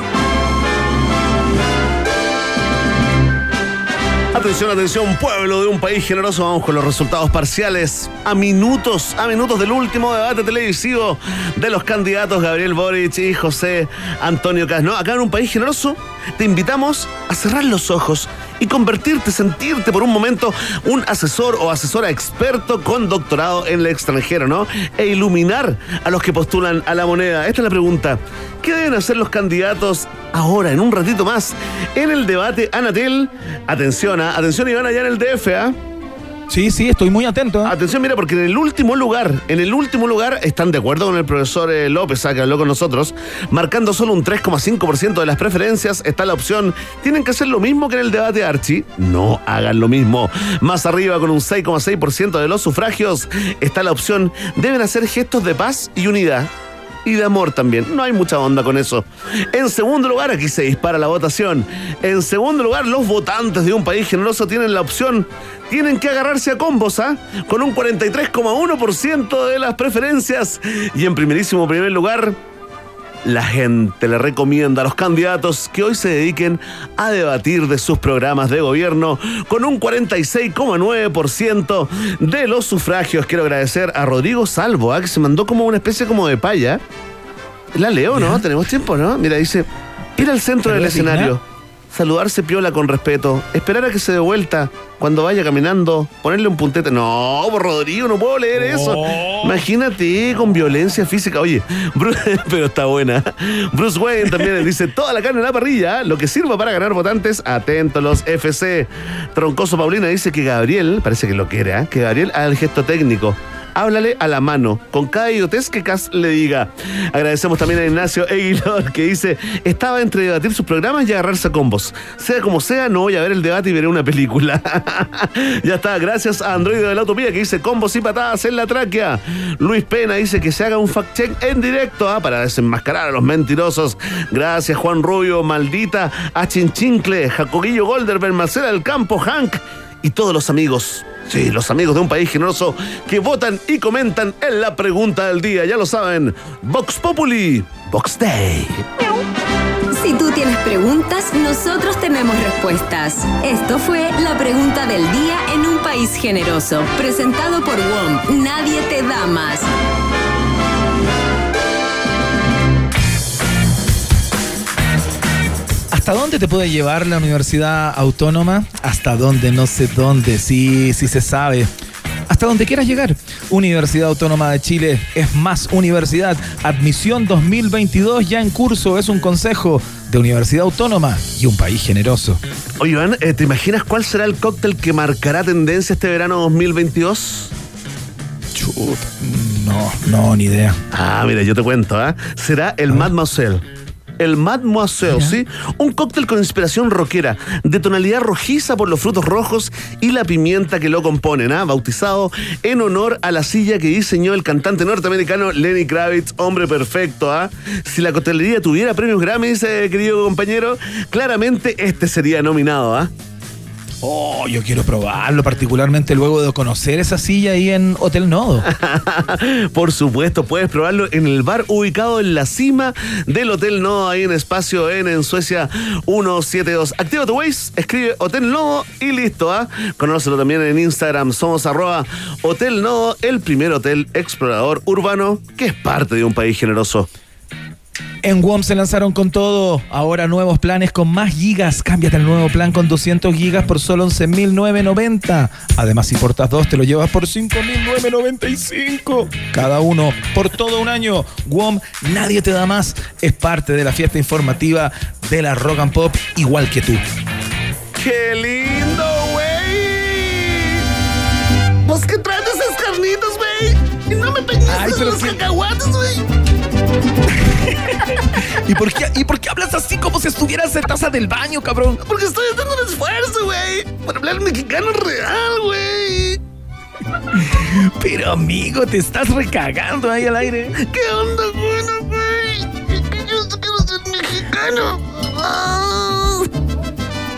Atención, atención, pueblo de un país generoso. Vamos con los resultados parciales a minutos, a minutos del último debate televisivo de los candidatos Gabriel Boric y José Antonio Cas. No, acá en un país generoso te invitamos a cerrar los ojos convertirte, sentirte por un momento un asesor o asesora experto con doctorado en el extranjero, ¿no? E iluminar a los que postulan a la moneda. Esta es la pregunta. ¿Qué deben hacer los candidatos ahora, en un ratito más, en el debate Anatel? Atención, ¿ah? atención Iván, allá en el DF, ¿ah? Sí, sí, estoy muy atento. ¿eh? Atención, mira, porque en el último lugar, en el último lugar, están de acuerdo con el profesor eh, López, que habló con nosotros, marcando solo un 3,5% de las preferencias, está la opción, ¿tienen que hacer lo mismo que en el debate Archie? No hagan lo mismo. Más arriba, con un 6,6% de los sufragios, está la opción, deben hacer gestos de paz y unidad y de amor también. No hay mucha onda con eso. En segundo lugar, aquí se dispara la votación. En segundo lugar, los votantes de un país generoso tienen la opción, tienen que agarrarse a combos, ¿ah? Con un 43,1% de las preferencias. Y en primerísimo primer lugar, la gente le recomienda a los candidatos que hoy se dediquen a debatir de sus programas de gobierno con un 46,9% de los sufragios. Quiero agradecer a Rodrigo Salvo, ¿ah? que se mandó como una especie como de paya. La leo, ¿no? Tenemos tiempo, ¿no? Mira, dice, ir al centro del ¿Saluda escenario, saludarse piola con respeto, esperar a que se dé vuelta cuando vaya caminando, ponerle un puntete. No, por Rodrigo, no puedo leer eso. Imagínate con violencia física. Oye, Bruce- pero está buena. Bruce Wayne también dice, toda la carne en la parrilla, lo que sirva para ganar votantes, atentos los FC. Troncoso Paulina dice que Gabriel, parece que lo quiere, ¿ah? que Gabriel haga el gesto técnico. Háblale a la mano, con cada idiotez que Cas le diga. Agradecemos también a Ignacio Aguilar, que dice, estaba entre debatir sus programas y agarrarse a combos. Sea como sea, no voy a ver el debate y veré una película. ya está, gracias a Android de la Utopía, que dice combos y patadas en la tráquea. Luis Pena dice que se haga un fact-check en directo ah, para desenmascarar a los mentirosos. Gracias, Juan Rubio, Maldita, a Chinchincle, Jacobillo Golderberg, Marcela del Campo, Hank y todos los amigos. Sí, los amigos de un país generoso que votan y comentan en la pregunta del día. Ya lo saben, Vox Populi, Vox Day. Si tú tienes preguntas, nosotros tenemos respuestas. Esto fue la pregunta del día en un país generoso, presentado por WOM. Nadie te da más. ¿Hasta dónde te puede llevar la Universidad Autónoma? Hasta dónde, no sé dónde, sí, sí se sabe. Hasta donde quieras llegar. Universidad Autónoma de Chile es más universidad. Admisión 2022 ya en curso. Es un consejo de Universidad Autónoma y un país generoso. Oye, Iván, eh, ¿te imaginas cuál será el cóctel que marcará tendencia este verano 2022? Chuta, no, no, ni idea. Ah, mira, yo te cuento, ¿ah? Será el Mademoiselle. El Mademoiselle, ¿sí? Un cóctel con inspiración rockera, de tonalidad rojiza por los frutos rojos y la pimienta que lo componen, ¿ah? Bautizado en honor a la silla que diseñó el cantante norteamericano Lenny Kravitz, hombre perfecto, ¿ah? Si la coctelería tuviera premios Grammy, dice querido compañero, claramente este sería nominado, ¿ah? Oh, yo quiero probarlo, particularmente luego de conocer esa silla ahí en Hotel Nodo. Por supuesto, puedes probarlo en el bar ubicado en la cima del Hotel Nodo, ahí en Espacio N, en Suecia 172. Activa tu Waze, escribe Hotel Nodo y listo, ¿ah? Conócelo también en Instagram, somos arroba Hotel Nodo, el primer hotel explorador urbano que es parte de un país generoso. En WOM se lanzaron con todo. Ahora nuevos planes con más gigas. Cámbiate al nuevo plan con 200 gigas por solo 11.990. Además, si portas dos, te lo llevas por 5.995. Cada uno por todo un año. WOM, nadie te da más. Es parte de la fiesta informativa de la Rock and Pop, igual que tú. ¡Qué lindo, güey! ¿Vos qué traes esas carnitas, güey? Y no me pero los cacahuates, güey. ¿Y por, qué, ¿Y por qué hablas así como si estuvieras en taza del baño, cabrón? Porque estoy haciendo un esfuerzo, güey. Para hablar mexicano real, güey. Pero amigo, te estás recagando ahí al aire. ¿Qué onda, bueno, güey? Yo quiero ser mexicano. Ah.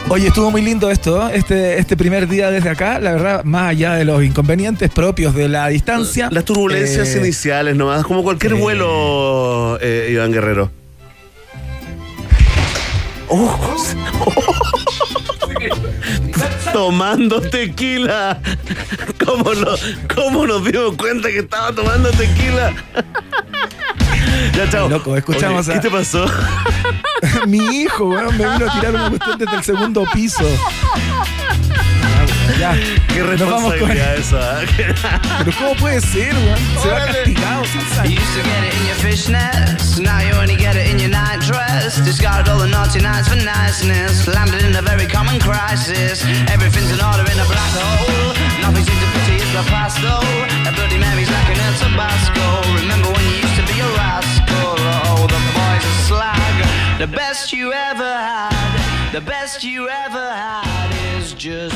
Oye, estuvo muy lindo esto, ¿eh? este, este primer día desde acá, la verdad, más allá de los inconvenientes propios de la distancia. Las turbulencias eh, iniciales nomás, como cualquier vuelo, eh, Iván Guerrero. Oh, tomando tequila. ¿Cómo, no- ¿Cómo nos dimos cuenta que estaba tomando tequila? ya, chao. Loco, escuchamos a- ¿Qué te pasó? Mi hijo, weón, me vino a tirar una cuestión desde el segundo piso. Ya, Qué nos vamos con- esa. ¿eh? Pero ¿cómo puede ser, weón? Se va castigado sin You used to get it in your fishnets, now you only get it in your night dress. Discarded all the naughty nights for niceness, landed in a very common crisis. Everything's in order in a black hole. Nothing seems to pity it's the past though. A Bloody Mary's like an El Tabasco. Remember when you used to be a rascal? Oh, the boys are slag. The best you ever had, the best you ever had is just